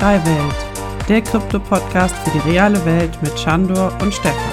Web3 Welt, der Krypto-Podcast für die reale Welt mit Chandor und Stefan.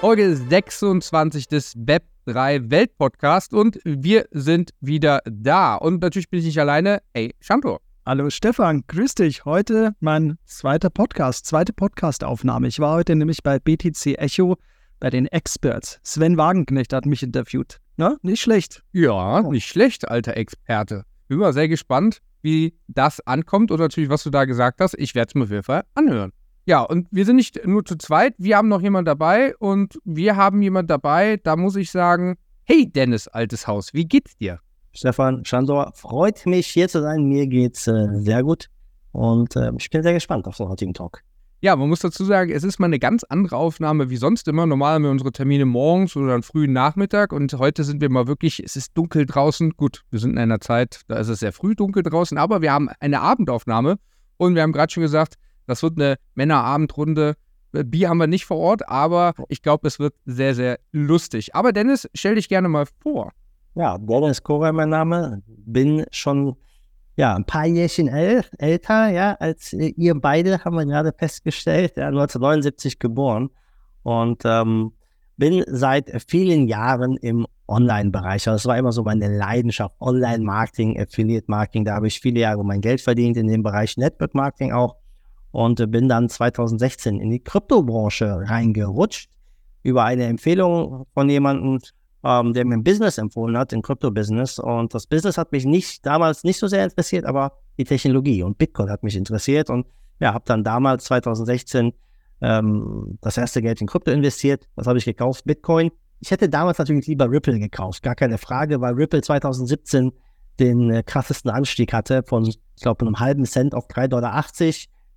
Folge 26 des Web3 Welt Podcast und wir sind wieder da. Und natürlich bin ich nicht alleine. Ey, Chandor. Hallo Stefan, grüß dich. Heute mein zweiter Podcast, zweite Podcastaufnahme. Ich war heute nämlich bei BTC Echo bei den Experts. Sven Wagenknecht hat mich interviewt. Na, nicht schlecht. Ja, nicht schlecht, alter Experte. Bin mal sehr gespannt, wie das ankommt und natürlich, was du da gesagt hast. Ich werde es mir auf jeden Fall anhören. Ja, und wir sind nicht nur zu zweit, wir haben noch jemand dabei und wir haben jemand dabei, da muss ich sagen, hey Dennis, altes Haus, wie geht's dir? Stefan Schandor, freut mich hier zu sein. Mir geht's äh, sehr gut und äh, ich bin sehr gespannt auf den heutigen Talk. Ja, man muss dazu sagen, es ist mal eine ganz andere Aufnahme wie sonst immer. Normal haben wir unsere Termine morgens oder dann frühen Nachmittag und heute sind wir mal wirklich, es ist dunkel draußen. Gut, wir sind in einer Zeit, da ist es sehr früh dunkel draußen, aber wir haben eine Abendaufnahme und wir haben gerade schon gesagt, das wird eine Männerabendrunde. Bier haben wir nicht vor Ort, aber ich glaube, es wird sehr, sehr lustig. Aber Dennis, stell dich gerne mal vor. Ja, Dennis Kora mein Name. Bin schon ja, ein paar Jährchen äl älter, ja, als ihr beide, haben wir gerade festgestellt, ja, 1979 geboren und ähm, bin seit vielen Jahren im Online-Bereich. Also das war immer so meine Leidenschaft, Online-Marketing, Affiliate-Marketing. Da habe ich viele Jahre mein Geld verdient in dem Bereich Network-Marketing auch und bin dann 2016 in die Kryptobranche reingerutscht über eine Empfehlung von jemandem, ähm, der mir ein Business empfohlen hat, ein Krypto-Business. Und das Business hat mich nicht damals nicht so sehr interessiert, aber die Technologie und Bitcoin hat mich interessiert. Und ja, habe dann damals 2016 ähm, das erste Geld in Krypto investiert. Was habe ich gekauft? Bitcoin. Ich hätte damals natürlich lieber Ripple gekauft, gar keine Frage, weil Ripple 2017 den äh, krassesten Anstieg hatte von, ich glaube, einem halben Cent auf 3,80 Dollar.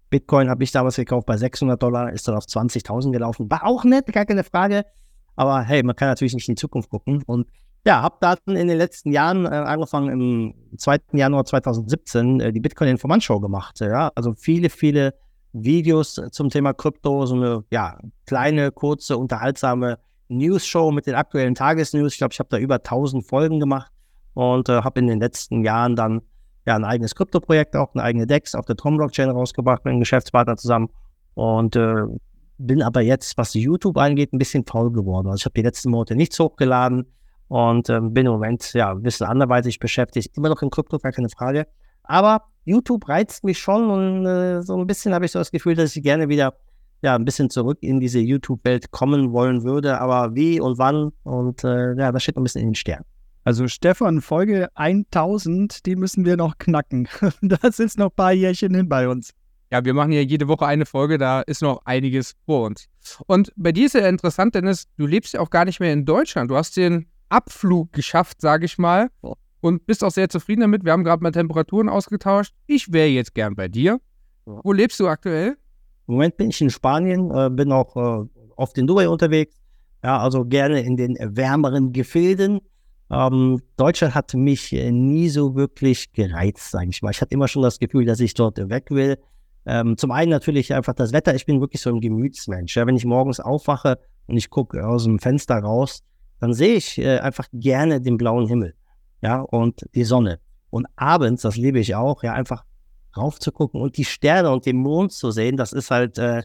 Bitcoin habe ich damals gekauft bei 600 Dollar, ist dann auf 20.000 gelaufen. War auch nett, gar keine Frage. Aber hey, man kann natürlich nicht in die Zukunft gucken. Und ja, habe dann in den letzten Jahren, äh, angefangen im 2. Januar 2017, äh, die Bitcoin Informant Show gemacht. Ja? Also viele, viele Videos zum Thema Krypto, so eine ja, kleine, kurze, unterhaltsame News-Show mit den aktuellen Tagesnews. Ich glaube, ich habe da über 1000 Folgen gemacht und äh, habe in den letzten Jahren dann ja ein eigenes Krypto-Projekt, auch eine eigene DEX auf der Tom-Blockchain rausgebracht mit einem Geschäftspartner zusammen. Und äh, bin aber jetzt, was YouTube angeht, ein bisschen faul geworden. Also ich habe die letzten Monate nichts hochgeladen und äh, bin im Moment ja ein bisschen anderweitig beschäftigt. Immer noch in Krypto, gar keine Frage. Aber YouTube reizt mich schon und äh, so ein bisschen habe ich so das Gefühl, dass ich gerne wieder ja ein bisschen zurück in diese YouTube-Welt kommen wollen würde. Aber wie und wann und äh, ja, das steht noch ein bisschen in den Sternen. Also Stefan, Folge 1000, die müssen wir noch knacken. da sind noch ein paar Jährchen hin bei uns. Ja, wir machen ja jede Woche eine Folge, da ist noch einiges vor uns. Und bei dir ist ja interessant, Dennis, du lebst ja auch gar nicht mehr in Deutschland. Du hast den Abflug geschafft, sage ich mal, und bist auch sehr zufrieden damit. Wir haben gerade mal Temperaturen ausgetauscht. Ich wäre jetzt gern bei dir. Wo lebst du aktuell? Im Moment bin ich in Spanien, äh, bin auch äh, oft in Dubai unterwegs. Ja, also gerne in den wärmeren Gefilden. Ähm, Deutschland hat mich äh, nie so wirklich gereizt, sage ich mal. Ich hatte immer schon das Gefühl, dass ich dort weg will. Ähm, zum einen natürlich einfach das Wetter. Ich bin wirklich so ein Gemütsmensch. Ja, wenn ich morgens aufwache und ich gucke aus dem Fenster raus, dann sehe ich äh, einfach gerne den blauen Himmel. Ja, und die Sonne. Und abends, das liebe ich auch, ja, einfach rauf zu gucken und die Sterne und den Mond zu sehen, das ist halt, äh,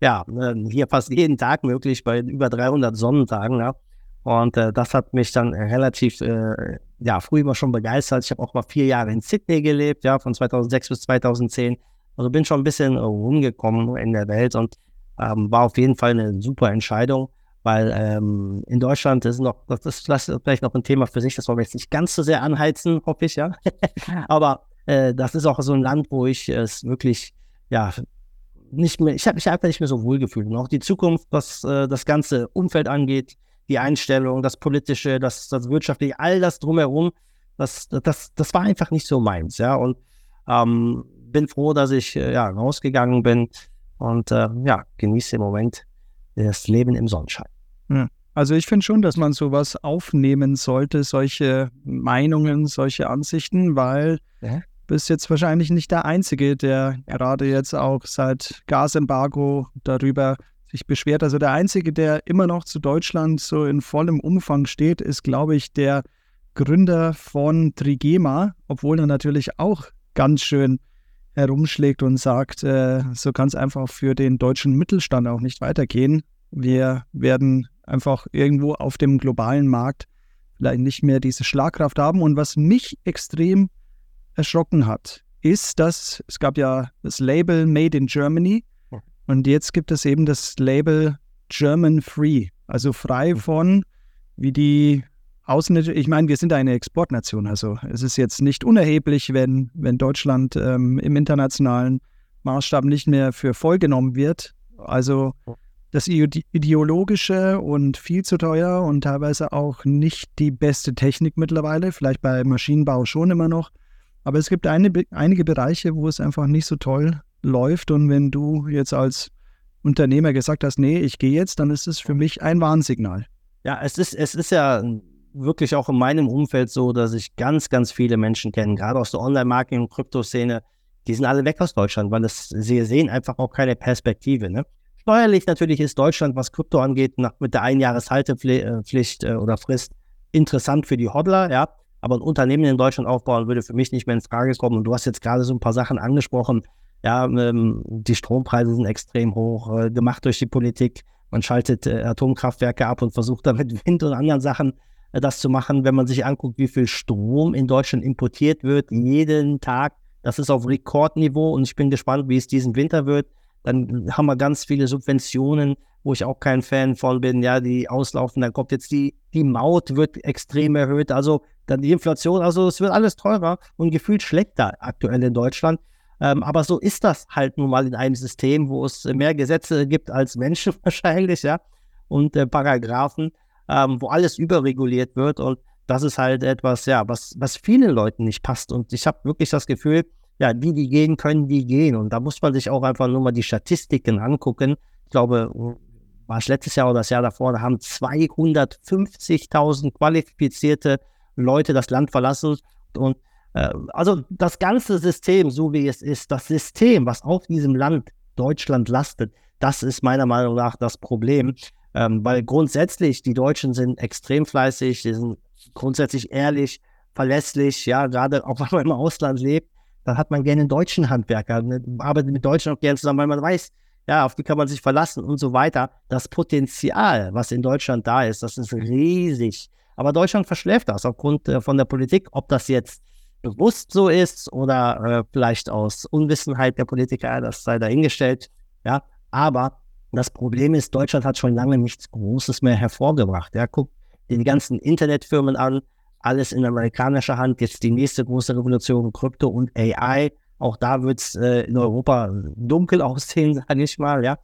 ja, äh, hier fast jeden Tag möglich bei über 300 Sonnentagen. Ja. Und äh, das hat mich dann relativ, äh, ja, früh immer schon begeistert. Ich habe auch mal vier Jahre in Sydney gelebt, ja, von 2006 bis 2010. Also bin schon ein bisschen rumgekommen in der Welt und ähm, war auf jeden Fall eine super Entscheidung, weil ähm, in Deutschland ist noch, das ist vielleicht noch ein Thema für sich, das wollen wir jetzt nicht ganz so sehr anheizen, hoffe ich, ja. Aber äh, das ist auch so ein Land, wo ich es wirklich, ja, nicht mehr, ich habe mich einfach nicht mehr so wohl gefühlt. Und auch die Zukunft, was äh, das ganze Umfeld angeht, die Einstellung, das Politische, das, das Wirtschaftliche, all das drumherum, das, das, das war einfach nicht so meins, ja. Und ähm, bin froh, dass ich äh, ja, rausgegangen bin und äh, ja, genieße im Moment das Leben im Sonnenschein. Ja. Also ich finde schon, dass man sowas aufnehmen sollte, solche Meinungen, solche Ansichten, weil ja. bist jetzt wahrscheinlich nicht der Einzige, der gerade jetzt auch seit Gasembargo darüber sich beschwert. Also der Einzige, der immer noch zu Deutschland so in vollem Umfang steht, ist, glaube ich, der Gründer von Trigema, obwohl er natürlich auch ganz schön herumschlägt und sagt, äh, so kann es einfach für den deutschen Mittelstand auch nicht weitergehen. Wir werden einfach irgendwo auf dem globalen Markt vielleicht nicht mehr diese Schlagkraft haben. Und was mich extrem erschrocken hat, ist, dass es gab ja das Label Made in Germany und jetzt gibt es eben das Label German Free, also frei hm. von, wie die Ausländer, ich meine, wir sind eine Exportnation, also es ist jetzt nicht unerheblich, wenn, wenn Deutschland ähm, im internationalen Maßstab nicht mehr für voll genommen wird. Also das ideologische und viel zu teuer und teilweise auch nicht die beste Technik mittlerweile, vielleicht bei Maschinenbau schon immer noch. Aber es gibt eine, einige Bereiche, wo es einfach nicht so toll läuft. Und wenn du jetzt als Unternehmer gesagt hast, nee, ich gehe jetzt, dann ist es für mich ein Warnsignal. Ja, es ist, es ist ja wirklich auch in meinem Umfeld so, dass ich ganz, ganz viele Menschen kenne, gerade aus der Online-Marketing- und Kryptoszene, die sind alle weg aus Deutschland, weil es, sie sehen einfach auch keine Perspektive. Ne? Steuerlich natürlich ist Deutschland, was Krypto angeht, nach, mit der Einjahreshaltepflicht äh, oder Frist interessant für die Hodler, ja. Aber ein Unternehmen in Deutschland aufbauen würde für mich nicht mehr in Frage kommen. Und du hast jetzt gerade so ein paar Sachen angesprochen. Ja, ähm, die Strompreise sind extrem hoch, äh, gemacht durch die Politik. Man schaltet äh, Atomkraftwerke ab und versucht damit Wind und anderen Sachen das zu machen. Wenn man sich anguckt, wie viel Strom in Deutschland importiert wird, jeden Tag, das ist auf Rekordniveau. Und ich bin gespannt, wie es diesen Winter wird. Dann haben wir ganz viele Subventionen, wo ich auch kein Fan von bin, ja, die auslaufen. Dann kommt jetzt die, die Maut wird extrem erhöht. Also dann die Inflation, also es wird alles teurer und gefühlt schlägt da aktuell in Deutschland. Ähm, aber so ist das halt nun mal in einem System, wo es mehr Gesetze gibt als Menschen wahrscheinlich, ja, und äh, Paragraphen, ähm, wo alles überreguliert wird. Und das ist halt etwas, ja, was, was vielen Leuten nicht passt. Und ich habe wirklich das Gefühl, ja, die, die gehen können, die gehen. Und da muss man sich auch einfach nur mal die Statistiken angucken. Ich glaube, war es letztes Jahr oder das Jahr davor, da haben 250.000 qualifizierte Leute das Land verlassen. Und äh, also das ganze System, so wie es ist, das System, was auf diesem Land Deutschland lastet, das ist meiner Meinung nach das Problem. Ähm, weil grundsätzlich die Deutschen sind extrem fleißig, die sind grundsätzlich ehrlich, verlässlich, ja, gerade auch wenn man im Ausland lebt, dann hat man gerne einen deutschen Handwerker, ne, arbeitet mit Deutschen auch gerne zusammen, weil man weiß, ja, auf die kann man sich verlassen und so weiter. Das Potenzial, was in Deutschland da ist, das ist riesig. Aber Deutschland verschläft das aufgrund äh, von der Politik, ob das jetzt bewusst so ist oder äh, vielleicht aus Unwissenheit der Politiker, das sei dahingestellt. Ja, aber das Problem ist, Deutschland hat schon lange nichts Großes mehr hervorgebracht. Ja, guck dir die ganzen Internetfirmen an, alles in amerikanischer Hand. Jetzt die nächste große Revolution, Krypto und AI. Auch da wird es äh, in Europa dunkel aussehen, sage ich mal, ja.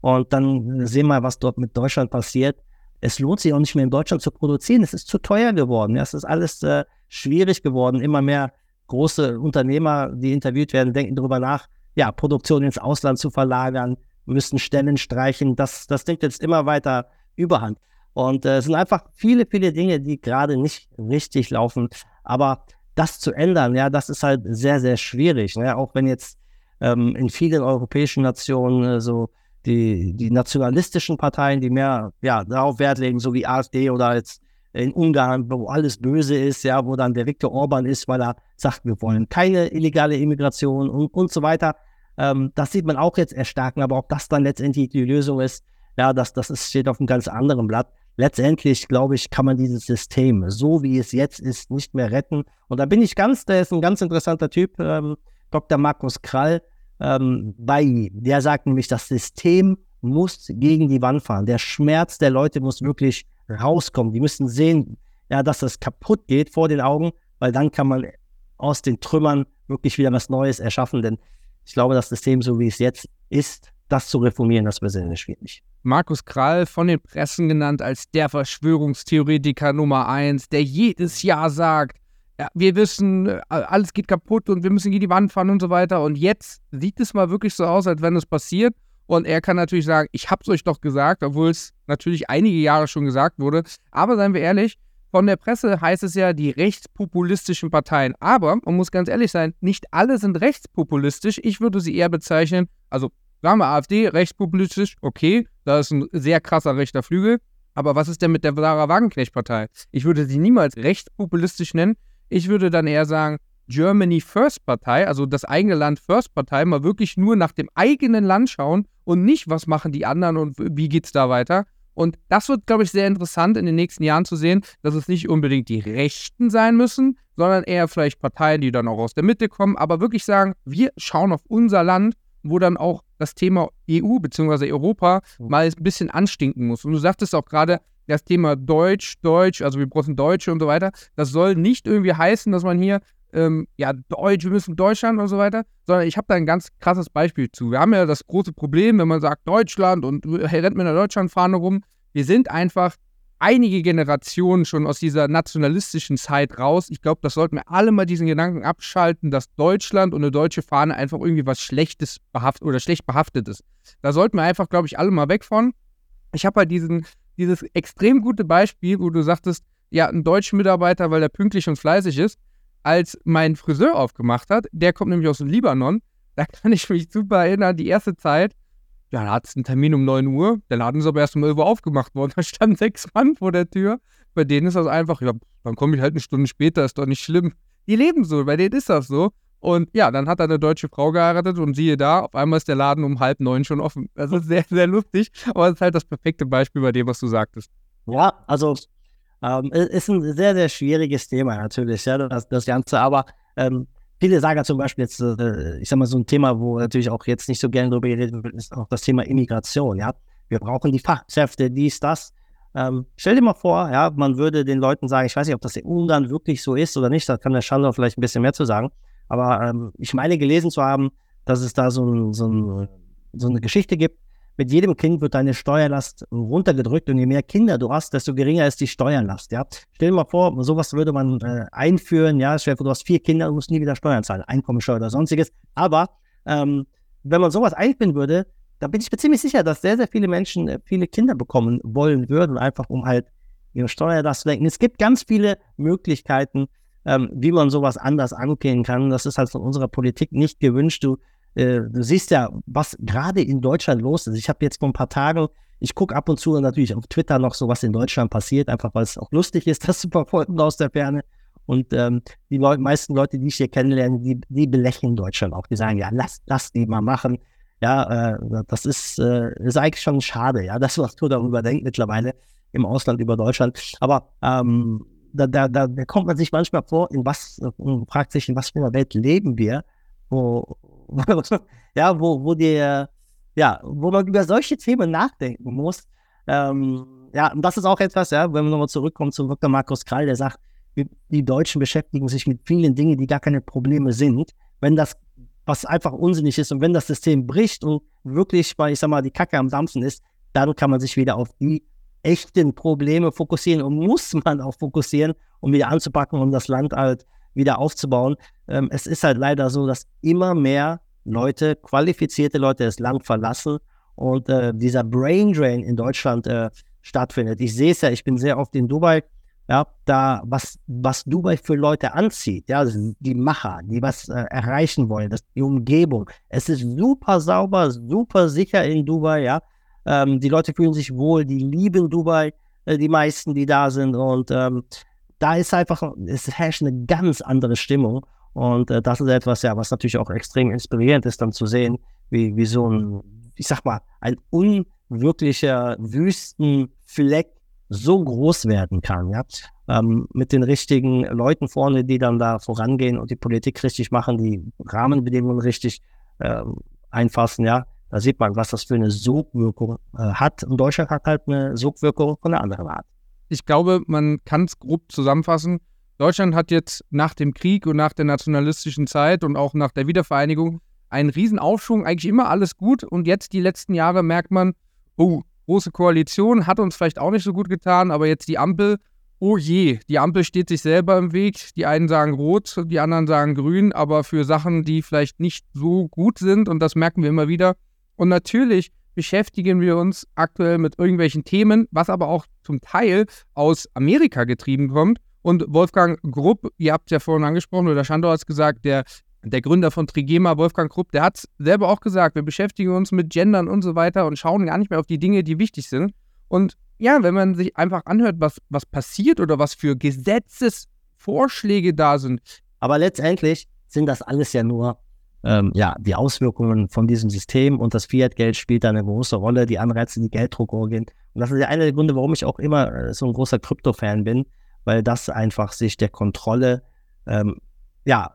Und dann sehen wir, was dort mit Deutschland passiert. Es lohnt sich auch nicht mehr in Deutschland zu produzieren. Es ist zu teuer geworden. Ja. Es ist alles äh, schwierig geworden. Immer mehr große Unternehmer, die interviewt werden, denken darüber nach, ja, Produktion ins Ausland zu verlagern, müssen Stellen streichen. Das, das denkt jetzt immer weiter überhand. Und äh, es sind einfach viele, viele Dinge, die gerade nicht richtig laufen. Aber das zu ändern, ja, das ist halt sehr, sehr schwierig. Ne? Auch wenn jetzt ähm, in vielen europäischen Nationen äh, so die, die nationalistischen Parteien, die mehr ja, darauf Wert legen, so wie AfD oder jetzt in Ungarn, wo alles böse ist, ja, wo dann der Viktor Orban ist, weil er sagt, wir wollen keine illegale Immigration und, und so weiter. Ähm, das sieht man auch jetzt erstarken, aber ob das dann letztendlich die Lösung ist, ja, das, das ist, steht auf einem ganz anderen Blatt letztendlich, glaube ich, kann man dieses System, so wie es jetzt ist, nicht mehr retten. Und da bin ich ganz, der ist ein ganz interessanter Typ, ähm, Dr. Markus Krall, ähm, bei, der sagt nämlich, das System muss gegen die Wand fahren. Der Schmerz der Leute muss wirklich rauskommen. Die müssen sehen, ja, dass das kaputt geht vor den Augen, weil dann kann man aus den Trümmern wirklich wieder was Neues erschaffen. Denn ich glaube, das System, so wie es jetzt ist, das zu reformieren, das wird sehr, sehr schwierig. Markus Krall von den Pressen genannt als der Verschwörungstheoretiker Nummer eins, der jedes Jahr sagt, ja, wir wissen, äh, alles geht kaputt und wir müssen gegen die Wand fahren und so weiter. Und jetzt sieht es mal wirklich so aus, als wenn es passiert. Und er kann natürlich sagen, ich hab's euch doch gesagt, obwohl es natürlich einige Jahre schon gesagt wurde. Aber seien wir ehrlich, von der Presse heißt es ja die rechtspopulistischen Parteien. Aber man muss ganz ehrlich sein, nicht alle sind rechtspopulistisch. Ich würde sie eher bezeichnen, also Sagen wir AfD, rechtspopulistisch, okay, da ist ein sehr krasser rechter Flügel. Aber was ist denn mit der Sarah Wagenknecht-Partei? Ich würde sie niemals rechtspopulistisch nennen. Ich würde dann eher sagen, Germany First Partei, also das eigene Land First Partei, mal wirklich nur nach dem eigenen Land schauen und nicht, was machen die anderen und wie geht es da weiter. Und das wird, glaube ich, sehr interessant in den nächsten Jahren zu sehen, dass es nicht unbedingt die Rechten sein müssen, sondern eher vielleicht Parteien, die dann auch aus der Mitte kommen, aber wirklich sagen, wir schauen auf unser Land, wo dann auch das Thema EU bzw. Europa mhm. mal ein bisschen anstinken muss. Und du sagtest auch gerade, das Thema Deutsch, Deutsch, also wir brauchen Deutsche und so weiter, das soll nicht irgendwie heißen, dass man hier ähm, ja, Deutsch, wir müssen Deutschland und so weiter, sondern ich habe da ein ganz krasses Beispiel zu. Wir haben ja das große Problem, wenn man sagt Deutschland und hey, rennt mit einer Deutschlandfahne rum. Wir sind einfach einige Generationen schon aus dieser nationalistischen Zeit raus. Ich glaube, das sollten wir alle mal diesen Gedanken abschalten, dass Deutschland und eine deutsche Fahne einfach irgendwie was Schlechtes behaftet oder schlecht behaftet ist. Da sollten wir einfach, glaube ich, alle mal weg von. Ich habe halt diesen, dieses extrem gute Beispiel, wo du sagtest, ja, ein deutscher Mitarbeiter, weil er pünktlich und fleißig ist, als mein Friseur aufgemacht hat, der kommt nämlich aus dem Libanon, da kann ich mich super erinnern, die erste Zeit, ja, da hat es einen Termin um 9 Uhr, der Laden ist aber erst um 11 Uhr aufgemacht worden, da standen sechs Mann vor der Tür. Bei denen ist das einfach, ja, dann komme ich halt eine Stunde später, ist doch nicht schlimm. Die leben so, bei denen ist das so. Und ja, dann hat er eine deutsche Frau geheiratet und siehe da, auf einmal ist der Laden um halb neun schon offen. Das ist sehr, sehr lustig, aber es ist halt das perfekte Beispiel bei dem, was du sagtest. Ja, also ähm, ist ein sehr, sehr schwieriges Thema natürlich, ja, das, das Ganze, aber ähm, viele sagen zum Beispiel jetzt, äh, ich sag mal, so ein Thema, wo natürlich auch jetzt nicht so gerne darüber geredet wird, ist auch das Thema Immigration, ja. Wir brauchen die Fachkräfte, dies, das. Ähm, stell dir mal vor, ja, man würde den Leuten sagen, ich weiß nicht, ob das in Ungarn wirklich so ist oder nicht, da kann der Schandor vielleicht ein bisschen mehr zu sagen, aber ähm, ich meine gelesen zu haben, dass es da so, so, ein, so eine Geschichte gibt, mit jedem Kind wird deine Steuerlast runtergedrückt und je mehr Kinder du hast, desto geringer ist die Steuerlast. Ja? Stell dir mal vor, sowas würde man äh, einführen. Ja, stell dir vor, du hast vier Kinder und musst nie wieder Steuern zahlen, Einkommensteuer oder sonstiges. Aber ähm, wenn man sowas einführen würde, dann bin ich mir ziemlich sicher, dass sehr, sehr viele Menschen äh, viele Kinder bekommen wollen würden, einfach um halt ihre Steuerlast zu lenken. Es gibt ganz viele Möglichkeiten, ähm, wie man sowas anders angehen kann. Das ist halt von unserer Politik nicht gewünscht. Du äh, du siehst ja, was gerade in Deutschland los ist. Ich habe jetzt vor ein paar Tagen, ich gucke ab und zu natürlich auf Twitter noch so, was in Deutschland passiert, einfach weil es auch lustig ist, das zu verfolgen aus der Ferne. Und ähm, die Leu meisten Leute, die ich hier kennenlerne, die, die belächeln Deutschland auch. Die sagen, ja, lass, lass die mal machen. Ja, äh, das ist, äh, ist eigentlich schon schade, ja, dass man so darüber denkt mittlerweile im Ausland über Deutschland. Aber ähm, da, da, da kommt man sich manchmal vor, in was, und fragt sich, in was für einer Welt leben wir, wo, ja, wo, wo der, ja, wo man über solche Themen nachdenken muss. Ähm, ja, und das ist auch etwas, ja, wenn wir nochmal zurückkommen zu Dr. Markus Krall, der sagt, die Deutschen beschäftigen sich mit vielen Dingen, die gar keine Probleme sind. Wenn das, was einfach unsinnig ist und wenn das System bricht und wirklich, weil ich sag mal, die Kacke am Dampfen ist, dann kann man sich wieder auf die echten Probleme fokussieren und muss man auch fokussieren, um wieder anzupacken, um das Land halt wieder aufzubauen. Ähm, es ist halt leider so, dass immer mehr Leute, qualifizierte Leute das Land verlassen und äh, dieser Brain Drain in Deutschland äh, stattfindet. Ich sehe es ja, ich bin sehr oft in Dubai, ja, da, was, was Dubai für Leute anzieht, ja, die Macher, die was äh, erreichen wollen, das, die Umgebung. Es ist super sauber, super sicher in Dubai, ja. Ähm, die Leute fühlen sich wohl, die lieben Dubai, äh, die meisten, die da sind und ähm, da ist einfach, es herrscht eine ganz andere Stimmung. Und äh, das ist etwas, ja, was natürlich auch extrem inspirierend ist, dann zu sehen, wie, wie so ein, ich sag mal, ein unwirklicher Wüstenfleck so groß werden kann, ja. Ähm, mit den richtigen Leuten vorne, die dann da vorangehen und die Politik richtig machen, die Rahmenbedingungen richtig äh, einfassen, ja. Da sieht man, was das für eine Sogwirkung äh, hat. Und Deutschland hat halt eine Sogwirkung von einer anderen Art ich glaube, man kann es grob zusammenfassen. Deutschland hat jetzt nach dem Krieg und nach der nationalistischen Zeit und auch nach der Wiedervereinigung einen riesen Aufschwung, eigentlich immer alles gut. Und jetzt die letzten Jahre merkt man, oh, große Koalition hat uns vielleicht auch nicht so gut getan, aber jetzt die Ampel, oh je, die Ampel steht sich selber im Weg. Die einen sagen rot, die anderen sagen grün, aber für Sachen, die vielleicht nicht so gut sind und das merken wir immer wieder. Und natürlich beschäftigen wir uns aktuell mit irgendwelchen Themen, was aber auch zum Teil aus Amerika getrieben kommt. Und Wolfgang Grupp, ihr habt es ja vorhin angesprochen, oder Schandor hat es gesagt, der, der Gründer von Trigema, Wolfgang Grupp, der hat es selber auch gesagt, wir beschäftigen uns mit Gendern und so weiter und schauen gar nicht mehr auf die Dinge, die wichtig sind. Und ja, wenn man sich einfach anhört, was, was passiert oder was für Gesetzesvorschläge da sind, Aber letztendlich sind das alles ja nur ähm, ja, die Auswirkungen von diesem System und das Fiat-Geld spielt da eine große Rolle, die Anreize, die Gelddruckorgien. Und das ist ja einer der Gründe, warum ich auch immer äh, so ein großer Krypto-Fan bin, weil das einfach sich der Kontrolle ähm, ja,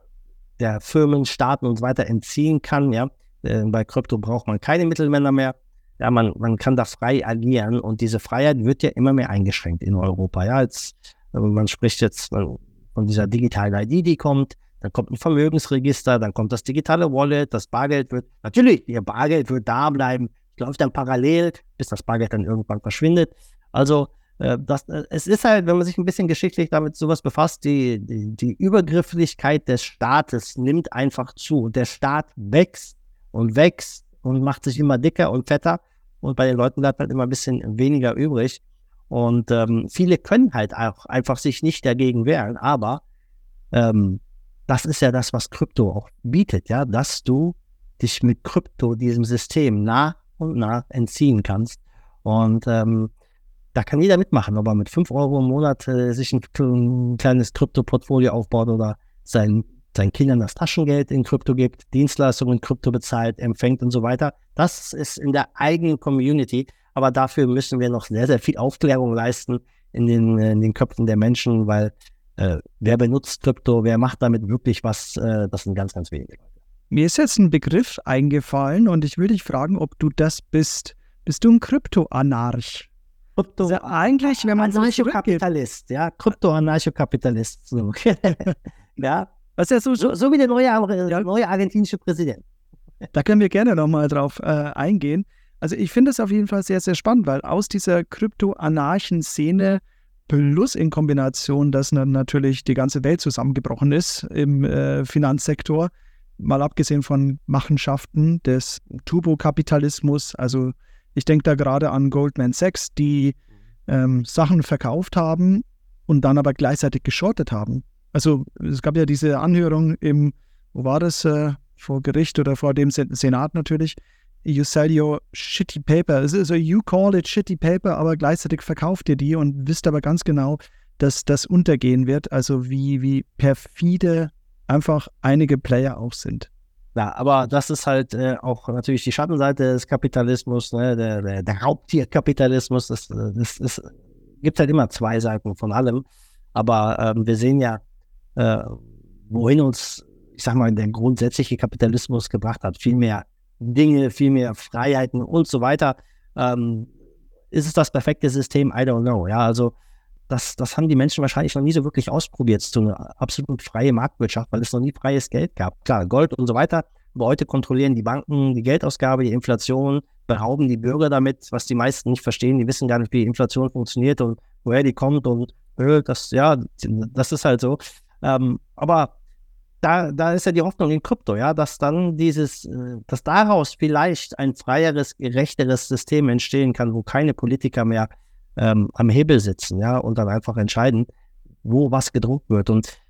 der Firmen, Staaten und so weiter entziehen kann. Ja? Äh, bei Krypto braucht man keine Mittelmänner mehr. Ja, man, man kann da frei agieren und diese Freiheit wird ja immer mehr eingeschränkt in Europa. Ja, jetzt, äh, man spricht jetzt von dieser digitalen ID, die kommt, dann kommt ein Vermögensregister, dann kommt das digitale Wallet, das Bargeld wird, natürlich, ihr Bargeld wird da bleiben, läuft dann parallel, bis das Bargeld dann irgendwann verschwindet. Also äh, das, äh, es ist halt, wenn man sich ein bisschen geschichtlich damit sowas befasst, die, die, die Übergrifflichkeit des Staates nimmt einfach zu. Der Staat wächst und wächst und macht sich immer dicker und fetter und bei den Leuten bleibt halt immer ein bisschen weniger übrig. Und ähm, viele können halt auch einfach sich nicht dagegen wehren, aber ähm, das ist ja das, was Krypto auch bietet, ja, dass du dich mit Krypto diesem System nach und nach entziehen kannst. Und ähm, da kann jeder mitmachen, ob er mit 5 Euro im Monat äh, sich ein, ein kleines Krypto-Portfolio aufbaut oder sein, seinen Kindern das Taschengeld in Krypto gibt, Dienstleistungen in Krypto bezahlt, empfängt und so weiter. Das ist in der eigenen Community. Aber dafür müssen wir noch sehr, sehr viel Aufklärung leisten in den, in den Köpfen der Menschen, weil äh, wer benutzt Krypto, wer macht damit wirklich was, äh, das sind ganz, ganz wenige Leute. Mir ist jetzt ein Begriff eingefallen und ich will dich fragen, ob du das bist. Bist du ein Krypto-Anarch? Krypto also eigentlich, wenn man Anarchokapitalist, ja, Krypto-Anarchokapitalist. So. ja. Was ja so, so, so, wie der neue, ja. neue argentinische Präsident. Da können wir gerne nochmal drauf äh, eingehen. Also ich finde es auf jeden Fall sehr, sehr spannend, weil aus dieser Krypto-Anarchen-Szene plus in Kombination, dass natürlich die ganze Welt zusammengebrochen ist im äh, Finanzsektor, mal abgesehen von Machenschaften des Turbokapitalismus, also ich denke da gerade an Goldman Sachs, die ähm, Sachen verkauft haben und dann aber gleichzeitig geschortet haben. Also es gab ja diese Anhörung im, wo war das, äh, vor Gericht oder vor dem Senat natürlich, you sell your shitty paper. Also you call it shitty paper, aber gleichzeitig verkauft ihr die und wisst aber ganz genau, dass das untergehen wird. Also wie, wie perfide einfach einige Player auch sind. Ja, aber das ist halt äh, auch natürlich die Schattenseite des Kapitalismus, ne? der, der, der Raubtierkapitalismus. Das, das, das gibt halt immer zwei Seiten von allem. Aber ähm, wir sehen ja, äh, wohin uns, ich sag mal, der grundsätzliche Kapitalismus gebracht hat. Viel mehr Dinge, viel mehr Freiheiten und so weiter. Ähm, ist es das perfekte System? I don't know. Ja, also das, das haben die Menschen wahrscheinlich noch nie so wirklich ausprobiert, so eine absolut freie Marktwirtschaft, weil es noch nie freies Geld gab. Klar, Gold und so weiter, aber heute kontrollieren die Banken die Geldausgabe, die Inflation, berauben die Bürger damit, was die meisten nicht verstehen. Die wissen gar nicht, wie Inflation funktioniert und woher die kommt und äh, das, ja, das ist halt so. Ähm, aber da, da ist ja die Hoffnung in Krypto, ja, dass dann dieses, äh, dass daraus vielleicht ein freieres, gerechteres System entstehen kann, wo keine Politiker mehr ähm, am Hebel sitzen, ja, und dann einfach entscheiden, wo was gedruckt wird. Und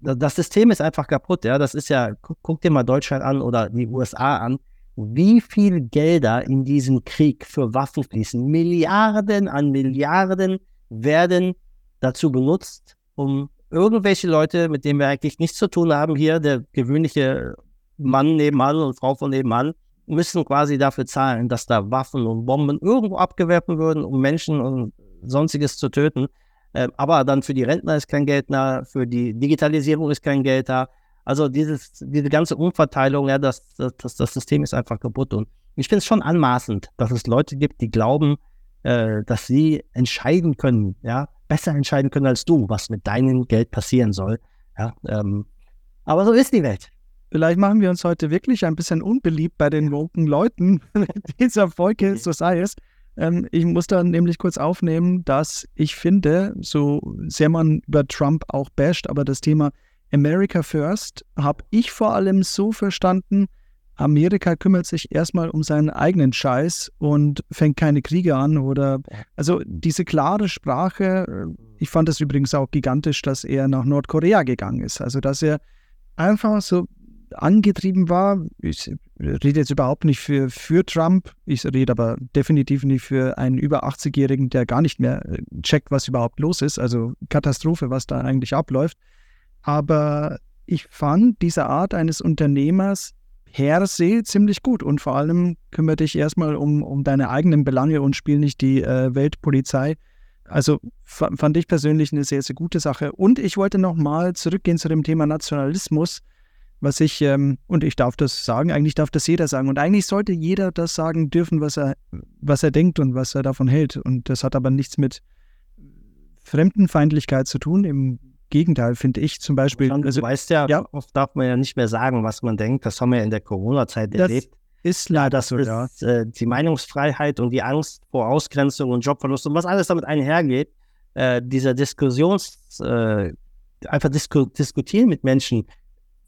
das System ist einfach kaputt, ja. Das ist ja, guck, guck dir mal Deutschland an oder die USA an, wie viel Gelder in diesen Krieg für Waffen fließen. Milliarden an Milliarden werden dazu benutzt, um irgendwelche Leute, mit denen wir eigentlich nichts zu tun haben hier, der gewöhnliche Mann nebenan und Frau von nebenan, müssen quasi dafür zahlen, dass da Waffen und Bomben irgendwo abgewerfen würden, um Menschen und sonstiges zu töten. Äh, aber dann für die Rentner ist kein Geld da, für die Digitalisierung ist kein Geld da. Also dieses, diese ganze Umverteilung, ja, das, das, das, das System ist einfach kaputt. Und ich finde es schon anmaßend, dass es Leute gibt, die glauben, äh, dass sie entscheiden können, ja, besser entscheiden können als du, was mit deinem Geld passieren soll. Ja, ähm, aber so ist die Welt. Vielleicht machen wir uns heute wirklich ein bisschen unbeliebt bei den woken Leuten dieser Folge, so sei es. Ähm, ich muss da nämlich kurz aufnehmen, dass ich finde, so sehr man über Trump auch basht, aber das Thema America First habe ich vor allem so verstanden, Amerika kümmert sich erstmal um seinen eigenen Scheiß und fängt keine Kriege an oder also diese klare Sprache, ich fand das übrigens auch gigantisch, dass er nach Nordkorea gegangen ist. Also dass er einfach so angetrieben war. Ich rede jetzt überhaupt nicht für, für Trump, ich rede aber definitiv nicht für einen über 80-Jährigen, der gar nicht mehr äh, checkt, was überhaupt los ist. Also Katastrophe, was da eigentlich abläuft. aber ich fand diese Art eines Unternehmers per se ziemlich gut und vor allem kümmere dich erstmal um, um deine eigenen Belange und spiel nicht die äh, Weltpolizei. Also fand ich persönlich eine sehr, sehr gute Sache. Und ich wollte nochmal zurückgehen zu dem Thema Nationalismus, was ich, ähm, und ich darf das sagen, eigentlich darf das jeder sagen. Und eigentlich sollte jeder das sagen dürfen, was er, was er denkt und was er davon hält. Und das hat aber nichts mit Fremdenfeindlichkeit zu tun. Im Gegenteil, finde ich zum Beispiel. Du also, weißt ja, ja, oft darf man ja nicht mehr sagen, was man denkt. Das haben wir ja in der Corona-Zeit erlebt. Ist leider so, ja. Äh, die Meinungsfreiheit und die Angst vor Ausgrenzung und Jobverlust und was alles damit einhergeht, äh, dieser Diskussions, äh, einfach disku diskutieren mit Menschen,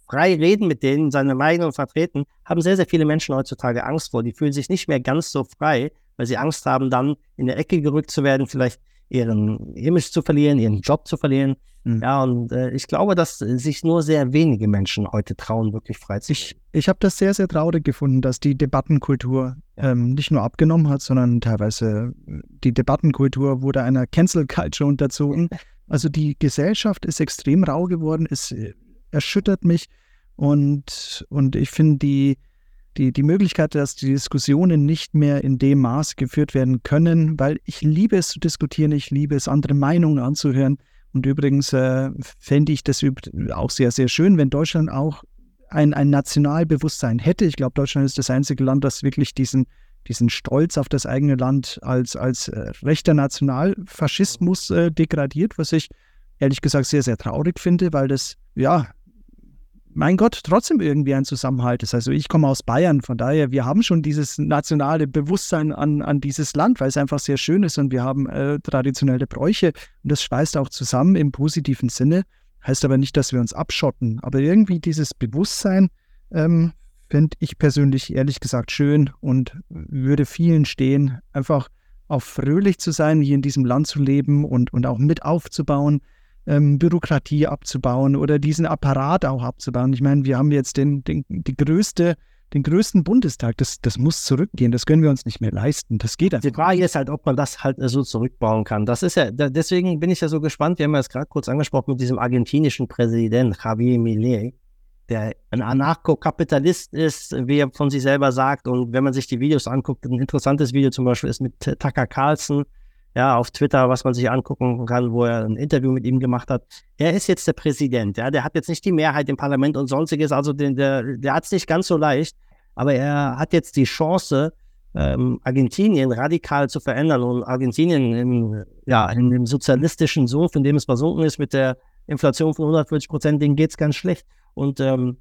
frei reden mit denen, seine Meinung vertreten, haben sehr, sehr viele Menschen heutzutage Angst vor. Die fühlen sich nicht mehr ganz so frei, weil sie Angst haben, dann in der Ecke gerückt zu werden, vielleicht ihren Image zu verlieren, ihren Job zu verlieren. Mhm. Ja, und äh, ich glaube, dass sich nur sehr wenige Menschen heute trauen, wirklich frei zu Ich, ich habe das sehr, sehr traurig gefunden, dass die Debattenkultur ähm, nicht nur abgenommen hat, sondern teilweise die Debattenkultur wurde einer Cancel Culture unterzogen. Also die Gesellschaft ist extrem rau geworden, es äh, erschüttert mich und, und ich finde die, die, die Möglichkeit, dass die Diskussionen nicht mehr in dem Maß geführt werden können, weil ich liebe es zu diskutieren, ich liebe es, andere Meinungen anzuhören. Und übrigens äh, fände ich das auch sehr, sehr schön, wenn Deutschland auch ein, ein Nationalbewusstsein hätte. Ich glaube, Deutschland ist das einzige Land, das wirklich diesen, diesen Stolz auf das eigene Land als, als äh, rechter Nationalfaschismus äh, degradiert, was ich ehrlich gesagt sehr, sehr traurig finde, weil das ja mein Gott, trotzdem irgendwie ein Zusammenhalt ist. Also ich komme aus Bayern, von daher, wir haben schon dieses nationale Bewusstsein an, an dieses Land, weil es einfach sehr schön ist und wir haben äh, traditionelle Bräuche und das schweißt auch zusammen im positiven Sinne. Heißt aber nicht, dass wir uns abschotten. Aber irgendwie dieses Bewusstsein ähm, fände ich persönlich ehrlich gesagt schön und würde vielen stehen, einfach auch fröhlich zu sein, hier in diesem Land zu leben und, und auch mit aufzubauen ähm, Bürokratie abzubauen oder diesen Apparat auch abzubauen. Ich meine, wir haben jetzt den, den, die größte, den größten Bundestag. Das, das muss zurückgehen. Das können wir uns nicht mehr leisten. Das geht einfach. Die Frage ist halt, ob man das halt so zurückbauen kann. Das ist ja, deswegen bin ich ja so gespannt. Wir haben ja es gerade kurz angesprochen mit diesem argentinischen Präsident Javier Milei der ein Anarcho-Kapitalist ist, wie er von sich selber sagt. Und wenn man sich die Videos anguckt, ein interessantes Video zum Beispiel ist mit Tucker Carlson, ja, auf Twitter, was man sich angucken kann, wo er ein Interview mit ihm gemacht hat. Er ist jetzt der Präsident, ja, der hat jetzt nicht die Mehrheit im Parlament und sonstiges, also den, der, der hat es nicht ganz so leicht, aber er hat jetzt die Chance, ähm, Argentinien radikal zu verändern und Argentinien im, ja, in dem sozialistischen Sumpf, in dem es versunken ist mit der Inflation von 140 Prozent, denen geht es ganz schlecht. Und ähm,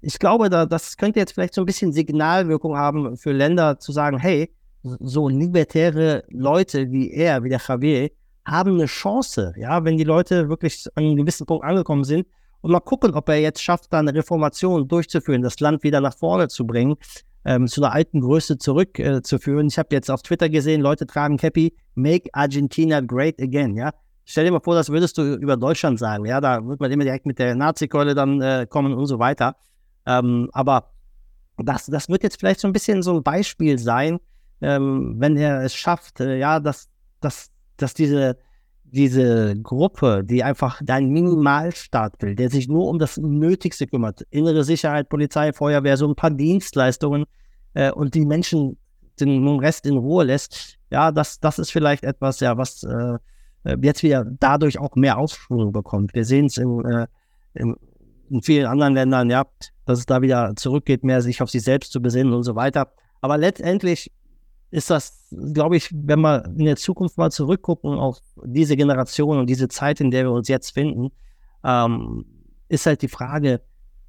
ich glaube, da, das könnte jetzt vielleicht so ein bisschen Signalwirkung haben für Länder zu sagen, hey, so libertäre Leute wie er, wie der Javier, haben eine Chance, ja, wenn die Leute wirklich an einem gewissen Punkt angekommen sind. Und mal gucken, ob er jetzt schafft, da eine Reformation durchzuführen, das Land wieder nach vorne zu bringen, ähm, zu einer alten Größe zurückzuführen. Äh, ich habe jetzt auf Twitter gesehen, Leute tragen Cappy, Make Argentina Great Again, ja. Stell dir mal vor, das würdest du über Deutschland sagen, ja, da wird man immer direkt mit der Nazi-Keule dann äh, kommen und so weiter. Ähm, aber das, das wird jetzt vielleicht so ein bisschen so ein Beispiel sein, ähm, wenn er es schafft, äh, ja, dass, dass, dass diese, diese Gruppe, die einfach deinen Minimalstaat will, der sich nur um das Nötigste kümmert, innere Sicherheit, Polizei, Feuerwehr, so ein paar Dienstleistungen äh, und die Menschen den Rest in Ruhe lässt, ja, das, das ist vielleicht etwas, ja, was äh, äh jetzt wieder dadurch auch mehr Aufschwung bekommt. Wir sehen es in, äh, in, in vielen anderen Ländern, ja, dass es da wieder zurückgeht, mehr sich auf sich selbst zu besinnen und so weiter. Aber letztendlich ist das, glaube ich, wenn wir in der Zukunft mal zurückgucken auf diese Generation und diese Zeit, in der wir uns jetzt finden, ähm, ist halt die Frage,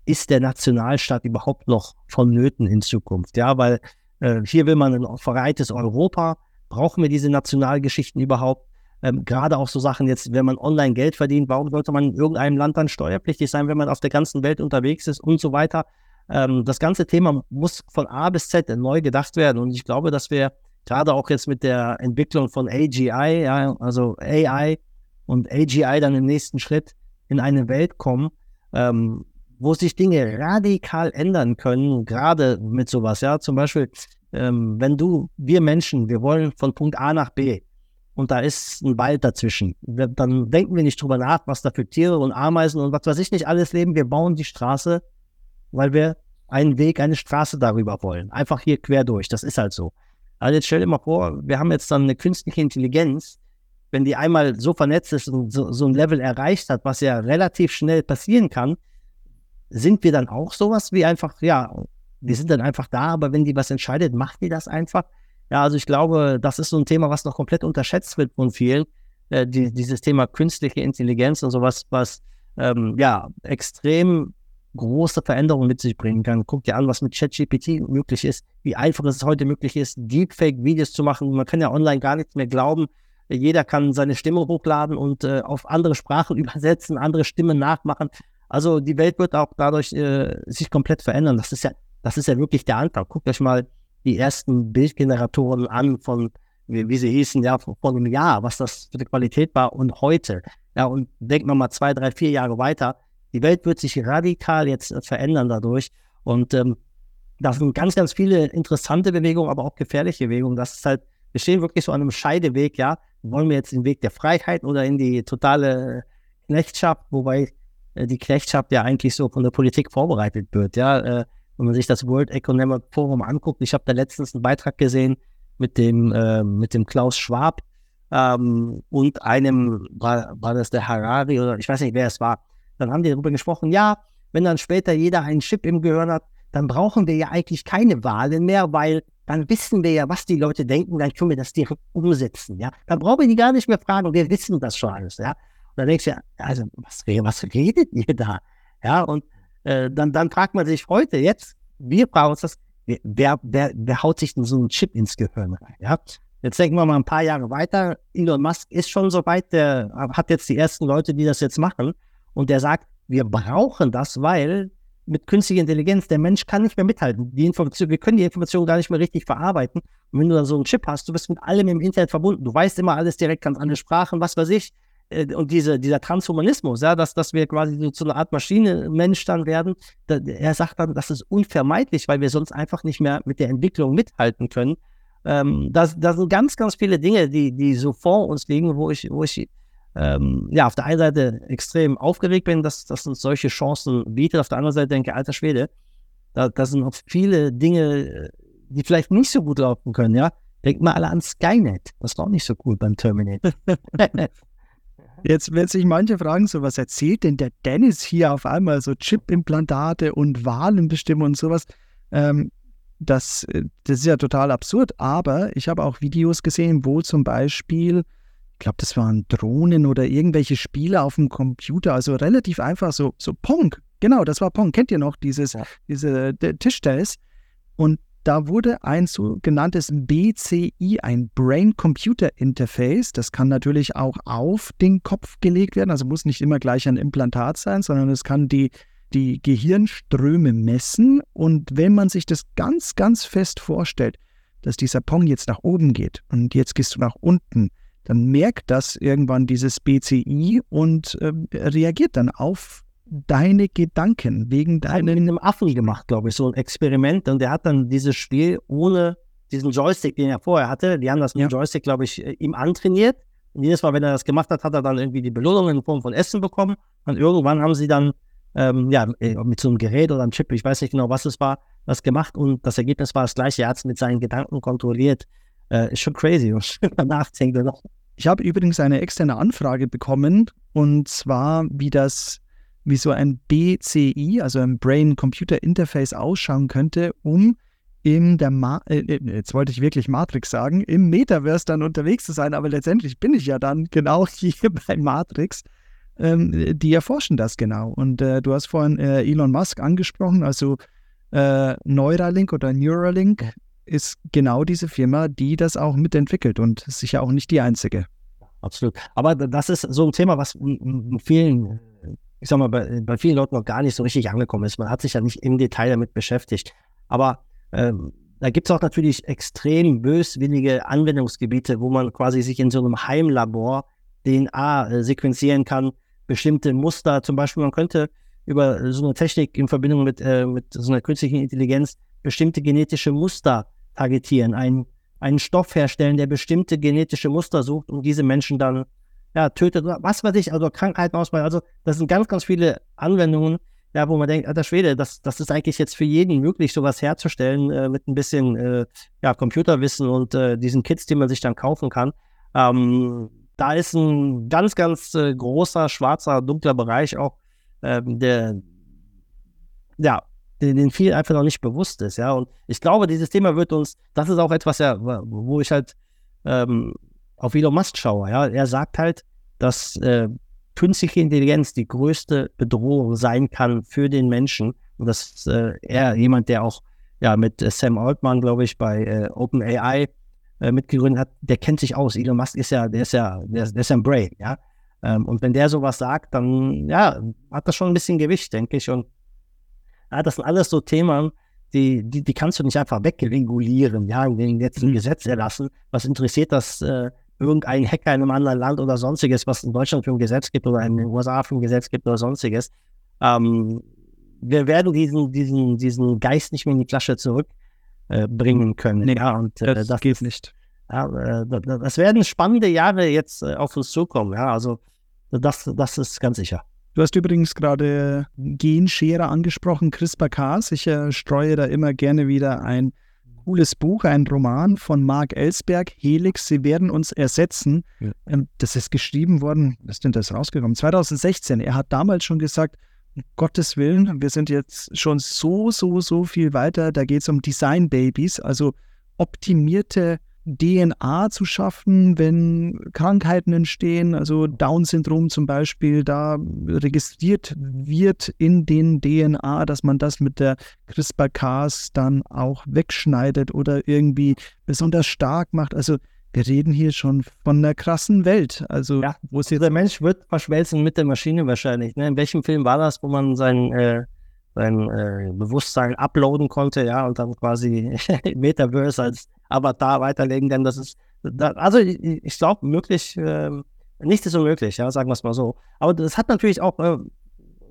ist der Nationalstaat überhaupt noch vonnöten in Zukunft? Ja, weil äh, hier will man ein vereintes Europa. Brauchen wir diese Nationalgeschichten überhaupt? Ähm, Gerade auch so Sachen jetzt, wenn man online Geld verdient, warum sollte man in irgendeinem Land dann steuerpflichtig sein, wenn man auf der ganzen Welt unterwegs ist und so weiter? Ähm, das ganze Thema muss von A bis Z neu gedacht werden. Und ich glaube, dass wir gerade auch jetzt mit der Entwicklung von AGI, ja, also AI und AGI dann im nächsten Schritt in eine Welt kommen, ähm, wo sich Dinge radikal ändern können, gerade mit sowas. Ja, zum Beispiel, ähm, wenn du, wir Menschen, wir wollen von Punkt A nach B. und da ist ein Wald dazwischen. Dann denken wir nicht drüber nach, was da für Tiere und Ameisen und was weiß ich nicht alles leben. Wir bauen die Straße, weil wir einen Weg, eine Straße darüber wollen. Einfach hier quer durch. Das ist halt so. Also jetzt stell dir mal vor, wir haben jetzt dann eine künstliche Intelligenz, wenn die einmal so vernetzt ist und so, so ein Level erreicht hat, was ja relativ schnell passieren kann, sind wir dann auch sowas wie einfach, ja, die sind dann einfach da, aber wenn die was entscheidet, macht die das einfach. Ja, also ich glaube, das ist so ein Thema, was noch komplett unterschätzt wird von vielen. Äh, die, dieses Thema künstliche Intelligenz und sowas, was ähm, ja extrem große Veränderungen mit sich bringen kann. Guck dir an, was mit ChatGPT möglich ist, wie einfach es heute möglich ist, Deepfake-Videos zu machen. Man kann ja online gar nichts mehr glauben. Jeder kann seine Stimme hochladen und äh, auf andere Sprachen übersetzen, andere Stimmen nachmachen. Also die Welt wird auch dadurch äh, sich komplett verändern. Das ist ja, das ist ja wirklich der Anfang. Guckt euch mal die ersten Bildgeneratoren an von, wie, wie, sie hießen, ja, vor, vor einem Jahr, was das für eine Qualität war und heute. Ja, und denkt man mal zwei, drei, vier Jahre weiter. Die Welt wird sich radikal jetzt äh, verändern dadurch. Und ähm, da sind ganz, ganz viele interessante Bewegungen, aber auch gefährliche Bewegungen. Das ist halt, wir stehen wirklich so an einem Scheideweg, ja. Wollen wir jetzt den Weg der Freiheit oder in die totale Knechtschaft, wobei äh, die Knechtschaft ja eigentlich so von der Politik vorbereitet wird, ja. Äh, wenn man sich das World Economic Forum anguckt, ich habe da letztens einen Beitrag gesehen mit dem, äh, mit dem Klaus Schwab ähm, und einem, war, war das der Harari oder ich weiß nicht, wer es war. Dann haben die darüber gesprochen, ja, wenn dann später jeder einen Chip im Gehirn hat, dann brauchen wir ja eigentlich keine Wahlen mehr, weil dann wissen wir ja, was die Leute denken, dann können wir das direkt umsetzen, ja. Dann brauchen wir die gar nicht mehr fragen, wir wissen das schon alles, ja. Und dann denkst du ja, also, was, was redet ihr da? Ja, und äh, dann, dann fragt man sich heute, jetzt, wir fragen uns das, wer, wer, wer haut sich denn so einen Chip ins Gehirn rein? Ja? Jetzt denken wir mal ein paar Jahre weiter. Elon Musk ist schon so weit, der hat jetzt die ersten Leute, die das jetzt machen. Und der sagt, wir brauchen das, weil mit künstlicher Intelligenz, der Mensch kann nicht mehr mithalten. Die Information, wir können die Information gar nicht mehr richtig verarbeiten. Und wenn du dann so einen Chip hast, du bist mit allem im Internet verbunden. Du weißt immer alles direkt, kannst alle Sprachen, was weiß ich. Äh, und diese, dieser Transhumanismus, ja, dass, dass wir quasi so zu einer Art Maschine, Mensch dann werden, da, er sagt dann, das ist unvermeidlich, weil wir sonst einfach nicht mehr mit der Entwicklung mithalten können. Ähm, das, sind ganz, ganz viele Dinge, die, die so vor uns liegen, wo ich, wo ich ähm, ja, auf der einen Seite extrem aufgeregt bin, dass, dass uns solche Chancen bietet, auf der anderen Seite denke, alter Schwede, da, da sind noch viele Dinge, die vielleicht nicht so gut laufen können, ja. Denkt mal alle an Skynet. Das war auch nicht so gut beim Terminator. Jetzt werden sich manche fragen, so was erzählt denn der Dennis hier auf einmal, so Chip-Implantate und Wahlen bestimmen und sowas. Ähm, das, äh, das ist ja total absurd, aber ich habe auch Videos gesehen, wo zum Beispiel, ich glaube, das waren Drohnen oder irgendwelche Spiele auf dem Computer, also relativ einfach, so, so Pong, genau, das war Pong, kennt ihr noch, dieses, ja. diese Tischtennis. Und da wurde ein sogenanntes BCI, ein Brain-Computer-Interface, das kann natürlich auch auf den Kopf gelegt werden, also muss nicht immer gleich ein Implantat sein, sondern es kann die, die Gehirnströme messen. Und wenn man sich das ganz, ganz fest vorstellt, dass dieser Pong jetzt nach oben geht und jetzt gehst du nach unten, dann merkt das irgendwann dieses BCI und äh, reagiert dann auf deine Gedanken wegen deinem. Mit einem Affen gemacht, glaube ich, so ein Experiment. Und der hat dann dieses Spiel ohne diesen Joystick, den er vorher hatte. Die haben das mit ja. dem Joystick, glaube ich, äh, ihm antrainiert. Und jedes Mal, wenn er das gemacht hat, hat er dann irgendwie die Belohnung in Form von Essen bekommen. Und irgendwann haben sie dann ähm, ja, äh, mit so einem Gerät oder einem Chip, ich weiß nicht genau, was es war, das gemacht. Und das Ergebnis war das gleiche. Er hat es mit seinen Gedanken kontrolliert. Äh, ist schon crazy, was man nachdenkt. Ich habe übrigens eine externe Anfrage bekommen. Und zwar, wie das wie so ein BCI, also ein Brain-Computer Interface ausschauen könnte, um in der, Ma äh, äh, jetzt wollte ich wirklich Matrix sagen, im Metaverse dann unterwegs zu sein, aber letztendlich bin ich ja dann genau hier bei Matrix. Ähm, die erforschen das genau. Und äh, du hast vorhin äh, Elon Musk angesprochen, also äh, Neuralink oder Neuralink ist genau diese Firma, die das auch mitentwickelt und sicher auch nicht die einzige. Absolut. Aber das ist so ein Thema, was vielen ich sag mal, bei, bei vielen Leuten noch gar nicht so richtig angekommen ist. Man hat sich ja nicht im Detail damit beschäftigt. Aber ähm, da gibt es auch natürlich extrem böswillige Anwendungsgebiete, wo man quasi sich in so einem Heimlabor DNA äh, sequenzieren kann, bestimmte Muster. Zum Beispiel, man könnte über so eine Technik in Verbindung mit, äh, mit so einer künstlichen Intelligenz bestimmte genetische Muster targetieren. Ein einen Stoff herstellen, der bestimmte genetische Muster sucht und diese Menschen dann ja, tötet, was weiß ich, also Krankheiten ausbreitet. Also das sind ganz, ganz viele Anwendungen, ja, wo man denkt, alter Schwede, das, das ist eigentlich jetzt für jeden möglich, sowas herzustellen äh, mit ein bisschen äh, ja, Computerwissen und äh, diesen Kits, die man sich dann kaufen kann. Ähm, da ist ein ganz, ganz äh, großer, schwarzer, dunkler Bereich auch, ähm, der, ja, den, den viel einfach noch nicht bewusst ist, ja. Und ich glaube, dieses Thema wird uns, das ist auch etwas, ja, wo ich halt ähm, auf Elon Musk schaue, ja. Er sagt halt, dass äh, künstliche Intelligenz die größte Bedrohung sein kann für den Menschen. Und das ist äh, er jemand, der auch ja mit äh, Sam Altman, glaube ich, bei äh, OpenAI äh, mitgegründet hat, der kennt sich aus. Elon Musk ist ja, der ist ja, der, der ist ja ein Brain, ja. Ähm, und wenn der sowas sagt, dann ja, hat das schon ein bisschen Gewicht, denke ich. Und ja, das sind alles so Themen, die, die, die kannst du nicht einfach wegregulieren, ja, und jetzt ein Gesetz erlassen. Was interessiert das äh, irgendein Hacker in einem anderen Land oder sonstiges, was in Deutschland für ein Gesetz gibt oder in den USA für ein Gesetz gibt oder sonstiges. Ähm, wir werden diesen, diesen, diesen Geist nicht mehr in die Flasche zurückbringen äh, können. Nee, ja, und äh, das, das geht nicht. Ja, äh, das werden spannende Jahre jetzt äh, auf uns zukommen. Ja, also das, das ist ganz sicher. Du hast übrigens gerade Genschere angesprochen, CRISPR-Cas. Ich äh, streue da immer gerne wieder ein cooles Buch, ein Roman von Mark Ellsberg, Helix, Sie werden uns ersetzen. Ja. Ähm, das ist geschrieben worden, was ist denn das rausgekommen? 2016. Er hat damals schon gesagt, um Gottes Willen, wir sind jetzt schon so, so, so viel weiter. Da geht es um Design Babies, also optimierte DNA zu schaffen, wenn Krankheiten entstehen, also Down-Syndrom zum Beispiel, da registriert wird in den DNA, dass man das mit der CRISPR-Cas dann auch wegschneidet oder irgendwie besonders stark macht. Also wir reden hier schon von einer krassen Welt. Also ja, wo der Mensch wird verschmelzen mit der Maschine wahrscheinlich. Ne? In welchem Film war das, wo man sein äh sein äh, Bewusstsein uploaden konnte, ja, und dann quasi Metaverse als Avatar weiterlegen, denn das ist, also ich, ich glaube, möglich, äh, nichts ist unmöglich, ja, sagen wir es mal so. Aber das hat natürlich auch äh,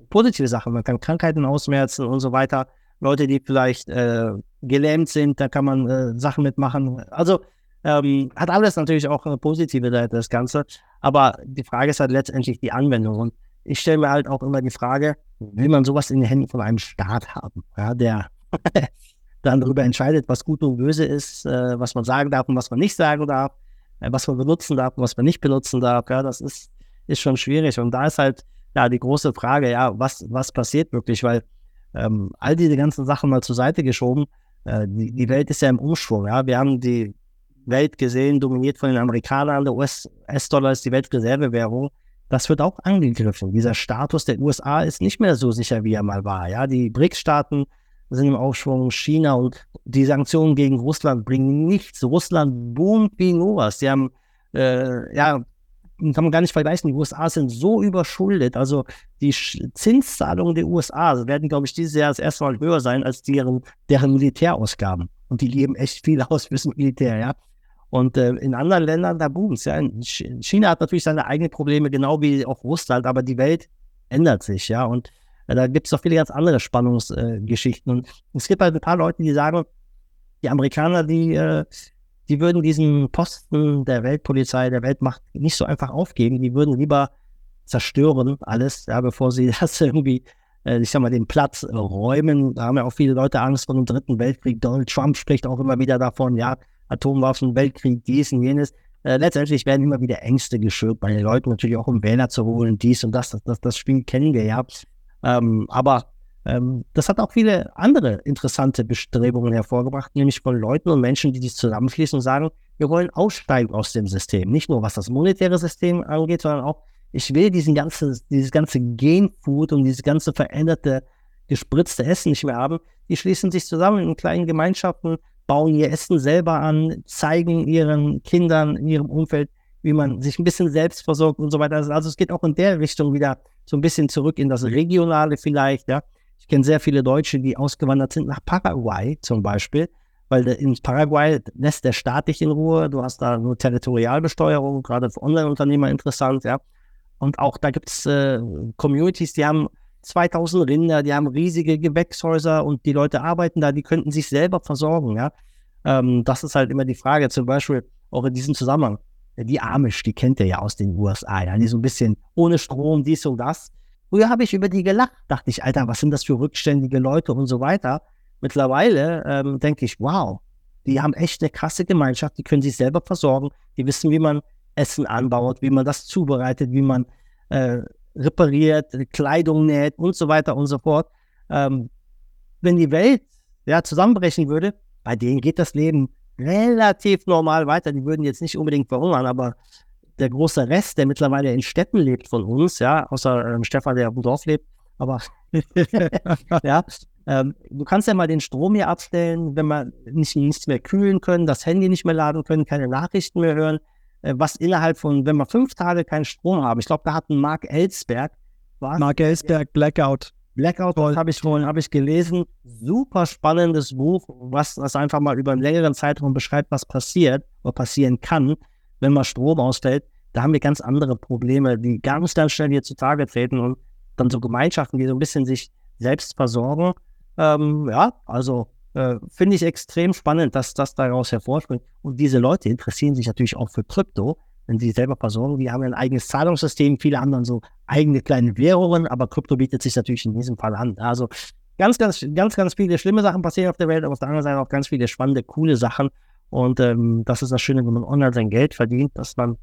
positive Sachen. Man kann Krankheiten ausmerzen und so weiter. Leute, die vielleicht äh, gelähmt sind, da kann man äh, Sachen mitmachen. Also ähm, hat alles natürlich auch eine positive Seite, das Ganze. Aber die Frage ist halt letztendlich die Anwendung. Und ich stelle mir halt auch immer die Frage, will man sowas in den Händen von einem Staat haben, ja, der dann darüber entscheidet, was gut und böse ist, äh, was man sagen darf und was man nicht sagen darf, äh, was man benutzen darf und was man nicht benutzen darf. Ja, das ist, ist schon schwierig. Und da ist halt ja die große Frage, ja, was, was passiert wirklich? Weil ähm, all diese ganzen Sachen mal zur Seite geschoben, äh, die, die Welt ist ja im Umschwung. Ja? Wir haben die Welt gesehen, dominiert von den Amerikanern. Der US-Dollar ist die Weltreservewährung das wird auch angegriffen. Dieser Status der USA ist nicht mehr so sicher, wie er mal war. Ja, die BRICS-Staaten sind im Aufschwung. China und die Sanktionen gegen Russland bringen nichts. Russland boomt wie nur was. Die haben, äh, ja, kann man gar nicht vergleichen. Die USA sind so überschuldet. Also die Zinszahlungen der USA werden, glaube ich, dieses Jahr das erste Mal höher sein als deren, deren Militärausgaben. Und die geben echt viel aus fürs Militär, ja. Und äh, in anderen Ländern, da boomt ja. China hat natürlich seine eigenen Probleme, genau wie auch Russland, aber die Welt ändert sich, ja. Und da gibt es auch viele ganz andere Spannungsgeschichten. Äh, und es gibt halt ein paar Leute, die sagen, die Amerikaner, die, äh, die würden diesen Posten der Weltpolizei, der Weltmacht nicht so einfach aufgeben. Die würden lieber zerstören alles, ja, bevor sie das irgendwie, äh, ich sag mal, den Platz räumen. Da haben ja auch viele Leute Angst vor dem Dritten Weltkrieg. Donald Trump spricht auch immer wieder davon, ja, Atomwaffen, Weltkrieg, dies und jenes. Äh, letztendlich werden immer wieder Ängste geschürt bei den Leuten, natürlich auch um Wähler zu holen, dies und das. Das, das, das Spiel kennen wir ja. Ähm, aber ähm, das hat auch viele andere interessante Bestrebungen hervorgebracht, nämlich von Leuten und Menschen, die sich zusammenschließen und sagen, wir wollen aussteigen aus dem System. Nicht nur was das monetäre System angeht, sondern auch, ich will diesen ganzen, dieses ganze Genfood und dieses ganze veränderte, gespritzte Essen nicht mehr haben. Die schließen sich zusammen in kleinen Gemeinschaften, bauen ihr Essen selber an, zeigen ihren Kindern in ihrem Umfeld, wie man sich ein bisschen selbst versorgt und so weiter. Also es geht auch in der Richtung wieder so ein bisschen zurück in das Regionale vielleicht. Ja. Ich kenne sehr viele Deutsche, die ausgewandert sind nach Paraguay zum Beispiel, weil in Paraguay lässt der Staat dich in Ruhe. Du hast da nur Territorialbesteuerung, gerade für Online-Unternehmer interessant. Ja. Und auch da gibt es äh, Communities, die haben 2000 Rinder, die haben riesige Gewächshäuser und die Leute arbeiten da, die könnten sich selber versorgen, ja. Ähm, das ist halt immer die Frage, zum Beispiel auch in diesem Zusammenhang. Die Amish, die kennt ihr ja aus den USA, ja, die so ein bisschen ohne Strom, dies und das. Früher habe ich über die gelacht, dachte ich, Alter, was sind das für rückständige Leute und so weiter. Mittlerweile ähm, denke ich, wow, die haben echt eine krasse Gemeinschaft, die können sich selber versorgen, die wissen, wie man Essen anbaut, wie man das zubereitet, wie man äh, repariert, Kleidung näht und so weiter und so fort. Ähm, wenn die Welt ja, zusammenbrechen würde, bei denen geht das Leben relativ normal weiter. Die würden jetzt nicht unbedingt verhungern, aber der große Rest, der mittlerweile in Städten lebt von uns, ja, außer ähm, Stefan, der dem Dorf lebt, aber ja, ähm, du kannst ja mal den Strom hier abstellen, wenn wir nicht, nichts mehr kühlen können, das Handy nicht mehr laden können, keine Nachrichten mehr hören, äh, was innerhalb von, wenn wir fünf Tage keinen Strom haben, ich glaube, da hat ein Mark Ellsberg, was? Mark Ellsberg, Blackout. Blackout habe ich vorhin habe ich gelesen. Super spannendes Buch, was das einfach mal über einen längeren Zeitraum beschreibt, was passiert oder passieren kann, wenn mal Strom ausfällt. Da haben wir ganz andere Probleme, die ganz, ganz schnell hier zutage treten und dann so Gemeinschaften, die so ein bisschen sich selbst versorgen. Ähm, ja, also äh, finde ich extrem spannend, dass das daraus hervorspringt. Und diese Leute interessieren sich natürlich auch für Krypto wenn sie selber versorgen. Die haben ein eigenes Zahlungssystem, viele dann so eigene kleine Währungen, aber Krypto bietet sich natürlich in diesem Fall an. Also ganz, ganz, ganz, ganz viele schlimme Sachen passieren auf der Welt, aber auf der anderen Seite auch ganz viele spannende, coole Sachen. Und ähm, das ist das Schöne, wenn man online sein Geld verdient, dass man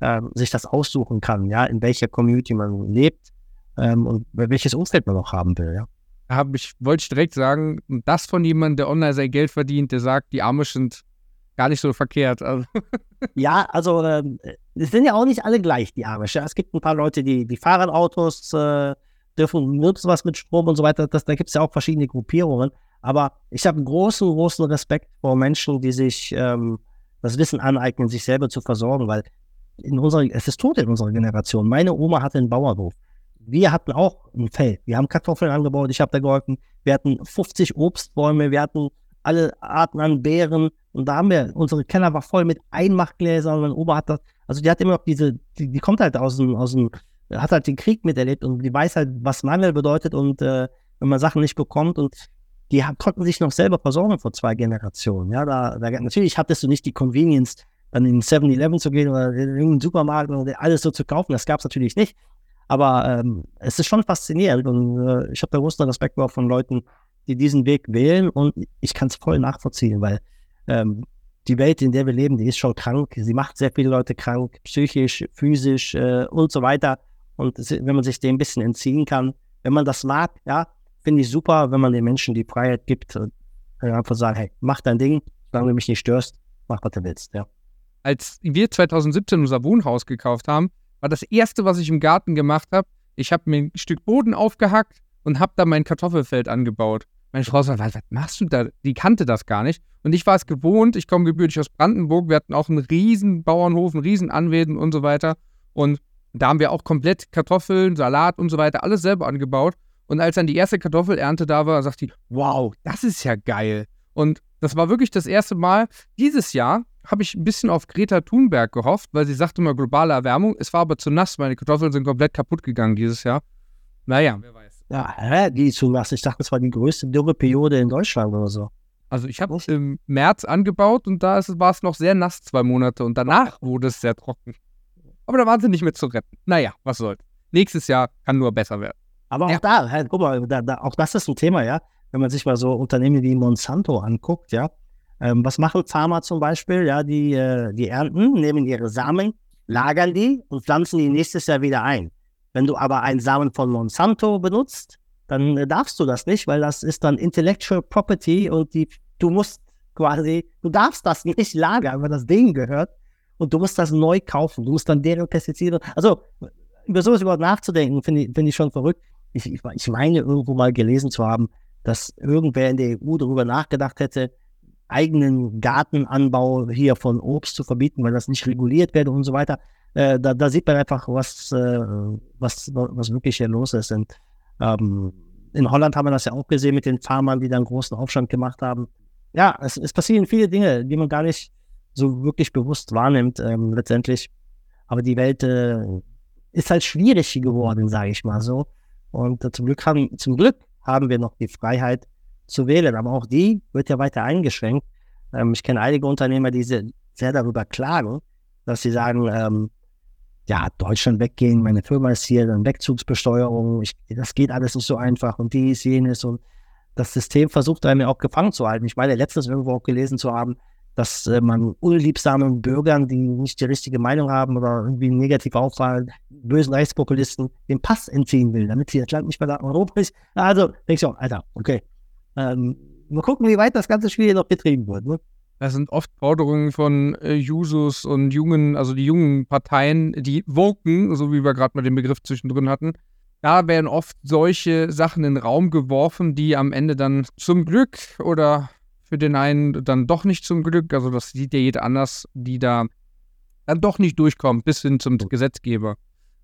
ähm, sich das aussuchen kann, ja, in welcher Community man lebt ähm, und welches Umfeld man auch haben will, ja. Hab ich, wollte ich direkt sagen, das von jemandem, der online sein Geld verdient, der sagt, die Arme sind gar nicht so verkehrt. Also. Ja, also äh, es sind ja auch nicht alle gleich, die Amish. Ja? Es gibt ein paar Leute, die, die fahren Autos, äh, dürfen nutzen was mit Strom und so weiter. Das, da gibt es ja auch verschiedene Gruppierungen. Aber ich habe großen, großen Respekt vor Menschen, die sich ähm, das Wissen aneignen, sich selber zu versorgen, weil in unserer, es ist tot in unserer Generation. Meine Oma hatte einen Bauernhof. Wir hatten auch ein Feld. Wir haben Kartoffeln angebaut, ich habe da geholfen. Wir hatten 50 Obstbäume, wir hatten alle Arten an Beeren. Und da haben wir, unsere Keller war voll mit Einmachgläsern. Mein Opa hat das, also die hat immer noch diese, die, die kommt halt aus dem, aus dem, hat halt den Krieg miterlebt und die weiß halt, was Mangel bedeutet und äh, wenn man Sachen nicht bekommt und die konnten sich noch selber versorgen vor zwei Generationen. Ja, da, da natürlich hattest du nicht die Convenience, dann in 7-Eleven zu gehen oder in irgendeinen Supermarkt und alles so zu kaufen. Das gab es natürlich nicht. Aber ähm, es ist schon faszinierend und äh, ich habe da großen Respekt auch von Leuten, die diesen Weg wählen und ich kann es voll nachvollziehen, weil ähm, die Welt, in der wir leben, die ist schon krank. Sie macht sehr viele Leute krank, psychisch, physisch äh, und so weiter. Und wenn man sich dem ein bisschen entziehen kann, wenn man das mag, ja, finde ich super, wenn man den Menschen die Freiheit gibt und einfach sagen, hey, mach dein Ding, solange du mich nicht störst, mach, was du willst, ja. Als wir 2017 unser Wohnhaus gekauft haben, war das erste, was ich im Garten gemacht habe, ich habe mir ein Stück Boden aufgehackt und habe da mein Kartoffelfeld angebaut. Meine Frau sagt, was, was machst du da? Die kannte das gar nicht. Und ich war es gewohnt, ich komme gebürtig aus Brandenburg, wir hatten auch einen riesen Bauernhof, einen riesen Anwesen und so weiter. Und da haben wir auch komplett Kartoffeln, Salat und so weiter, alles selber angebaut. Und als dann die erste Kartoffelernte da war, sagt die, wow, das ist ja geil. Und das war wirklich das erste Mal. Dieses Jahr habe ich ein bisschen auf Greta Thunberg gehofft, weil sie sagte immer globale Erwärmung. Es war aber zu nass, meine Kartoffeln sind komplett kaputt gegangen dieses Jahr. Naja. Ja, hä, die zu nass. Ich dachte, das war die größte Dürreperiode in Deutschland oder so. Also ich habe es im März angebaut und da war es noch sehr nass zwei Monate und danach wurde es sehr trocken. Aber da waren sie nicht mehr zu retten. Naja, was soll's. Nächstes Jahr kann nur besser werden. Aber auch ja. da, halt, guck mal, da, da, auch das ist ein Thema, ja. Wenn man sich mal so Unternehmen wie Monsanto anguckt, ja. Ähm, was machen Pharma zum Beispiel? Ja, die, äh, die ernten, nehmen ihre Samen, lagern die und pflanzen die nächstes Jahr wieder ein. Wenn du aber einen Samen von Monsanto benutzt, dann äh, darfst du das nicht, weil das ist dann Intellectual Property und die, du musst quasi, du darfst das nicht lagern, weil das denen gehört und du musst das neu kaufen. Du musst dann deren Pestizide, also über sowas überhaupt nachzudenken, finde ich, find ich schon verrückt. Ich, ich, ich meine irgendwo mal gelesen zu haben, dass irgendwer in der EU darüber nachgedacht hätte, eigenen Gartenanbau hier von Obst zu verbieten, weil das nicht reguliert werde und so weiter. Äh, da, da, sieht man einfach, was, äh, was, was wirklich hier los ist. Und, ähm, in Holland haben wir das ja auch gesehen mit den Farmern, die da einen großen Aufstand gemacht haben. Ja, es, es passieren viele Dinge, die man gar nicht so wirklich bewusst wahrnimmt, ähm, letztendlich. Aber die Welt äh, ist halt schwierig geworden, sage ich mal so. Und äh, zum, Glück haben, zum Glück haben wir noch die Freiheit zu wählen. Aber auch die wird ja weiter eingeschränkt. Ähm, ich kenne einige Unternehmer, die sehr, sehr darüber klagen, dass sie sagen, ähm, ja, Deutschland weggehen, meine Firma ist hier, dann Wegzugsbesteuerung, ich, das geht alles nicht so einfach und dies, jenes und das System versucht einem ja auch gefangen zu halten. Ich meine, letztens irgendwo auch gelesen zu haben, dass äh, man unliebsamen Bürgern, die nicht die richtige Meinung haben oder irgendwie negativ auffallen, bösen Rechtspopulisten den Pass entziehen will, damit sie das Land nicht mehr nach Europa ist. Also, denkst du auch, Alter, okay. Ähm, mal gucken, wie weit das ganze Spiel hier noch betrieben wird. Ne? Das sind oft Forderungen von äh, Jusos und jungen, also die jungen Parteien, die Woken, so wie wir gerade mal den Begriff zwischendrin hatten. Da werden oft solche Sachen in den Raum geworfen, die am Ende dann zum Glück oder für den einen dann doch nicht zum Glück, also das sieht ja jeder anders, die da dann doch nicht durchkommen, bis hin zum Gesetzgeber.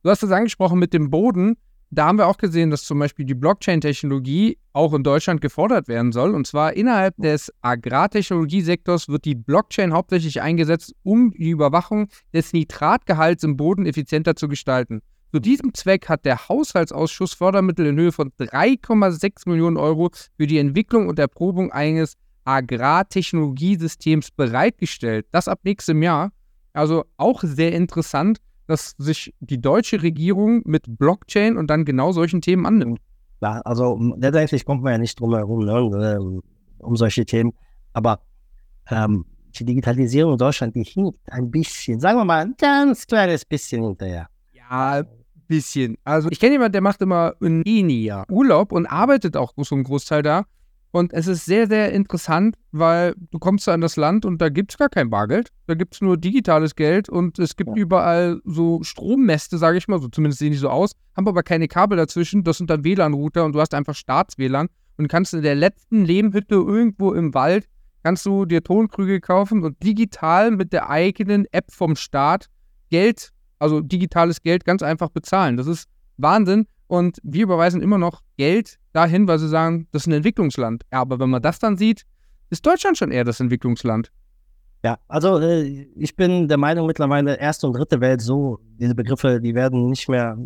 Du hast es angesprochen mit dem Boden. Da haben wir auch gesehen, dass zum Beispiel die Blockchain-Technologie auch in Deutschland gefordert werden soll. Und zwar innerhalb des Agrartechnologiesektors wird die Blockchain hauptsächlich eingesetzt, um die Überwachung des Nitratgehalts im Boden effizienter zu gestalten. Zu diesem Zweck hat der Haushaltsausschuss Fördermittel in Höhe von 3,6 Millionen Euro für die Entwicklung und Erprobung eines Agrartechnologiesystems bereitgestellt. Das ab nächstem Jahr. Also auch sehr interessant, dass sich die deutsche Regierung mit Blockchain und dann genau solchen Themen annimmt. Ja, also letztendlich kommt man ja nicht drum herum, ne, ähm, um solche Themen. Aber ähm, die Digitalisierung in Deutschland, die hinkt ein bisschen, sagen wir mal, ein ganz kleines bisschen hinterher. Ja, bisschen. Also ich kenne jemanden, der macht immer in Enia Urlaub und arbeitet auch so einen Großteil da. Und es ist sehr, sehr interessant, weil du kommst da in das Land und da gibt es gar kein Bargeld. Da gibt es nur digitales Geld und es gibt ja. überall so Strommäste, sage ich mal, so zumindest sehen die so aus, haben aber keine Kabel dazwischen. Das sind dann WLAN-Router und du hast einfach Staats-WLAN und kannst in der letzten Lehmhütte irgendwo im Wald kannst du dir Tonkrüge kaufen und digital mit der eigenen App vom Staat Geld, also digitales Geld ganz einfach bezahlen. Das ist Wahnsinn. Und wir überweisen immer noch Geld dahin, weil sie sagen, das ist ein Entwicklungsland. Ja, aber wenn man das dann sieht, ist Deutschland schon eher das Entwicklungsland. Ja, also äh, ich bin der Meinung mittlerweile, erste und dritte Welt, so, diese Begriffe, die werden nicht mehr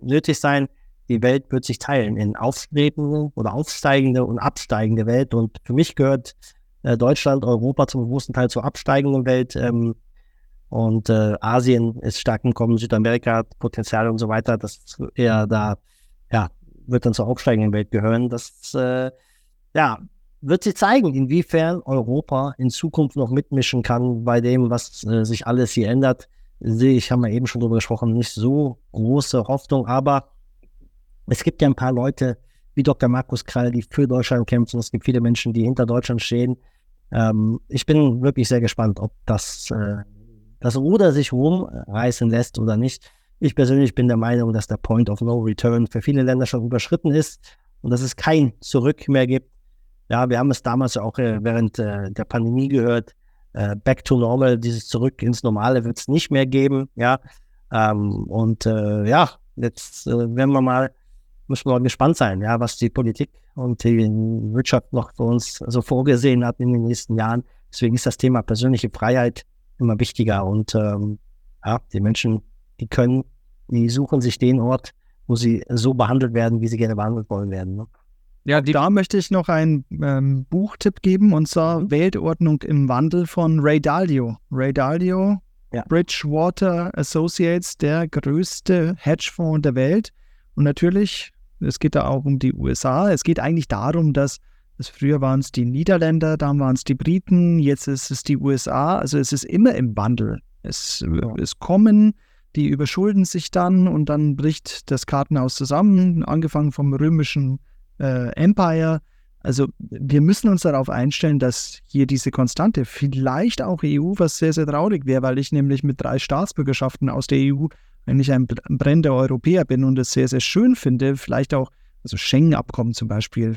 nötig sein. Die Welt wird sich teilen in aufstrebende oder aufsteigende und absteigende Welt. Und für mich gehört äh, Deutschland, Europa zum großen Teil zur absteigenden Welt. Ähm, und äh, Asien ist stark im Kommen, Südamerika hat Potenzial und so weiter. Das ist eher da wird dann zur aufsteigenden Welt gehören. Das äh, ja, wird sich zeigen, inwiefern Europa in Zukunft noch mitmischen kann bei dem, was äh, sich alles hier ändert. Sehe ich, haben wir eben schon drüber gesprochen, nicht so große Hoffnung, aber es gibt ja ein paar Leute wie Dr. Markus Krall, die für Deutschland kämpfen. Es gibt viele Menschen, die hinter Deutschland stehen. Ähm, ich bin wirklich sehr gespannt, ob das, äh, das Ruder sich rumreißen lässt oder nicht. Ich persönlich bin der Meinung, dass der Point of No Return für viele Länder schon überschritten ist und dass es kein Zurück mehr gibt. Ja, wir haben es damals auch äh, während äh, der Pandemie gehört. Äh, back to normal, dieses Zurück ins Normale wird es nicht mehr geben. Ja, ähm, und ja, jetzt werden wir mal, müssen wir mal gespannt sein, ja, was die Politik und die Wirtschaft noch für uns so vorgesehen hat in den nächsten Jahren. Deswegen ist das Thema persönliche Freiheit immer wichtiger und ähm, ja, die Menschen, die können die suchen sich den Ort, wo sie so behandelt werden, wie sie gerne behandelt wollen werden. Ne? Ja, da möchte ich noch einen ähm, Buchtipp geben und zwar mhm. Weltordnung im Wandel von Ray Dalio. Ray Dalio, ja. Bridgewater Associates, der größte Hedgefonds der Welt. Und natürlich, es geht da auch um die USA. Es geht eigentlich darum, dass es früher waren es die Niederländer, dann waren es die Briten, jetzt ist es die USA. Also es ist immer im Wandel. Es, ja. es kommen die überschulden sich dann und dann bricht das Kartenhaus zusammen, angefangen vom römischen äh, Empire. Also wir müssen uns darauf einstellen, dass hier diese Konstante, vielleicht auch EU, was sehr, sehr traurig wäre, weil ich nämlich mit drei Staatsbürgerschaften aus der EU eigentlich ein brennender Europäer bin und es sehr, sehr schön finde, vielleicht auch, also Schengen-Abkommen zum Beispiel,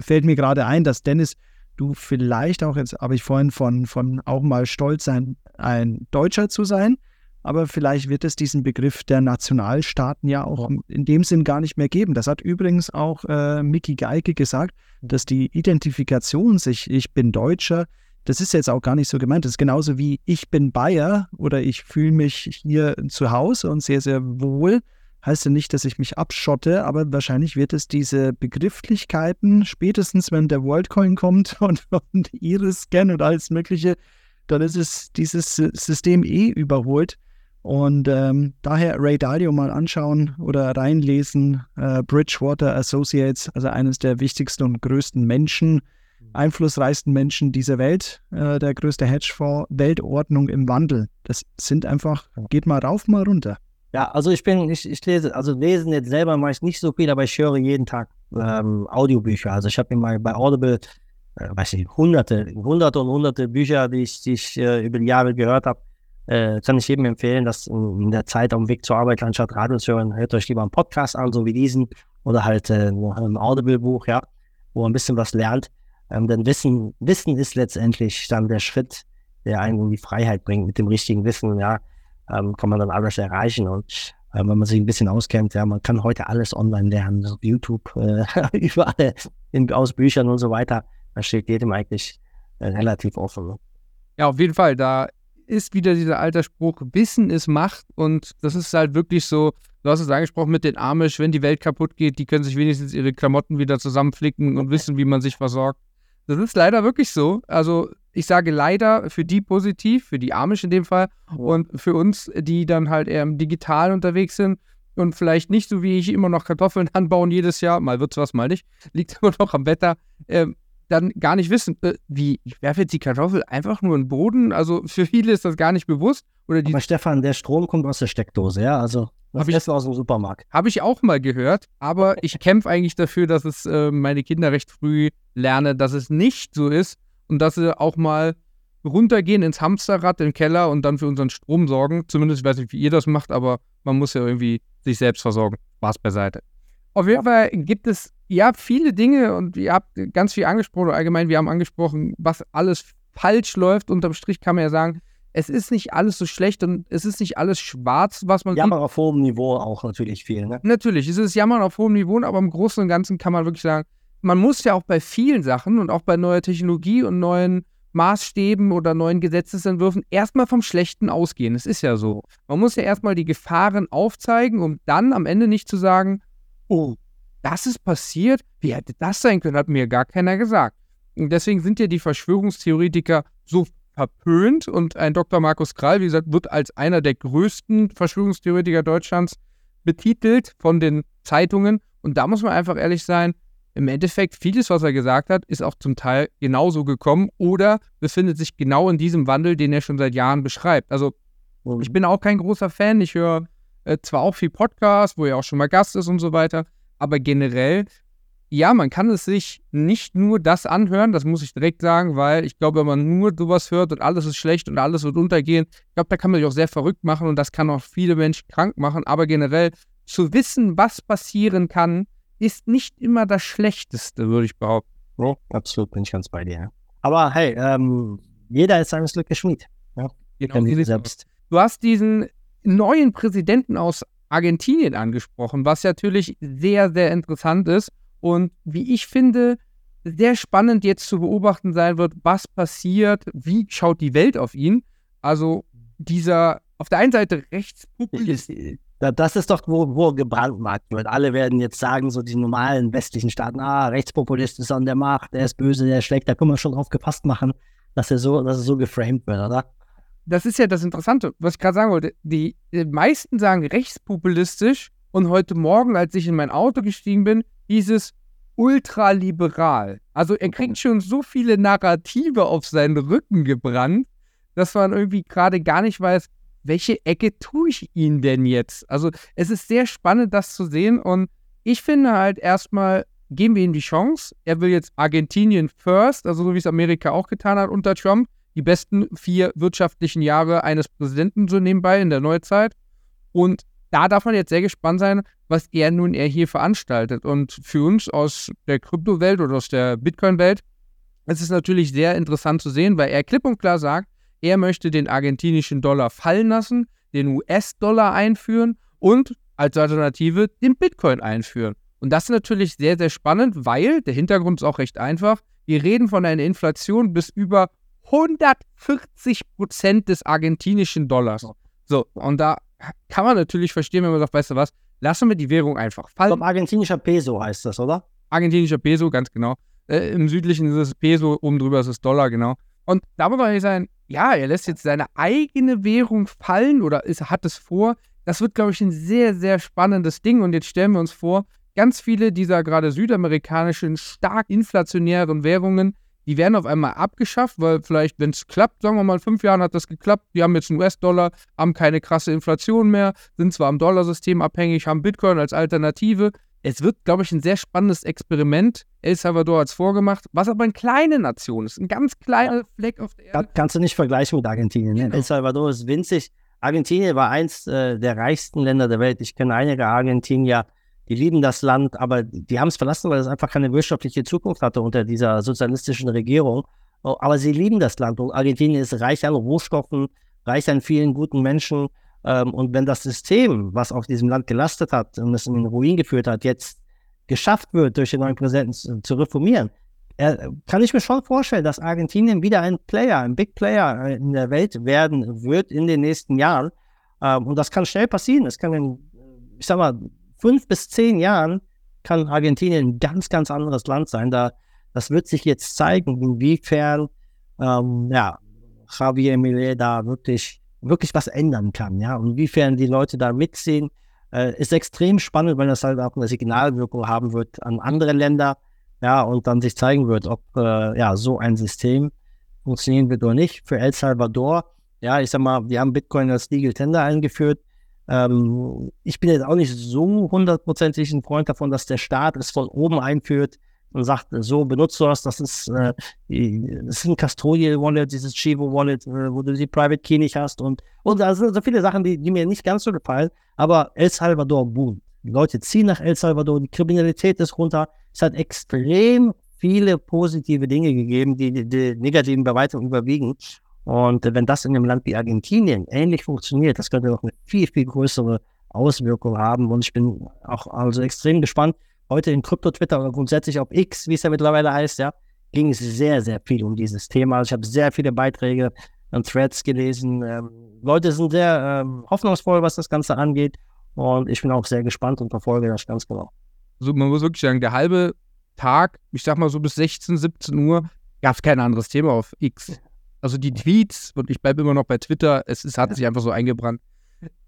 fällt mir gerade ein, dass Dennis, du vielleicht auch, jetzt habe ich vorhin von, von auch mal stolz sein, ein Deutscher zu sein, aber vielleicht wird es diesen Begriff der Nationalstaaten ja auch in dem Sinn gar nicht mehr geben. Das hat übrigens auch äh, Mickey Geike gesagt, dass die Identifikation sich, ich bin Deutscher, das ist jetzt auch gar nicht so gemeint. Das ist genauso wie ich bin Bayer oder ich fühle mich hier zu Hause und sehr, sehr wohl, Heißt ja nicht, dass ich mich abschotte, aber wahrscheinlich wird es diese Begrifflichkeiten, spätestens wenn der WorldCoin kommt und, und Iris-Scan und alles Mögliche, dann ist es dieses System eh überholt. Und ähm, daher Ray Dalio mal anschauen oder reinlesen. Äh, Bridgewater Associates, also eines der wichtigsten und größten Menschen, einflussreichsten Menschen dieser Welt, äh, der größte Hedgefonds, Weltordnung im Wandel. Das sind einfach, geht mal rauf, mal runter. Ja, also ich bin, ich, ich lese, also lesen jetzt selber mache ich nicht so viel, aber ich höre jeden Tag ähm, Audiobücher. Also ich habe mir mal bei Audible, äh, weiß ich, hunderte, hunderte und hunderte Bücher, die ich, die ich äh, über die Jahre gehört habe äh, kann ich jedem empfehlen, dass in der Zeit am Weg zur Arbeit anstatt Radio zu hören, hört euch lieber einen Podcast an, so wie diesen, oder halt äh, ein Audible-Buch, ja, wo man ein bisschen was lernt. Ähm, denn Wissen, Wissen ist letztendlich dann der Schritt, der einen in die Freiheit bringt. Mit dem richtigen Wissen, ja, ähm, kann man dann alles erreichen. Und äh, wenn man sich ein bisschen auskennt, ja, man kann heute alles online lernen, auf YouTube, äh, überall in, aus Büchern und so weiter. Da steht jedem eigentlich äh, relativ offen. Ne? Ja, auf jeden Fall. Da ist wieder dieser alte Spruch, Wissen ist Macht und das ist halt wirklich so, du hast es angesprochen mit den Amish, wenn die Welt kaputt geht, die können sich wenigstens ihre Klamotten wieder zusammenflicken und wissen, wie man sich versorgt. Das ist leider wirklich so. Also ich sage leider für die positiv, für die Amish in dem Fall und für uns, die dann halt eher im Digitalen unterwegs sind und vielleicht nicht so wie ich immer noch Kartoffeln anbauen jedes Jahr, mal wird's was, mal nicht, liegt immer noch am Wetter. Ähm, dann gar nicht wissen, äh, wie, ich werfe jetzt die Kartoffel einfach nur in den Boden. Also für viele ist das gar nicht bewusst. Oder die Aber Stefan, der Strom kommt aus der Steckdose, ja? Also habe ich aus dem Supermarkt. Habe ich auch mal gehört, aber ich kämpfe eigentlich dafür, dass es äh, meine Kinder recht früh lernen, dass es nicht so ist und dass sie auch mal runtergehen ins Hamsterrad im Keller und dann für unseren Strom sorgen. Zumindest ich weiß nicht, wie ihr das macht, aber man muss ja irgendwie sich selbst versorgen. Spaß beiseite. Auf jeden Fall gibt es ja viele Dinge und ihr habt ganz viel angesprochen, allgemein, wir haben angesprochen, was alles falsch läuft. Unterm Strich kann man ja sagen, es ist nicht alles so schlecht und es ist nicht alles schwarz, was man. Jammern auf hohem Niveau auch natürlich viel, ne? Natürlich, es ist Jammern auf hohem Niveau, aber im Großen und Ganzen kann man wirklich sagen, man muss ja auch bei vielen Sachen und auch bei neuer Technologie und neuen Maßstäben oder neuen Gesetzesentwürfen erstmal vom Schlechten ausgehen. Es ist ja so. Man muss ja erstmal die Gefahren aufzeigen, um dann am Ende nicht zu sagen, oh, das ist passiert? Wie hätte das sein können? Hat mir gar keiner gesagt. Und deswegen sind ja die Verschwörungstheoretiker so verpönt und ein Dr. Markus Krall, wie gesagt, wird als einer der größten Verschwörungstheoretiker Deutschlands betitelt von den Zeitungen. Und da muss man einfach ehrlich sein, im Endeffekt, vieles, was er gesagt hat, ist auch zum Teil genauso gekommen oder befindet sich genau in diesem Wandel, den er schon seit Jahren beschreibt. Also ich bin auch kein großer Fan. Ich höre äh, zwar auch viel Podcast, wo er auch schon mal Gast ist und so weiter, aber generell, ja, man kann es sich nicht nur das anhören, das muss ich direkt sagen, weil ich glaube, wenn man nur sowas hört und alles ist schlecht und alles wird untergehen, ich glaube, da kann man sich auch sehr verrückt machen und das kann auch viele Menschen krank machen, aber generell zu wissen, was passieren kann, ist nicht immer das Schlechteste, würde ich behaupten. Ja, absolut, bin ich ganz bei dir. Aber hey, ähm, jeder ist seines Glückes Schmied. Ja, genau, selbst. Du hast diesen neuen Präsidenten aus Argentinien angesprochen, was natürlich sehr, sehr interessant ist und wie ich finde, sehr spannend jetzt zu beobachten sein wird, was passiert, wie schaut die Welt auf ihn. Also dieser auf der einen Seite Rechtspopulist. Das ist doch, wo, wo gebrandmarkt wird. Alle werden jetzt sagen, so die normalen westlichen Staaten, ah, Rechtspopulist ist an der Macht, der ist böse, der ist schlecht, da können wir schon drauf gepasst machen, dass er so, dass er so geframed wird, oder? Das ist ja das Interessante, was ich gerade sagen wollte. Die, die, meisten sagen rechtspopulistisch und heute Morgen, als ich in mein Auto gestiegen bin, hieß es ultraliberal. Also er kriegt schon so viele Narrative auf seinen Rücken gebrannt, dass man irgendwie gerade gar nicht weiß, welche Ecke tue ich ihn denn jetzt? Also es ist sehr spannend, das zu sehen und ich finde halt erstmal, geben wir ihm die Chance. Er will jetzt Argentinien first, also so wie es Amerika auch getan hat unter Trump die besten vier wirtschaftlichen Jahre eines Präsidenten so nebenbei in der Neuzeit. Und da darf man jetzt sehr gespannt sein, was er nun er hier veranstaltet. Und für uns aus der Kryptowelt oder aus der Bitcoin-Welt ist es natürlich sehr interessant zu sehen, weil er klipp und klar sagt, er möchte den argentinischen Dollar fallen lassen, den US-Dollar einführen und als Alternative den Bitcoin einführen. Und das ist natürlich sehr, sehr spannend, weil der Hintergrund ist auch recht einfach. Wir reden von einer Inflation bis über 140 Prozent des argentinischen Dollars. So, und da kann man natürlich verstehen, wenn man sagt, weißt du was, lassen wir die Währung einfach fallen. Ich glaube, argentinischer Peso heißt das, oder? Argentinischer Peso, ganz genau. Äh, Im südlichen ist es Peso, oben drüber ist es Dollar, genau. Und da muss man nicht sagen, ja, er lässt jetzt seine eigene Währung fallen oder ist, hat es vor. Das wird, glaube ich, ein sehr, sehr spannendes Ding. Und jetzt stellen wir uns vor, ganz viele dieser gerade südamerikanischen, stark inflationären Währungen, die werden auf einmal abgeschafft, weil vielleicht, wenn es klappt, sagen wir mal, in fünf Jahren hat das geklappt, die haben jetzt einen US-Dollar, haben keine krasse Inflation mehr, sind zwar am Dollarsystem abhängig, haben Bitcoin als Alternative, es wird, glaube ich, ein sehr spannendes Experiment. El Salvador hat es vorgemacht, was aber eine kleine Nation ist. Ein ganz kleiner Fleck auf der Erde. kannst du nicht vergleichen mit Argentinien. Ne? Genau. El Salvador ist winzig. Argentinien war eins äh, der reichsten Länder der Welt. Ich kenne einige Argentinier, die lieben das Land, aber die haben es verlassen, weil es einfach keine wirtschaftliche Zukunft hatte unter dieser sozialistischen Regierung. Oh, aber sie lieben das Land und Argentinien ist reich an Rohstoffen, reich an vielen guten Menschen. Ähm, und wenn das System, was auf diesem Land gelastet hat und es in Ruin geführt hat, jetzt geschafft wird, durch den neuen Präsidenten zu, reformieren, äh, kann ich mir schon vorstellen, dass Argentinien wieder ein Player, ein Big Player in der Welt werden wird in den nächsten Jahren. Ähm, und das kann schnell passieren. Es kann ich sag mal, fünf bis zehn Jahren kann Argentinien ein ganz, ganz anderes Land sein. Da, das wird sich jetzt zeigen, inwiefern ähm, ja, Javier Millet da wirklich wirklich was ändern kann. Ja, und inwiefern die Leute da mitziehen, äh, ist extrem spannend, weil das halt auch eine Signalwirkung haben wird an andere Länder. Ja, und dann sich zeigen wird, ob äh, ja so ein System funktionieren wird oder nicht. Für El Salvador, ja, ich sag mal, wir haben Bitcoin als Legal Tender eingeführt. Ähm, ich bin jetzt auch nicht so hundertprozentig ein Freund davon, dass der Staat es von oben einführt und sagt, so benutzt du das, das ist, äh, das ist ein Custodial Wallet, dieses Chivo Wallet, äh, wo du die Private Key nicht hast und, und da sind so viele Sachen, die, die mir nicht ganz so gefallen, aber El Salvador boom. Die Leute ziehen nach El Salvador, die Kriminalität ist runter. Es hat extrem viele positive Dinge gegeben, die die, die negativen bei weitem überwiegen. Und wenn das in einem Land wie Argentinien ähnlich funktioniert, das könnte noch eine viel, viel größere Auswirkung haben. Und ich bin auch also extrem gespannt, heute in Krypto-Twitter oder grundsätzlich auf X, wie es ja mittlerweile heißt, ja, ging es sehr, sehr viel um dieses Thema. Also ich habe sehr viele Beiträge und Threads gelesen. Ähm, Leute sind sehr ähm, hoffnungsvoll, was das Ganze angeht. Und ich bin auch sehr gespannt und verfolge das ganz genau. Also man muss wirklich sagen, der halbe Tag, ich sag mal so bis 16, 17 Uhr, gab es kein anderes Thema auf X. Also die Tweets, und ich bleibe immer noch bei Twitter, es, es hat ja. sich einfach so eingebrannt.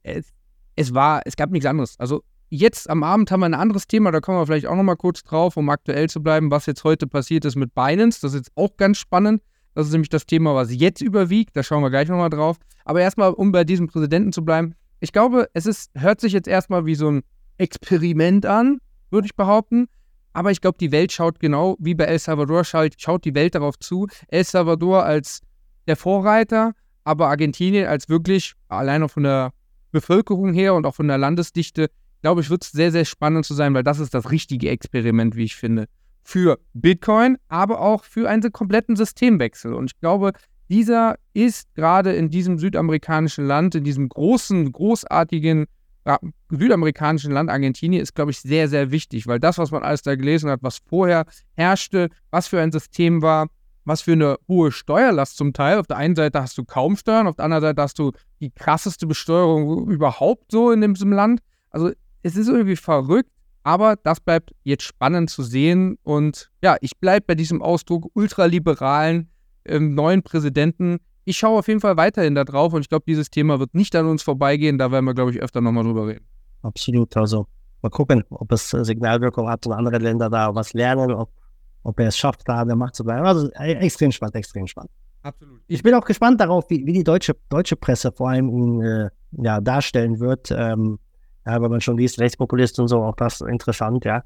Es, es war, es gab nichts anderes. Also Jetzt am Abend haben wir ein anderes Thema, da kommen wir vielleicht auch nochmal kurz drauf, um aktuell zu bleiben, was jetzt heute passiert ist mit Binance. Das ist jetzt auch ganz spannend. Das ist nämlich das Thema, was jetzt überwiegt. Da schauen wir gleich nochmal drauf. Aber erstmal, um bei diesem Präsidenten zu bleiben. Ich glaube, es ist, hört sich jetzt erstmal wie so ein Experiment an, würde ich behaupten. Aber ich glaube, die Welt schaut genau wie bei El Salvador, schaut, schaut die Welt darauf zu. El Salvador als der Vorreiter, aber Argentinien als wirklich, allein auch von der Bevölkerung her und auch von der Landesdichte, glaube ich, wird es sehr, sehr spannend zu sein, weil das ist das richtige Experiment, wie ich finde, für Bitcoin, aber auch für einen kompletten Systemwechsel. Und ich glaube, dieser ist gerade in diesem südamerikanischen Land, in diesem großen, großartigen ja, südamerikanischen Land Argentinien, ist, glaube ich, sehr, sehr wichtig, weil das, was man alles da gelesen hat, was vorher herrschte, was für ein System war, was für eine hohe Steuerlast zum Teil. Auf der einen Seite hast du kaum Steuern, auf der anderen Seite hast du die krasseste Besteuerung überhaupt so in diesem Land. Also es ist irgendwie verrückt, aber das bleibt jetzt spannend zu sehen. Und ja, ich bleibe bei diesem Ausdruck ultraliberalen äh, neuen Präsidenten. Ich schaue auf jeden Fall weiterhin da drauf und ich glaube, dieses Thema wird nicht an uns vorbeigehen. Da werden wir, glaube ich, öfter nochmal drüber reden. Absolut. Also mal gucken, ob es Signalwirkung hat und andere Länder da was lernen, ob, ob er es schafft, da an der Macht zu bleiben. Also äh, extrem spannend, extrem spannend. Absolut. Ich bin auch gespannt darauf, wie, wie die deutsche, deutsche Presse vor allem ihn äh, ja, darstellen wird. Ähm, ja, wenn man schon liest, Rechtspopulist und so, auch das interessant, ja.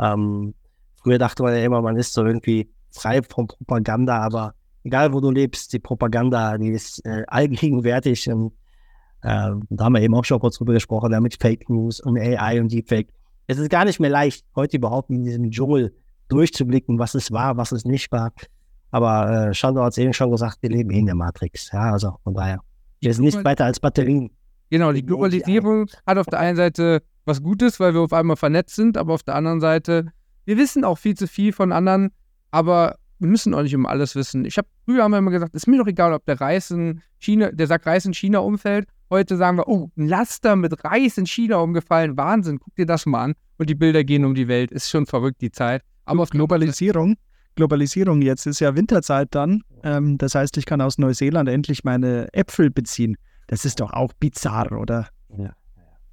Ähm, früher dachte man ja immer, man ist so irgendwie frei von Propaganda, aber egal wo du lebst, die Propaganda, die ist äh, allgegenwärtig. Und, äh, da haben wir eben auch schon kurz drüber gesprochen, ja, mit Fake News und AI und Deepfake. Es ist gar nicht mehr leicht, heute überhaupt in diesem Dschungel durchzublicken, was es war, was es nicht war. Aber äh, Shando hat es eben schon gesagt, wir leben in der Matrix. Ja, also von daher. Wir sind nicht weiter als Batterien. Genau, die Globalisierung hat auf der einen Seite was Gutes, weil wir auf einmal vernetzt sind, aber auf der anderen Seite, wir wissen auch viel zu viel von anderen, aber wir müssen auch nicht um alles wissen. Ich habe früher haben wir immer gesagt, ist mir doch egal, ob der Reis in China, der Sack Reis in China umfällt Heute sagen wir, oh, ein Laster mit Reis in China umgefallen, Wahnsinn, guck dir das mal an. Und die Bilder gehen um die Welt, ist schon verrückt, die Zeit. Aber auf Globalisierung, Globalisierung jetzt ist ja Winterzeit dann. Ähm, das heißt, ich kann aus Neuseeland endlich meine Äpfel beziehen. Das ist doch auch bizarr, oder? Ja.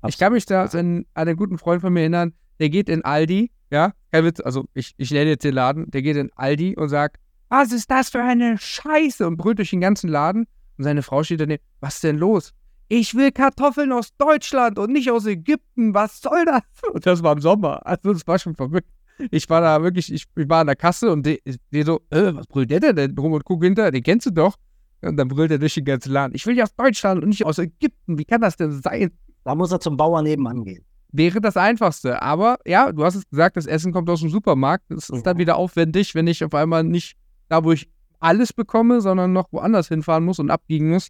Ich kann mich da an einen guten Freund von mir erinnern, der geht in Aldi, ja, kein Witz, also ich, ich nenne jetzt den Laden, der geht in Aldi und sagt, was ist das für eine Scheiße und brüllt durch den ganzen Laden. Und seine Frau steht daneben, was ist denn los? Ich will Kartoffeln aus Deutschland und nicht aus Ägypten, was soll das? Und das war im Sommer, also das war schon verrückt. Ich war da wirklich, ich, ich war an der Kasse und der, der so, äh, was brüllt der denn rum und guck hinter, den kennst du doch. Und dann brüllt er durch den ganzen Laden. Ich will ja aus Deutschland und nicht aus Ägypten. Wie kann das denn sein? Da muss er zum Bauern nebenan gehen. Wäre das Einfachste. Aber ja, du hast es gesagt, das Essen kommt aus dem Supermarkt. Das ist dann wieder aufwendig, wenn ich auf einmal nicht da, wo ich alles bekomme, sondern noch woanders hinfahren muss und abbiegen muss.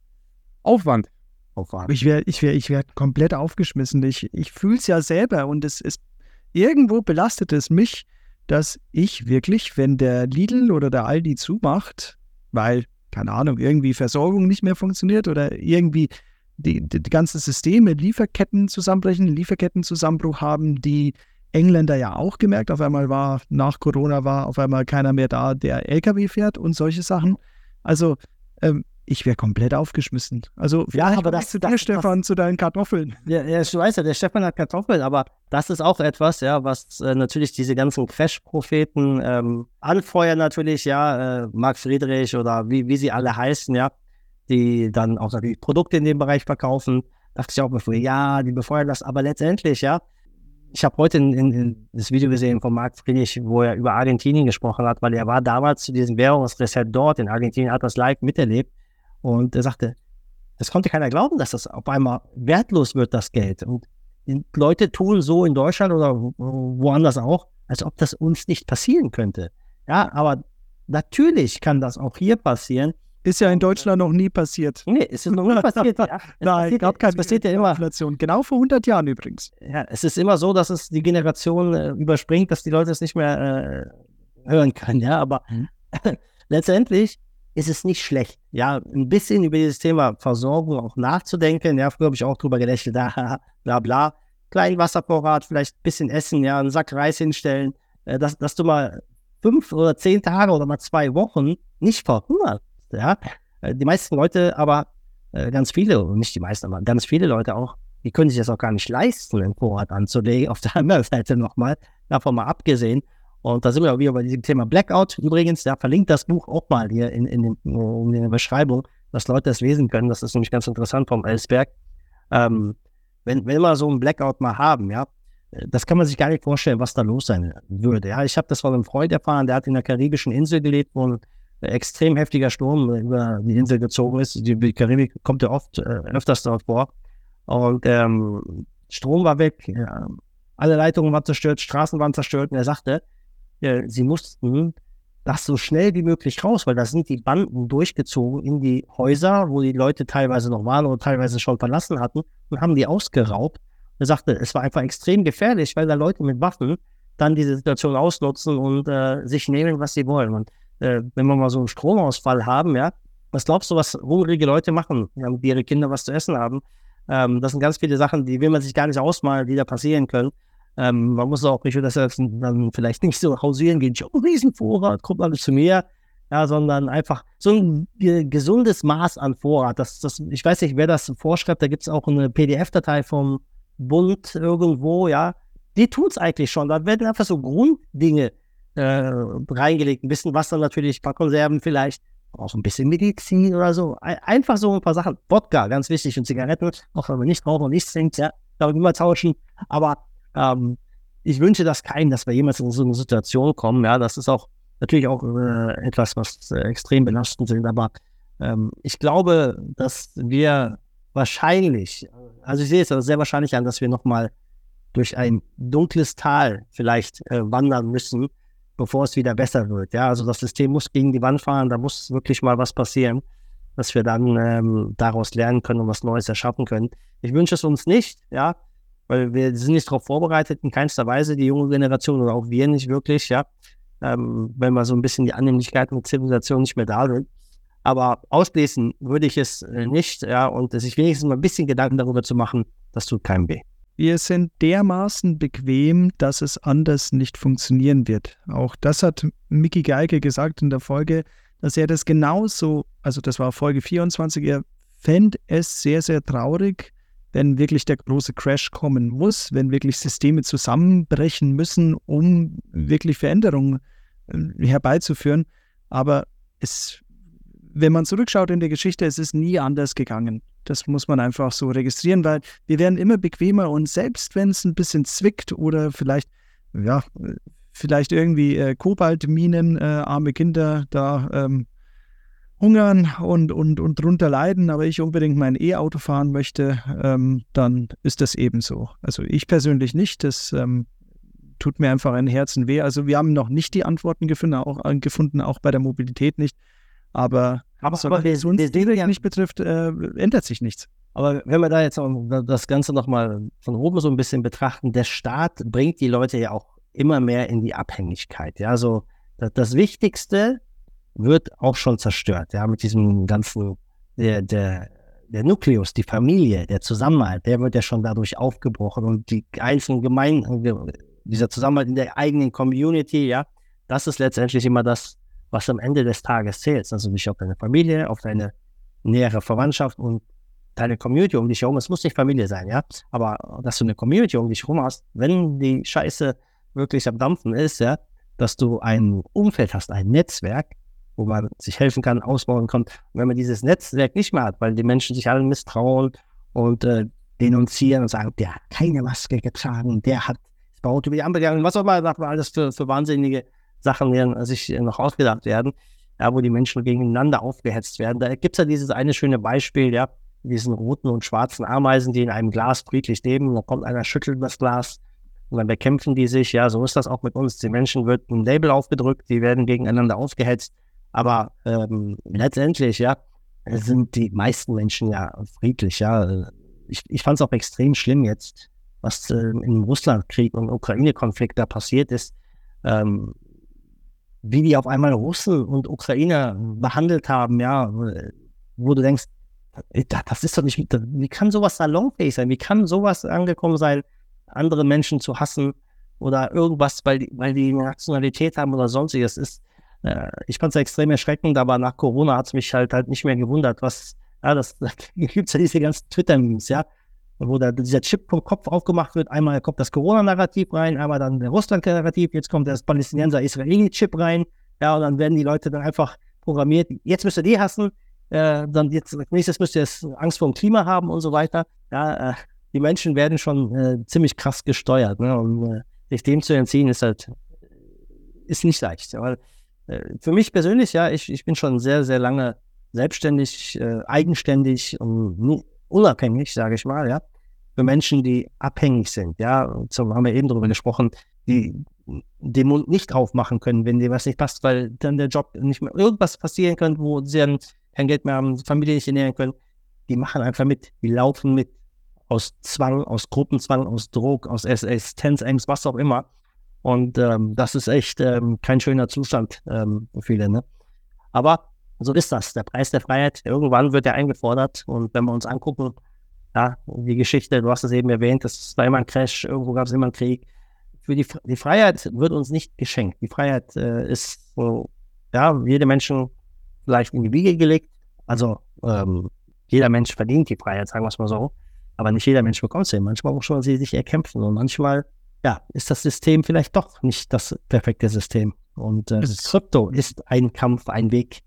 Aufwand. Aufwand. Ich wäre ich wär, ich wär komplett aufgeschmissen. Ich, ich fühle es ja selber und es ist irgendwo belastet es mich, dass ich wirklich, wenn der Lidl oder der Aldi zumacht, weil keine Ahnung, irgendwie Versorgung nicht mehr funktioniert oder irgendwie die, die, die ganzen Systeme, Lieferketten zusammenbrechen, Lieferkettenzusammenbruch haben, die Engländer ja auch gemerkt. Auf einmal war nach Corona war auf einmal keiner mehr da, der LKW fährt und solche Sachen. Also ähm, ich wäre komplett aufgeschmissen. Also ja, aber das zu dir, Stefan, das, zu deinen Kartoffeln. Ja, ja, ich weiß ja, der Stefan hat Kartoffeln, aber das ist auch etwas, ja, was äh, natürlich diese ganzen Crash-Propheten ähm, anfeuern natürlich, ja, äh, Marc Friedrich oder wie, wie sie alle heißen, ja, die dann auch natürlich Produkte in dem Bereich verkaufen. Dachte ich auch bevor, ja, die befeuern das, aber letztendlich, ja, ich habe heute in, in, in das Video gesehen von Marc Friedrich, wo er über Argentinien gesprochen hat, weil er war damals zu diesem Währungsreset dort in Argentinien, hat das live miterlebt und er sagte, das konnte keiner glauben, dass das auf einmal wertlos wird, das Geld. Und die Leute tun so in Deutschland oder woanders auch, als ob das uns nicht passieren könnte. Ja, aber natürlich kann das auch hier passieren. Ist ja in Deutschland noch nie passiert. Nee, ist noch nie passiert. Ja. Nein, gab keine passiert ja immer. Inflation. Genau vor 100 Jahren übrigens. Ja, es ist immer so, dass es die Generation äh, überspringt, dass die Leute es nicht mehr äh, hören können. Ja, aber mhm. letztendlich ist es nicht schlecht, ja, ein bisschen über dieses Thema Versorgung auch nachzudenken. Ja, früher habe ich auch drüber gelächelt, bla bla. Kleinen Wasservorrat, vielleicht ein bisschen Essen, ja, einen Sack Reis hinstellen, äh, dass, dass du mal fünf oder zehn Tage oder mal zwei Wochen nicht verhungerst, ja. Äh, die meisten Leute aber, äh, ganz viele, nicht die meisten, aber ganz viele Leute auch, die können sich das auch gar nicht leisten, einen Vorrat anzulegen. Auf der anderen Seite nochmal, davon mal abgesehen. Und da sind wir auch wieder bei diesem Thema Blackout. Übrigens, da verlinkt das Buch auch mal hier in, in, in, in der Beschreibung, dass Leute das lesen können. Das ist nämlich ganz interessant vom Elsberg. Ähm, wenn, wenn wir so einen Blackout mal haben, ja, das kann man sich gar nicht vorstellen, was da los sein würde. Ja, ich habe das von einem Freund erfahren, der hat in der karibischen Insel gelebt, wo ein extrem heftiger Sturm über die Insel gezogen ist. Die Karibik kommt ja oft, äh, öfters dort vor. Und ähm, Strom war weg, ja, alle Leitungen waren zerstört, Straßen waren zerstört. Und er sagte, äh, sie mussten das so schnell wie möglich raus, weil da sind die Banden durchgezogen in die Häuser, wo die Leute teilweise noch waren oder teilweise schon verlassen hatten und haben die ausgeraubt. Er sagte, es war einfach extrem gefährlich, weil da Leute mit Waffen dann diese Situation ausnutzen und äh, sich nehmen, was sie wollen. Und äh, wenn wir mal so einen Stromausfall haben, ja, was glaubst du, was hungrige Leute machen, damit ihre Kinder was zu essen haben? Ähm, das sind ganz viele Sachen, die will man sich gar nicht ausmalen, die da passieren können. Ähm, man muss auch nicht, dass er dann vielleicht nicht so hausieren geht, ich habe einen Riesenvorrat, kommt alles zu mir, ja, sondern einfach so ein ge gesundes Maß an Vorrat. Das, das, ich weiß nicht, wer das vorschreibt, da gibt es auch eine PDF-Datei vom Bund irgendwo, ja. Die tut es eigentlich schon. Da werden einfach so Grunddinge äh, reingelegt. Ein bisschen Wasser natürlich, ein paar Konserven vielleicht, auch ein bisschen Medizin oder so. Einfach so ein paar Sachen. Wodka, ganz wichtig, und Zigaretten, auch wenn man nicht raucht und nichts trinkt, ja, darüber tauschen. Aber ähm, ich wünsche das keinem, dass wir jemals in so eine Situation kommen. Ja, das ist auch natürlich auch äh, etwas, was äh, extrem belastend ist. Aber ähm, ich glaube, dass wir wahrscheinlich, also ich sehe es sehr wahrscheinlich an, dass wir nochmal durch ein dunkles Tal vielleicht äh, wandern müssen, bevor es wieder besser wird. Ja, also das System muss gegen die Wand fahren, da muss wirklich mal was passieren, dass wir dann ähm, daraus lernen können und was Neues erschaffen können. Ich wünsche es uns nicht, ja, weil wir sind nicht darauf vorbereitet, in keinster Weise, die junge Generation oder auch wir nicht wirklich, ja, ähm, wenn wir so ein bisschen die Annehmlichkeiten mit Zivilisation nicht mehr da sind. Aber ausschließen würde ich es äh, nicht, ja, und sich wenigstens mal ein bisschen Gedanken darüber zu machen, das tut keinem weh. Wir sind dermaßen bequem, dass es anders nicht funktionieren wird. Auch das hat Mickey Geige gesagt in der Folge, dass er das genauso, also das war Folge 24, er fände es sehr, sehr traurig, wenn wirklich der große Crash kommen muss, wenn wirklich Systeme zusammenbrechen müssen, um wirklich Veränderungen äh, herbeizuführen. Aber es wenn man zurückschaut in der Geschichte, es ist nie anders gegangen. Das muss man einfach so registrieren, weil wir werden immer bequemer und selbst wenn es ein bisschen zwickt oder vielleicht, ja, vielleicht irgendwie äh, Kobaltminen, äh, arme Kinder da ähm, hungern und, und, und drunter leiden, aber ich unbedingt mein E-Auto fahren möchte, ähm, dann ist das ebenso. Also ich persönlich nicht, das ähm, tut mir einfach ein Herzen weh. Also wir haben noch nicht die Antworten gefunden, auch, äh, gefunden, auch bei der Mobilität nicht. Aber, aber, aber wir, uns wir ja, nicht betrifft, äh, ändert sich nichts. Aber wenn wir da jetzt das Ganze nochmal von oben so ein bisschen betrachten, der Staat bringt die Leute ja auch immer mehr in die Abhängigkeit. Ja, so das, das Wichtigste wird auch schon zerstört. Ja, mit diesem ganzen, der, der, der Nukleus, die Familie, der Zusammenhalt, der wird ja schon dadurch aufgebrochen und die einzelnen Gemeinden, dieser Zusammenhalt in der eigenen Community, ja, das ist letztendlich immer das, was am Ende des Tages zählt. Also nicht auf deine Familie, auf deine nähere Verwandtschaft und deine Community um dich herum. Es muss nicht Familie sein, ja, aber dass du eine Community um dich herum hast, wenn die Scheiße wirklich am Dampfen ist, ja, dass du ein Umfeld hast, ein Netzwerk, wo man sich helfen kann, ausbauen kann. Und wenn man dieses Netzwerk nicht mehr hat, weil die Menschen sich alle misstrauen und äh, denunzieren und sagen, der hat keine Maske getragen, der hat Baut über die Ampel gegangen, was auch immer, sagt man alles für, für wahnsinnige Sachen werden, sich noch ausgedacht werden, ja, wo die Menschen gegeneinander aufgehetzt werden. Da gibt es ja dieses eine schöne Beispiel, ja, diesen roten und schwarzen Ameisen, die in einem Glas friedlich leben. Da kommt einer, schüttelt das Glas und dann bekämpfen die sich. Ja, so ist das auch mit uns. Die Menschen wird ein Label aufgedrückt, die werden gegeneinander aufgehetzt. Aber ähm, letztendlich, ja, sind die meisten Menschen ja friedlich. Ja, ich, ich fand es auch extrem schlimm jetzt, was äh, im Russlandkrieg und Ukraine-Konflikt da passiert ist. Ähm, wie die auf einmal Russen und Ukrainer behandelt haben, ja, wo du denkst, das ist doch nicht, wie kann sowas salonfähig sein? Wie kann sowas angekommen sein, andere Menschen zu hassen oder irgendwas, weil die, weil die Nationalität haben oder sonstiges ist? Äh, ich fand es extrem erschreckend, aber nach Corona hat es mich halt halt nicht mehr gewundert, was, ja, das, da gibt es ja diese ganzen Twitter-Memes, ja, wo da dieser Chip vom Kopf aufgemacht wird. Einmal kommt das Corona-Narrativ rein, einmal dann der Russland-Narrativ, jetzt kommt das Palästinenser-Israeli-Chip rein. Ja, und dann werden die Leute dann einfach programmiert. Jetzt müsst ihr die hassen, äh, dann jetzt nächstes müsst ihr jetzt Angst vor dem Klima haben und so weiter. Ja, äh, die Menschen werden schon äh, ziemlich krass gesteuert. Ne? Und äh, sich dem zu entziehen, ist halt ist nicht leicht. Äh, für mich persönlich, ja, ich, ich bin schon sehr, sehr lange selbstständig, äh, eigenständig und unabhängig, sage ich mal, ja, für Menschen, die abhängig sind, ja, so haben wir eben darüber gesprochen, die den Mund nicht aufmachen können, wenn dir was nicht passt, weil dann der Job nicht mehr, irgendwas passieren könnte, wo sie dann kein Geld mehr haben, Familie nicht ernähren können, die machen einfach mit, die laufen mit aus Zwang, aus Gruppenzwang, aus Druck, aus Existenzängst, was auch immer. Und ähm, das ist echt ähm, kein schöner Zustand ähm, für viele. Ne? Aber so ist das. Der Preis der Freiheit, irgendwann wird er eingefordert. Und wenn wir uns angucken, ja, die Geschichte, du hast es eben erwähnt, es war immer ein Crash, irgendwo gab es immer einen Krieg. Für die, die Freiheit wird uns nicht geschenkt. Die Freiheit äh, ist so, ja, jede Menschen vielleicht in die Wiege gelegt. Also ähm, jeder Mensch verdient die Freiheit, sagen wir es mal so. Aber nicht jeder Mensch bekommt sie. Manchmal muss man sie sich erkämpfen und manchmal ja, ist das System vielleicht doch nicht das perfekte System. Und äh, Krypto ist ein Kampf, ein Weg,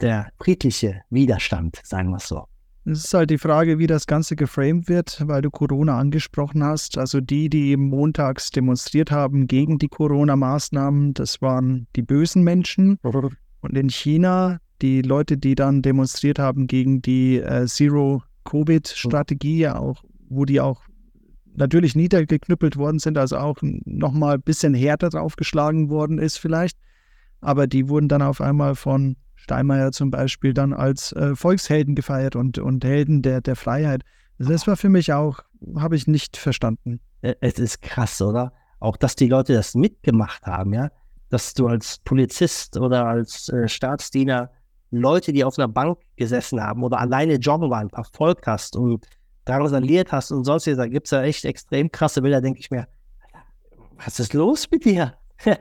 der friedliche Widerstand, sagen wir es so. Es ist halt die Frage, wie das Ganze geframed wird, weil du Corona angesprochen hast. Also die, die eben montags demonstriert haben gegen die Corona-Maßnahmen, das waren die bösen Menschen. Und in China, die Leute, die dann demonstriert haben gegen die äh, Zero-Covid-Strategie, auch, wo die auch natürlich niedergeknüppelt worden sind, also auch nochmal ein bisschen härter draufgeschlagen worden ist vielleicht. Aber die wurden dann auf einmal von Steinmeier zum Beispiel dann als äh, Volkshelden gefeiert und, und Helden der, der Freiheit. Also das war für mich auch, habe ich nicht verstanden. Es ist krass, oder? Auch, dass die Leute das mitgemacht haben, ja? Dass du als Polizist oder als äh, Staatsdiener Leute, die auf einer Bank gesessen haben oder alleine joggen waren, verfolgt hast und drangsaliert hast und sonst da gibt es ja echt extrem krasse Bilder, denke ich mir, was ist los mit dir?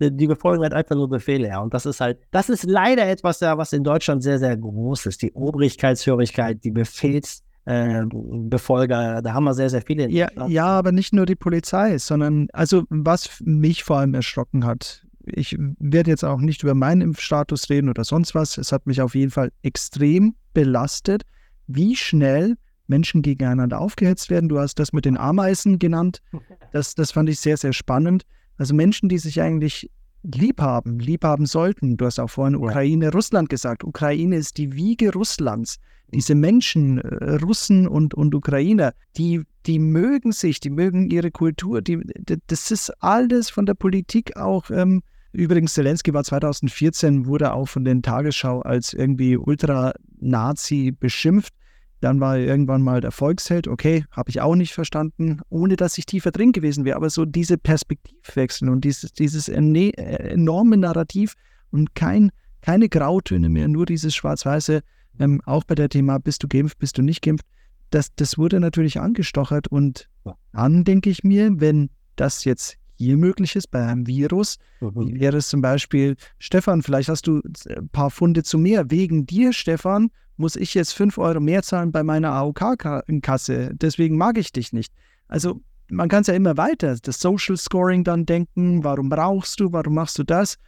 die befolgen halt einfach nur Befehle, ja. Und das ist halt, das ist leider etwas, ja, was in Deutschland sehr, sehr groß ist. Die Obrigkeitshörigkeit, die Befehlsbefolger, äh, da haben wir sehr, sehr viele. Ja, ja, aber nicht nur die Polizei, sondern, also was mich vor allem erschrocken hat, ich werde jetzt auch nicht über meinen Impfstatus reden oder sonst was. Es hat mich auf jeden Fall extrem belastet, wie schnell Menschen gegeneinander aufgehetzt werden. Du hast das mit den Ameisen genannt. Das, das fand ich sehr, sehr spannend. Also Menschen, die sich eigentlich lieb haben, lieb haben sollten. Du hast auch vorhin Ukraine, Russland gesagt. Ukraine ist die Wiege Russlands. Diese Menschen, äh, Russen und, und Ukrainer, die, die mögen sich, die mögen ihre Kultur. Die, das ist alles von der Politik auch. Ähm, übrigens, Zelensky war 2014, wurde auch von den Tagesschau als irgendwie Ultra-Nazi beschimpft. Dann war er irgendwann mal der Volksheld. Okay, habe ich auch nicht verstanden, ohne dass ich tiefer drin gewesen wäre. Aber so diese Perspektivwechsel und dieses, dieses enorme Narrativ und kein, keine Grautöne mehr, nur dieses Schwarz-Weiße, ähm, auch bei der Thema, bist du geimpft, bist du nicht geimpft, das, das wurde natürlich angestochert. Und dann denke ich mir, wenn das jetzt hier möglich ist bei einem Virus, mhm. wie wäre es zum Beispiel, Stefan, vielleicht hast du ein paar Funde zu mehr. Wegen dir, Stefan, muss ich jetzt 5 Euro mehr zahlen bei meiner AOK-Kasse. Deswegen mag ich dich nicht. Also man kann es ja immer weiter, das Social Scoring dann denken, warum brauchst du, warum machst du das?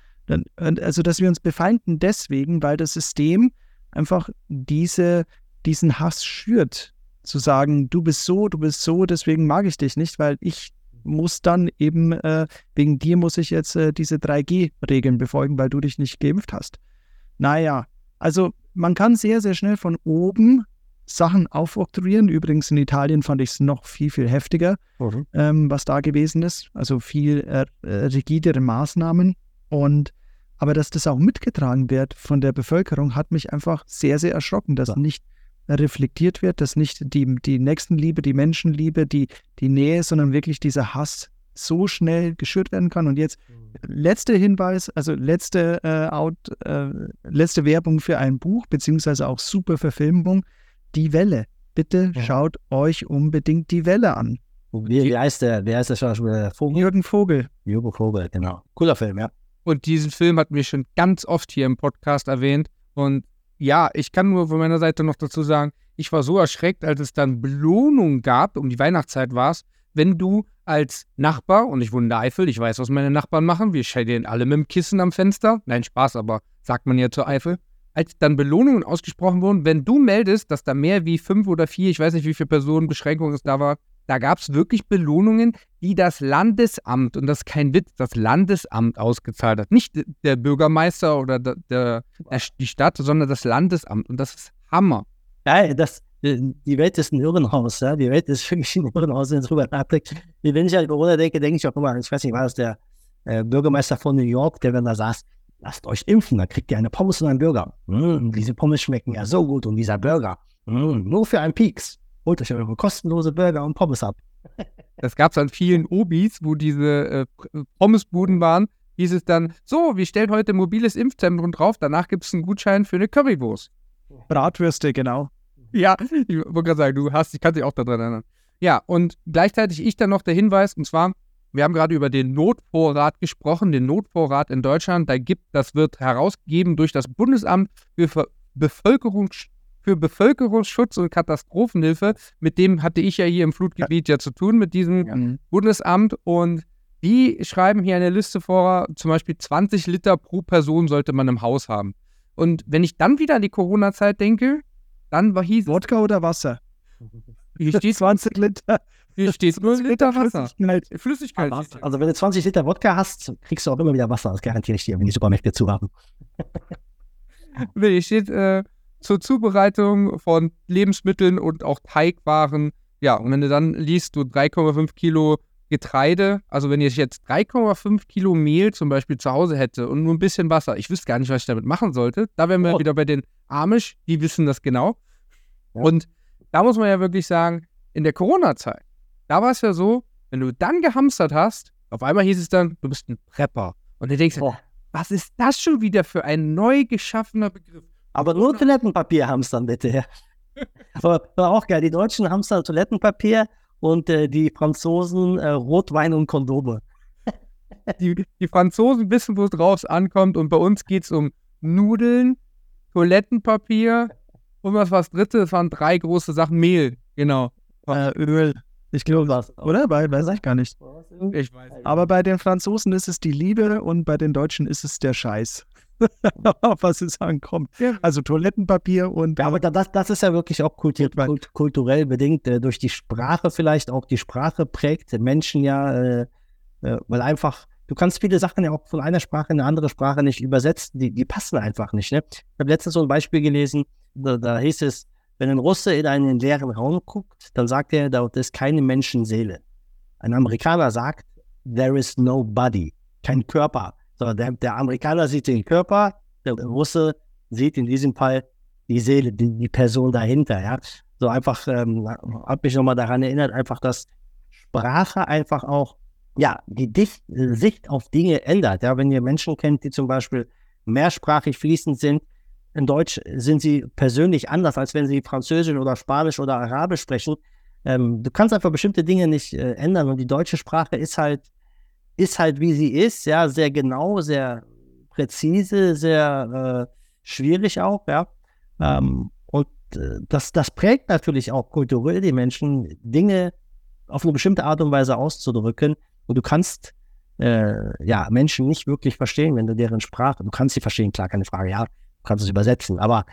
Also, dass wir uns befeinden deswegen, weil das System einfach diese, diesen Hass schürt. Zu sagen, du bist so, du bist so, deswegen mag ich dich nicht, weil ich muss dann eben, äh, wegen dir muss ich jetzt äh, diese 3G-Regeln befolgen, weil du dich nicht geimpft hast. Naja, also man kann sehr, sehr schnell von oben Sachen aufoktroyieren. Übrigens in Italien fand ich es noch viel, viel heftiger, mhm. ähm, was da gewesen ist. Also viel äh, rigidere Maßnahmen. Und aber dass das auch mitgetragen wird von der Bevölkerung, hat mich einfach sehr, sehr erschrocken, dass ja. nicht reflektiert wird, dass nicht die, die Nächstenliebe, die Menschenliebe, die, die Nähe, sondern wirklich dieser Hass so schnell geschürt werden kann. Und jetzt mhm. letzter Hinweis, also letzte, äh, out, äh, letzte Werbung für ein Buch, beziehungsweise auch super Verfilmung, Die Welle. Bitte ja. schaut euch unbedingt Die Welle an. Wie, wie heißt der? Wie heißt der Schauspieler? Vogel? Jürgen Vogel. Jürgen Vogel, genau. Cooler Film, ja. Und diesen Film hatten wir schon ganz oft hier im Podcast erwähnt. Und ja, ich kann nur von meiner Seite noch dazu sagen, ich war so erschreckt, als es dann Belohnung gab, um die Weihnachtszeit war es, wenn du als Nachbar, und ich wohne in der Eifel, ich weiß, was meine Nachbarn machen, wir stehen alle mit dem Kissen am Fenster. Nein, Spaß, aber sagt man ja zur Eifel. Als dann Belohnungen ausgesprochen wurden, wenn du meldest, dass da mehr wie fünf oder vier, ich weiß nicht, wie viele Personen Beschränkungen es da war, da gab es wirklich Belohnungen, die das Landesamt, und das ist kein Witz, das Landesamt ausgezahlt hat. Nicht der Bürgermeister oder der, der, die Stadt, sondern das Landesamt. Und das ist Hammer. Ja, das, die Welt ist ein Irrenhaus, ja. Die Welt ist wirklich ein Irrenhaus, wenn es drüber nachdenkt. Wenn ich an Corona denke, denke ich auch immer, ich weiß nicht, war das der äh, Bürgermeister von New York, der dann da saß, lasst euch impfen, dann kriegt ihr eine Pommes und einen Burger. Mm, diese Pommes schmecken ja so gut und dieser Burger, mm, nur für einen Peaks. Holt euch eure kostenlose Burger und Pommes ab. Das gab es an vielen Obis, wo diese äh, Pommesbuden waren, hieß es dann, so, wir stellen heute ein mobiles Impfzentrum drauf, danach gibt es einen Gutschein für eine Currywurst. Bratwürste, genau. Ja, ich wollte gerade sagen, du hast, ich kann dich auch daran erinnern. Ja, und gleichzeitig ich dann noch der Hinweis, und zwar, wir haben gerade über den Notvorrat gesprochen, den Notvorrat in Deutschland. Da gibt, das wird herausgegeben durch das Bundesamt für Bevölkerungs für Bevölkerungsschutz und Katastrophenhilfe. Mit dem hatte ich ja hier im Flutgebiet ja zu tun, mit diesem ja. Bundesamt. Und die schreiben hier eine Liste vor, zum Beispiel 20 Liter pro Person sollte man im Haus haben. Und wenn ich dann wieder an die Corona-Zeit denke, dann war hieß Wodka oder Wasser? Hier steht 20 Liter. Hier steht nur Liter Wasser. Flüssigkeit. Flüssigkeit. Also wenn du 20 Liter Wodka hast, kriegst du auch immer wieder Wasser. Das garantiere ich dir, wenn die Supermärkte zu haben. Hier steht äh, zur Zubereitung von Lebensmitteln und auch Teigwaren. Ja, und wenn du dann liest, du 3,5 Kilo Getreide, also wenn ich jetzt 3,5 Kilo Mehl zum Beispiel zu Hause hätte und nur ein bisschen Wasser, ich wüsste gar nicht, was ich damit machen sollte. Da wären wir oh. wieder bei den Amish, die wissen das genau. Ja. Und da muss man ja wirklich sagen, in der Corona-Zeit, da war es ja so, wenn du dann gehamstert hast, auf einmal hieß es dann, du bist ein Prepper. Und du denkst, oh. Was ist das schon wieder für ein neu geschaffener Begriff? Aber nur Toilettenpapier hamstern, bitte. Ja. Aber war auch geil. Die Deutschen hamstern Toilettenpapier und äh, die Franzosen äh, Rotwein und Kondome. Die, die Franzosen wissen, wo es drauf ankommt und bei uns geht es um Nudeln, Toilettenpapier und was war das dritte? Es waren drei große Sachen. Mehl, genau. Äh, Öl. Ich glaube, Was? oder? Bei, weiß ich gar nicht. Ich weiß. Aber bei den Franzosen ist es die Liebe und bei den Deutschen ist es der Scheiß. Auf was es ankommt. Also Toilettenpapier und Ja, aber da- das, das ist ja wirklich auch kultur, kult, kulturell bedingt, äh, durch die Sprache vielleicht auch. Die Sprache prägt Menschen ja, äh, äh, weil einfach, du kannst viele Sachen ja auch von einer Sprache in eine andere Sprache nicht übersetzen, die, die passen einfach nicht. Ne? Ich habe letztens so ein Beispiel gelesen, da, da hieß es, wenn ein Russe in einen leeren Raum guckt, dann sagt er, dort ist keine Menschenseele. Ein Amerikaner sagt, there is no body, kein Körper. So, der, der Amerikaner sieht den Körper, der Russe sieht in diesem Fall die Seele, die, die Person dahinter, ja. So einfach, ähm, hat mich nochmal daran erinnert, einfach, dass Sprache einfach auch, ja, die Dicht Sicht auf Dinge ändert. Ja, wenn ihr Menschen kennt, die zum Beispiel mehrsprachig fließend sind, in Deutsch sind sie persönlich anders, als wenn sie Französisch oder Spanisch oder Arabisch sprechen. Ähm, du kannst einfach bestimmte Dinge nicht äh, ändern und die deutsche Sprache ist halt, ist halt wie sie ist, ja, sehr genau, sehr präzise, sehr äh, schwierig auch, ja. Ähm, und äh, das, das prägt natürlich auch kulturell die Menschen, Dinge auf eine bestimmte Art und Weise auszudrücken. Und du kannst äh, ja Menschen nicht wirklich verstehen, wenn du deren Sprache, du kannst sie verstehen, klar, keine Frage, ja, du kannst es übersetzen, aber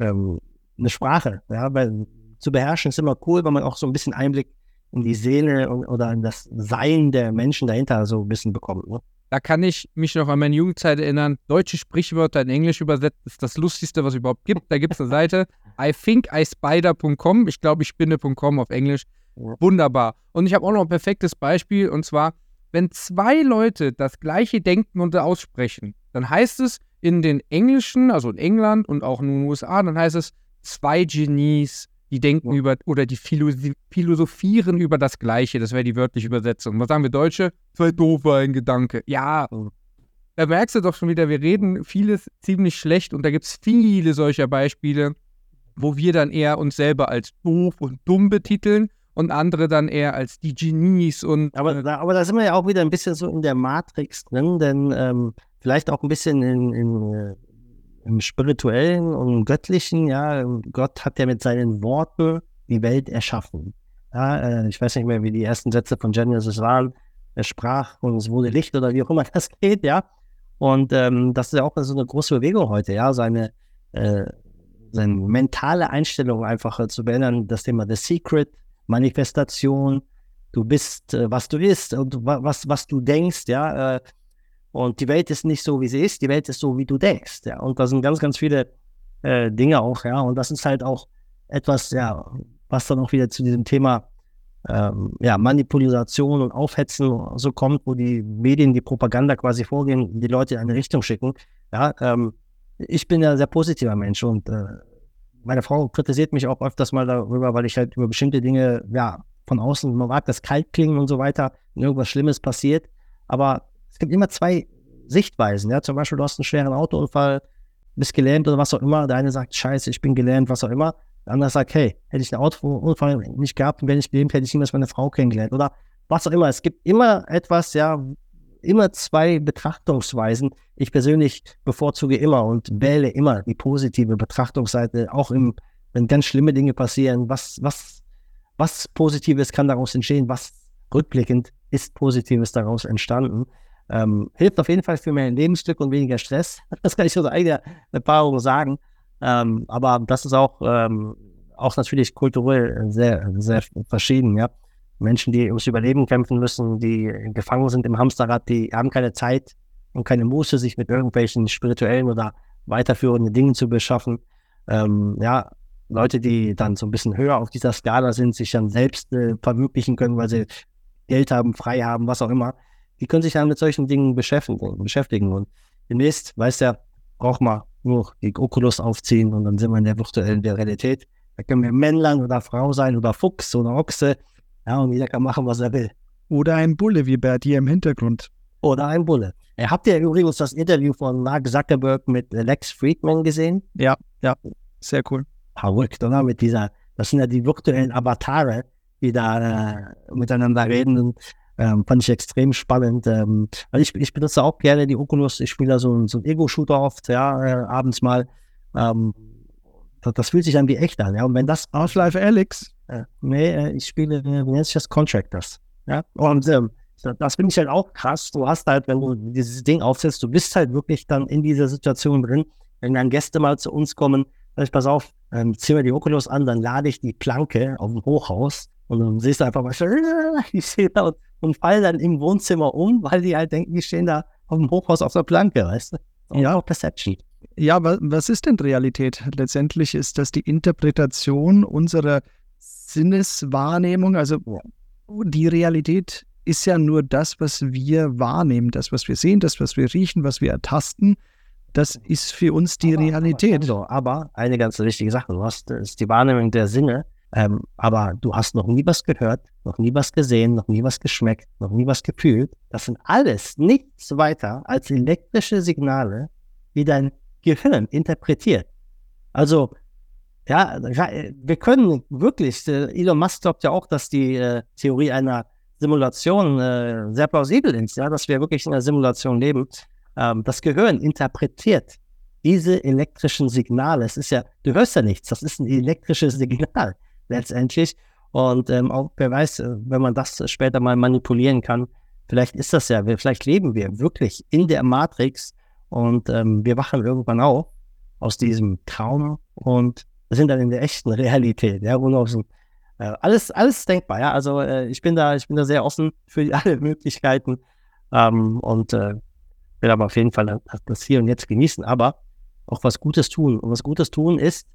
ähm, eine Sprache, ja, weil zu beherrschen ist immer cool, weil man auch so ein bisschen Einblick in die Seele oder in das Sein der Menschen dahinter so ein bisschen bekommt. Ne? Da kann ich mich noch an meine Jugendzeit erinnern. Deutsche Sprichwörter in Englisch übersetzt ist das Lustigste, was es überhaupt gibt. Da gibt es eine Seite, ithinkispider.com. Ich glaube, ich spinne.com auf Englisch. Wunderbar. Und ich habe auch noch ein perfektes Beispiel. Und zwar, wenn zwei Leute das gleiche denken und aussprechen, dann heißt es in den Englischen, also in England und auch in den USA, dann heißt es zwei Genies, die denken Ja. über oder die philo- philosophieren über das Gleiche. Das wäre die wörtliche Übersetzung. Was sagen wir Deutsche? Zwei doofe, ein Gedanke. Ja, da merkst du doch schon wieder, wir reden vieles ziemlich schlecht und da gibt es viele solcher Beispiele, wo wir dann eher uns selber als doof und dumm betiteln und andere dann eher als die Genies und Aber, äh, da, aber da sind wir ja auch wieder ein bisschen so in der Matrix drin, denn ähm, vielleicht auch ein bisschen in, in, äh, im Spirituellen und Göttlichen, ja. Gott hat ja mit seinen Worten die Welt erschaffen. Ja, äh, ich weiß nicht mehr, wie die ersten Sätze von Genesis waren. Er sprach und es wurde Licht oder wie auch immer das geht, ja. Und ähm, das ist ja auch so eine große Bewegung heute, ja, seine, äh, seine mentale Einstellung einfach äh, zu beändern, das Thema The Secret, Manifestation, du bist, äh, was du isst und wa- was, was du denkst, ja. Und die Welt ist nicht so, wie sie ist, die Welt ist so, wie du denkst, ja. Und da sind ganz, ganz viele äh, Dinge auch, ja. Und das ist halt auch etwas, ja, was dann auch wieder zu diesem Thema ähm, ja, Manipulation und Aufhetzen so kommt, wo die Medien die Propaganda quasi vorgehen, die Leute in eine Richtung schicken. Ja, ähm, ich bin ja sehr positiver Mensch und äh, meine Frau kritisiert mich auch öfters mal darüber, weil ich halt über bestimmte Dinge, ja, von außen, man mag das kalt klingen und so weiter, irgendwas Schlimmes passiert. Aber gibt immer zwei Sichtweisen. Ja, zum Beispiel, du hast einen schweren Autounfall, bist gelähmt oder was auch immer. Der eine sagt, Scheiße, ich bin gelähmt, was auch immer. Der andere sagt, hey, hätte ich einen Autounfall nicht gehabt und wäre nicht gelähmt, hätte ich niemals meine Frau kennengelernt. Oder was auch immer. Es gibt immer etwas, ja, immer zwei Betrachtungsweisen. Ich persönlich bevorzuge immer und wähle immer die positive Betrachtungsseite, auch im, wenn ganz schlimme Dinge passieren. Was, was, was Positives kann daraus entstehen? Was rückblickend ist Positives daraus entstanden? Ähm, hilft auf jeden Fall für mehr Lebensglück und weniger Stress. Das kann ich aus eigener Erfahrung sagen. Ähm, aber das ist auch, ähm, auch natürlich kulturell sehr, sehr verschieden, ja. Menschen, die ums Überleben kämpfen müssen, die gefangen sind im Hamsterrad, die haben keine Zeit und keine Muße, sich mit irgendwelchen spirituellen oder weiterführenden Dingen zu beschaffen. Ähm, ja, Leute, die dann so ein bisschen höher auf dieser Skala sind, sich dann selbst äh, verwirklichen können, weil sie Geld haben, frei haben, was auch immer, die können sich dann mit solchen Dingen beschäftigen. beschäftigen. Und demnächst, weißt du, braucht man nur die Oculus aufziehen und dann sind wir in der virtuellen Realität. Da können wir Männlein oder Frau sein oder Fuchs oder Ochse. Ja, und jeder kann machen, was er will. Oder ein Bulle wie bei dir im Hintergrund. oder ein Bulle. Äh, habt ihr übrigens das Interview von Mark Zuckerberg mit Lex Friedman gesehen? Ja, ja, sehr cool. Verrückt, oder? Mit dieser, das sind ja die virtuellen Avatare, die da äh, miteinander reden. Und, ähm, fand ich extrem spannend. Ähm, also ich, ich benutze auch gerne die Oculus. Ich spiele da so, so einen Ego-Shooter oft, ja, äh, abends mal. Ähm, das, das, fühlt sich dann wie echt an, ja. Und wenn das. Half-Life Alex? Äh, nee, äh, ich spiele, äh, wie nennt sich das? Contractors. Ja. Und ähm, das finde ich halt auch krass. Du hast halt, wenn du dieses Ding aufsetzt, du bist halt wirklich dann in dieser Situation drin. Wenn dann Gäste mal zu uns kommen, sag ich, pass auf, ähm, zieh mir die Oculus an, dann lade ich die Planke auf dem Hochhaus und dann siehst du einfach mal, ich sehe da und, und fall dann im Wohnzimmer um, weil die halt denken, die stehen da auf dem Hochhaus auf der Planke, weißt du? Ja, Perception. Ja, was, was ist denn Realität? Letztendlich ist das die Interpretation unserer Sinneswahrnehmung. Also die Realität ist ja nur das, was wir wahrnehmen, das, was wir sehen, das, was wir riechen, was wir ertasten. Das ist für uns die aber, Realität. Aber, aber, eine ganz wichtige Sache, du hast, ist die Wahrnehmung der Sinne, ähm, aber du hast noch nie was gehört, noch nie was gesehen, noch nie was geschmeckt, noch nie was gefühlt. Das sind alles nichts weiter als elektrische Signale, die dein Gehirn interpretiert. Also, ja, wir können wirklich, äh, Elon Musk glaubt ja auch, dass die äh, Theorie einer Simulation äh, sehr plausibel ist, ja, dass wir wirklich in einer Simulation leben. Ähm, das Gehirn interpretiert diese elektrischen Signale. Es ist ja, du hörst ja nichts, das ist ein elektrisches Signal letztendlich. Und ähm, auch, wer weiß, äh, wenn man das später mal manipulieren kann, vielleicht ist das ja, vielleicht leben wir wirklich in der Matrix und ähm, wir wachen irgendwann auf aus diesem Traum und sind dann in der echten Realität, ja, und aus dem alles, alles denkbar, ja. Also äh, ich bin da, ich bin da sehr offen für alle Möglichkeiten ähm, und äh, will aber auf jeden Fall das hier und jetzt genießen, aber auch was Gutes tun. Und was Gutes tun ist,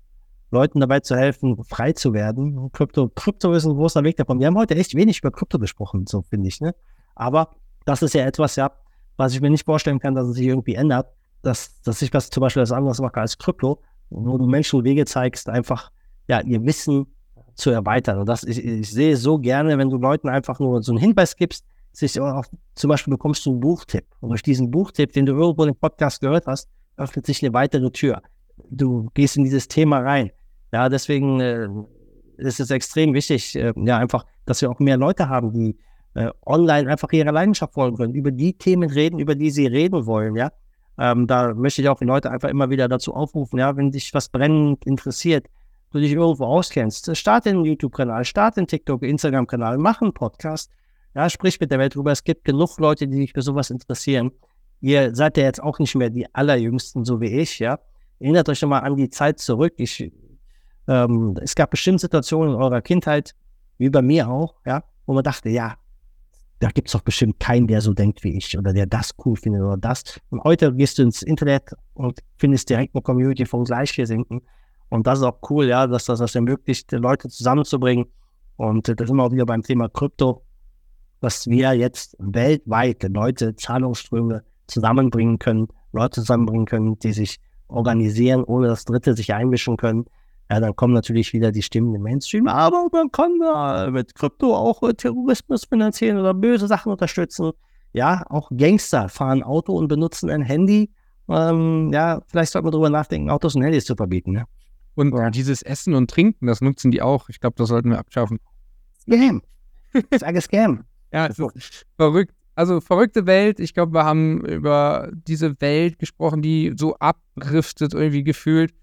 Leuten dabei zu helfen, frei zu werden. Krypto, Krypto ist ein großer Weg davon. Wir haben heute echt wenig über Krypto gesprochen, so finde ich. Ne? Aber das ist ja etwas, ja, was ich mir nicht vorstellen kann, dass es sich irgendwie ändert, dass, dass ich was zum Beispiel was anderes mache als Krypto, wo du Menschen Wege zeigst, einfach ja, ihr Wissen zu erweitern. Und das, ich, ich sehe so gerne, wenn du Leuten einfach nur so einen Hinweis gibst, sich auch, zum Beispiel bekommst du einen Buchtipp. Und durch diesen Buchtipp, den du irgendwo im Podcast gehört hast, öffnet sich eine weitere Tür. Du gehst in dieses Thema rein. Ja, deswegen äh, ist es extrem wichtig, äh, ja, einfach, dass wir auch mehr Leute haben, die äh, online einfach ihre Leidenschaft wollen können, über die Themen reden, über die sie reden wollen, ja. Ähm, da möchte ich auch die Leute einfach immer wieder dazu aufrufen, ja, wenn dich was brennend interessiert, du dich irgendwo auskennst, starte einen YouTube-Kanal, starte einen TikTok, Instagram-Kanal, mach einen Podcast, ja, sprich mit der Welt drüber. Es gibt genug Leute, die sich für sowas interessieren. Ihr seid ja jetzt auch nicht mehr die allerjüngsten, so wie ich, ja. Erinnert euch schon mal an die Zeit zurück. Ich, ähm, es gab bestimmt Situationen in eurer Kindheit, wie bei mir auch, ja, wo man dachte, ja, da gibt es doch bestimmt keinen, der so denkt wie ich oder der das cool findet oder das. Und heute gehst du ins Internet und findest direkt eine Community von Gleichgesinnten. Und das ist auch cool, ja, dass das, das ermöglicht, Leute zusammenzubringen. Und das sind wir auch wieder beim Thema Krypto, dass wir jetzt weltweit Leute, Zahlungsströme zusammenbringen können, Leute zusammenbringen können, die sich organisieren, ohne dass Dritte sich einmischen können. Ja, dann kommen natürlich wieder die Stimmen im Mainstream, aber man kann da mit Krypto auch Terrorismus finanzieren oder böse Sachen unterstützen. Ja, auch Gangster fahren Auto und benutzen ein Handy. Ähm, ja, vielleicht sollte man darüber nachdenken, Autos und Handys zu verbieten. Ja? Und ja. dieses Essen und Trinken, das nutzen die auch. Ich glaube, das sollten wir abschaffen. Scam. Ich sage Scam. ja, ist verrückt. Also verrückte Welt. Ich glaube, wir haben über diese Welt gesprochen, die so abdriftet irgendwie gefühlt.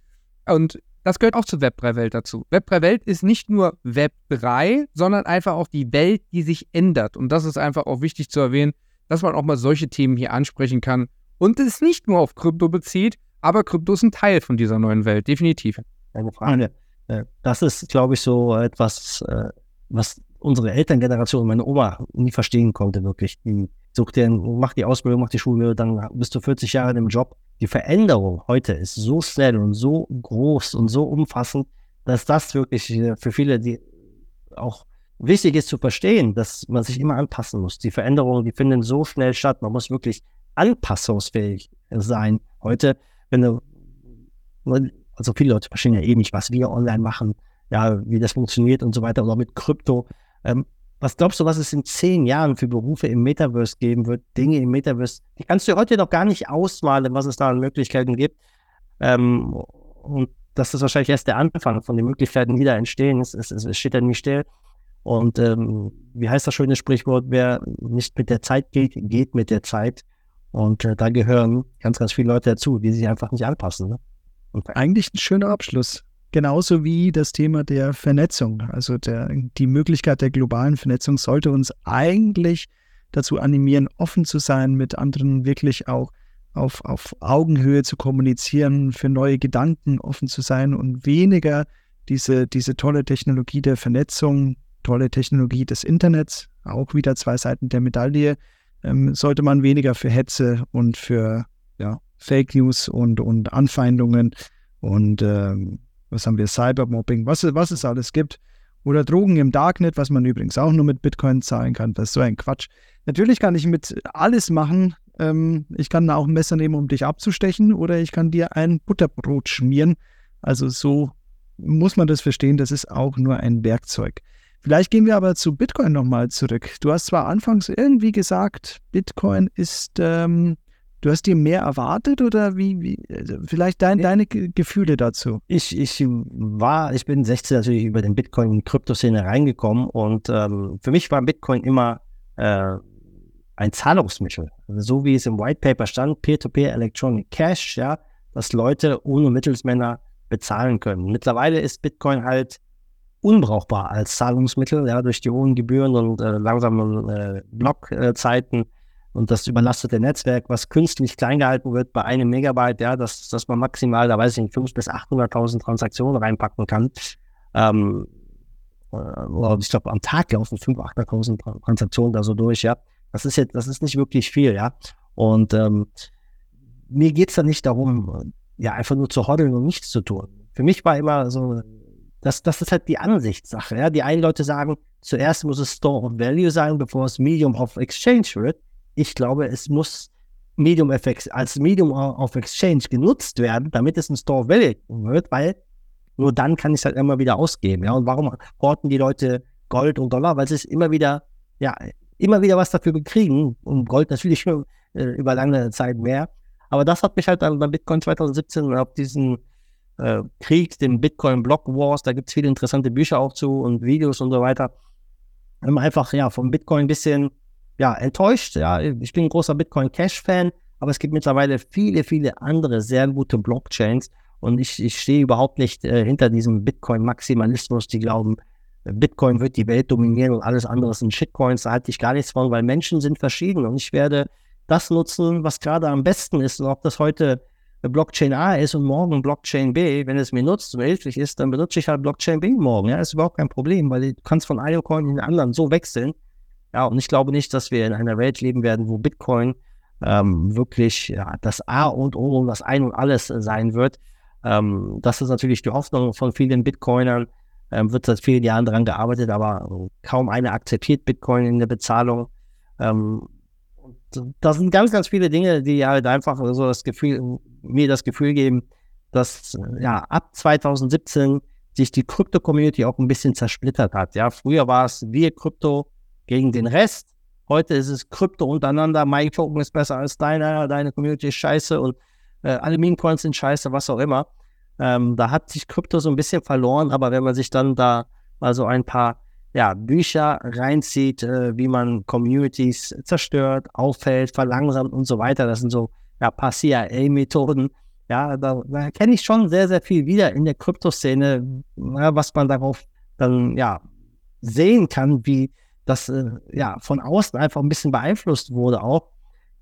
Und das gehört auch zur Web 3 Welt dazu. Web 3 Welt ist nicht nur Web 3, sondern einfach auch die Welt, die sich ändert. Und das ist einfach auch wichtig zu erwähnen, dass man auch mal solche Themen hier ansprechen kann und es nicht nur auf Krypto bezieht, aber Krypto ist ein Teil von dieser neuen Welt, definitiv keine Frage. Äh, das ist, glaube ich, so etwas, äh, was unsere Elterngeneration, meine Oma, nie verstehen konnte, wirklich. Die sucht dir, macht die Ausbildung, macht die Schule, dann bist du 40 Jahre im Job. Die Veränderung heute ist so schnell und so groß und so umfassend, dass das wirklich äh, für viele, die auch wichtig ist zu verstehen, dass man sich immer anpassen muss. Die Veränderungen, die finden so schnell statt. Man muss wirklich anpassungsfähig sein. Heute, wenn du also viele Leute verstehen ja eh nicht, was wir online machen, ja, wie das funktioniert und so weiter, oder mit Krypto. Ähm, was glaubst du, was es in zehn Jahren für Berufe im Metaverse geben wird? Dinge im Metaverse, die kannst du heute noch gar nicht ausmalen, was es da an Möglichkeiten gibt. Ähm, und das ist wahrscheinlich erst der Anfang von den Möglichkeiten, die da entstehen. Es, es, es steht ja nicht still. Und ähm, wie heißt das schöne Sprichwort, wer nicht mit der Zeit geht, geht mit der Zeit. Und äh, da gehören ganz, ganz viele Leute dazu, die sich einfach nicht anpassen. Ne? Eigentlich ein schöner Abschluss. Genauso wie das Thema der Vernetzung. Also der, die Möglichkeit der globalen Vernetzung sollte uns eigentlich dazu animieren, offen zu sein, mit anderen wirklich auch auf, auf Augenhöhe zu kommunizieren, für neue Gedanken offen zu sein und weniger diese, diese tolle Technologie der Vernetzung, tolle Technologie des Internets, auch wieder zwei Seiten der Medaille, ähm, sollte man weniger für Hetze und für ja, Fake News und, und Anfeindungen und ähm, was haben wir, Cybermobbing, was, was es alles gibt. Oder Drogen im Darknet, was man übrigens auch nur mit Bitcoin zahlen kann. Das ist so ein Quatsch. Natürlich kann ich mit alles machen. Ähm, ich kann auch ein Messer nehmen, um dich abzustechen, oder ich kann dir ein Butterbrot schmieren. Also so muss man das verstehen. Das ist auch nur ein Werkzeug. Vielleicht gehen wir aber zu Bitcoin nochmal zurück. Du hast zwar anfangs irgendwie gesagt, Bitcoin ist ähm, Du hast dir mehr erwartet oder wie, wie also vielleicht dein, deine Gefühle dazu? Ich, ich war, ich bin 16 natürlich über den Bitcoin in die Kryptoszene reingekommen und ähm, für mich war Bitcoin immer äh, ein Zahlungsmittel. Also so wie es im White Paper stand, Peer-to-Peer -Peer Electronic Cash, ja, dass Leute ohne Mittelsmänner bezahlen können. Mittlerweile ist Bitcoin halt unbrauchbar als Zahlungsmittel, ja, durch die hohen Gebühren und äh, langsamen äh, Blockzeiten. Und das überlastete Netzwerk, was künstlich klein gehalten wird bei einem Megabyte, ja, dass, dass man maximal, da weiß ich nicht, 500.000 bis 800.000 Transaktionen reinpacken kann. Ähm, äh, ich glaube, am Tag laufen 500.000, 800.000 Transaktionen da so durch, ja. Das ist jetzt, das ist nicht wirklich viel, ja. Und ähm, mir geht's da nicht darum, ja, einfach nur zu hoddeln und nichts zu tun. Für mich war immer so, das, das ist halt die Ansichtssache, ja. Die einen Leute sagen, zuerst muss es Store of Value sein, bevor es Medium of Exchange wird ich glaube, es muss Medium FX als Medium of Exchange genutzt werden, damit es ein Store Value wird, weil nur dann kann ich es halt immer wieder ausgeben. Ja, und warum horten die Leute Gold und Dollar? Weil sie es immer wieder, ja, immer wieder was dafür bekriegen. Und Gold natürlich schon äh, über lange Zeit mehr. Aber das hat mich halt dann bei Bitcoin 2017 auf diesen äh, Krieg, den Bitcoin Block Wars, da gibt es viele interessante Bücher auch zu und Videos und so weiter. Einfach ja vom Bitcoin ein bisschen ja, enttäuscht. Ja, ich bin ein großer Bitcoin Cash Fan, aber es gibt mittlerweile viele, viele andere sehr gute Blockchains und ich, ich stehe überhaupt nicht äh, hinter diesem Bitcoin Maximalismus, die glauben, Bitcoin wird die Welt dominieren und alles andere sind Shitcoins. Da halte ich gar nichts von, weil Menschen sind verschieden und ich werde das nutzen, was gerade am besten ist. Und ob das heute Blockchain A ist und morgen Blockchain B, wenn es mir nutzt und hilflich ist, dann benutze ich halt Blockchain B morgen. Ja, ist überhaupt kein Problem, weil du kannst von einem Coin in den anderen so wechseln. Ja, und ich glaube nicht, dass wir in einer Welt leben werden, wo Bitcoin ähm, wirklich ja, das A und O und das Ein und Alles äh, sein wird. Ähm, das ist natürlich die Hoffnung von vielen Bitcoinern. Ähm, wird seit vielen Jahren daran gearbeitet, aber kaum einer akzeptiert Bitcoin in der Bezahlung. Ähm, da sind ganz, ganz viele Dinge, die halt einfach so das Gefühl, mir das Gefühl geben, dass ja ab 2017 sich die Krypto-Community auch ein bisschen zersplittert hat. Ja, früher war es wir Krypto, gegen den Rest. Heute ist es Krypto untereinander, mein Token ist besser als deiner, deine Community ist scheiße und äh, alle Meme-Coins sind scheiße, was auch immer. Ähm, da hat sich Krypto so ein bisschen verloren, aber wenn man sich dann da mal so ein paar ja, Bücher reinzieht, äh, wie man Communities zerstört, auffällt, verlangsamt und so weiter, das sind so ja, paar CIA-Methoden. Ja, da, da kenne ich schon sehr, sehr viel wieder in der Kryptoszene, was man darauf dann ja sehen kann, wie das äh, ja von außen einfach ein bisschen beeinflusst wurde, auch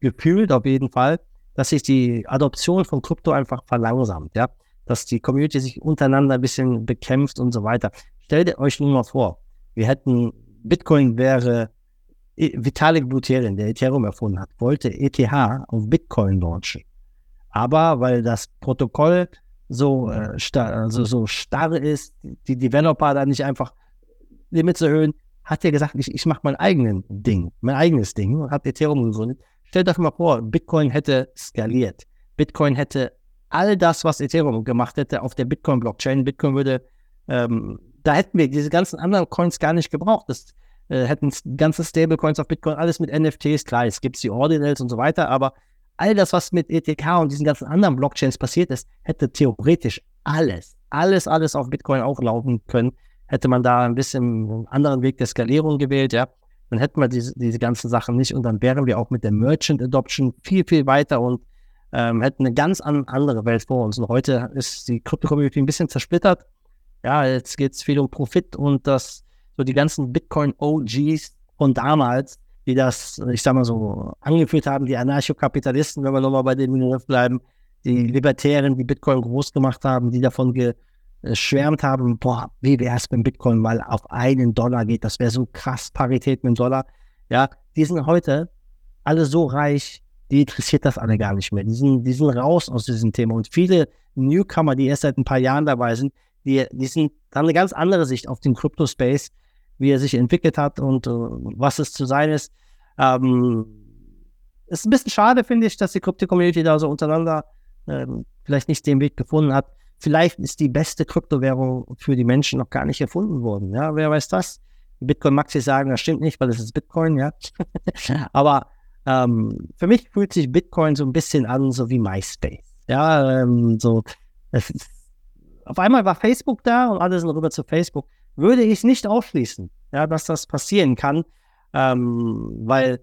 gefühlt auf jeden Fall, dass sich die Adoption von Krypto einfach verlangsamt, ja, dass die Community sich untereinander ein bisschen bekämpft und so weiter. Stellt euch nur mal vor, wir hätten Bitcoin wäre Vitalik Buterin, der Ethereum erfunden hat, wollte ETH auf Bitcoin launchen. Aber weil das Protokoll so, äh, star also so starr ist, die Developer da nicht einfach Limits erhöhen, hat er gesagt, ich, ich mache mein eigenes Ding, mein eigenes Ding und hat Ethereum gegründet. Stellt euch mal vor, Bitcoin hätte skaliert. Bitcoin hätte all das, was Ethereum gemacht hätte, auf der Bitcoin-Blockchain. Bitcoin würde, ähm, da hätten wir diese ganzen anderen Coins gar nicht gebraucht. Das, äh, hätten ganze Stablecoins auf Bitcoin, alles mit NFTs, klar, jetzt gibt es die Ordinals und so weiter, aber all das, was mit ETK und diesen ganzen anderen Blockchains passiert ist, hätte theoretisch alles, alles, alles auf Bitcoin auflaufen können. Hätte man da ein bisschen einen anderen Weg der Skalierung gewählt, ja, dann hätten wir diese, diese ganzen Sachen nicht und dann wären wir auch mit der Merchant Adoption viel, viel weiter und ähm, hätten eine ganz an, andere Welt vor uns. Und heute ist die Krypto-Community ein bisschen zersplittert. Ja, jetzt geht es viel um Profit und das, so die ganzen Bitcoin-OGs von damals, die das, ich sag mal so, angeführt haben, die Anarchokapitalisten, wenn wir nochmal bei dem Begriff bleiben, die Libertären, die Bitcoin groß gemacht haben, die davon geschwärmt haben, boah, wie wäre es, wenn Bitcoin mal auf einen Dollar geht, das wäre so krass, Parität mit dem Dollar. Ja, die sind heute alle so reich, die interessiert das alle gar nicht mehr. Die sind, die sind raus aus diesem Thema. Und viele Newcomer, die erst seit ein paar Jahren dabei sind, die, die sind, haben eine ganz andere Sicht auf den Crypto-Space, wie er sich entwickelt hat und uh, was es zu sein ist. Ähm, ist ein bisschen schade, finde ich, dass die Crypto-Community da so untereinander ähm, vielleicht nicht den Weg gefunden hat. Vielleicht ist die beste Kryptowährung für die Menschen noch gar nicht erfunden worden. Ja, wer weiß das? Bitcoin mag sich sagen, das stimmt nicht, weil es ist Bitcoin, ja. Aber ähm, für mich fühlt sich Bitcoin so ein bisschen an, so wie MySpace. Ja, ähm, so. Ist, auf einmal war Facebook da und alle sind rüber zu Facebook. Würde ich nicht ausschließen, ja, dass das passieren kann, ähm, weil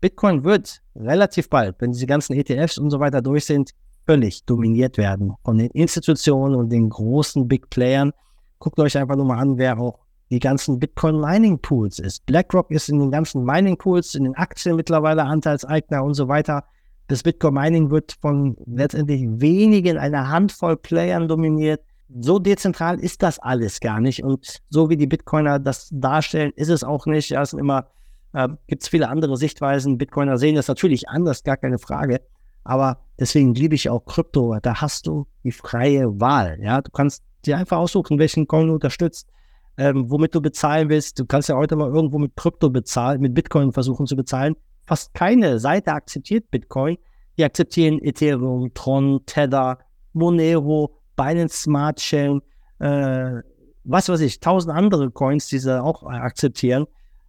Bitcoin wird relativ bald, wenn diese ganzen ETFs und so weiter durch sind, völlig dominiert werden von den Institutionen und den großen Big Playern. Guckt euch einfach nur mal an, wer auch die ganzen Bitcoin Mining Pools ist. BlackRock ist in den ganzen Mining Pools, in den Aktien mittlerweile Anteilseigner und so weiter. Das Bitcoin Mining wird von letztendlich wenigen, einer Handvoll Playern dominiert. So dezentral ist das alles gar nicht. Und so wie die Bitcoiner das darstellen, ist es auch nicht. Ja, es sind immer, äh, gibt es viele andere Sichtweisen. Bitcoiner sehen das natürlich anders, gar keine Frage. Aber deswegen liebe ich auch Krypto. Da hast du die freie Wahl. Ja, du kannst dir einfach aussuchen, welchen Coin du unterstützt, ähm, womit du bezahlen willst. Du kannst ja heute mal irgendwo mit Krypto bezahlen, mit Bitcoin versuchen zu bezahlen. Fast keine Seite akzeptiert Bitcoin. Die akzeptieren Ethereum, Tron, Tether, Monero, Binance Smart Chain, äh, was weiß ich, tausend andere Coins, die sie auch akzeptieren.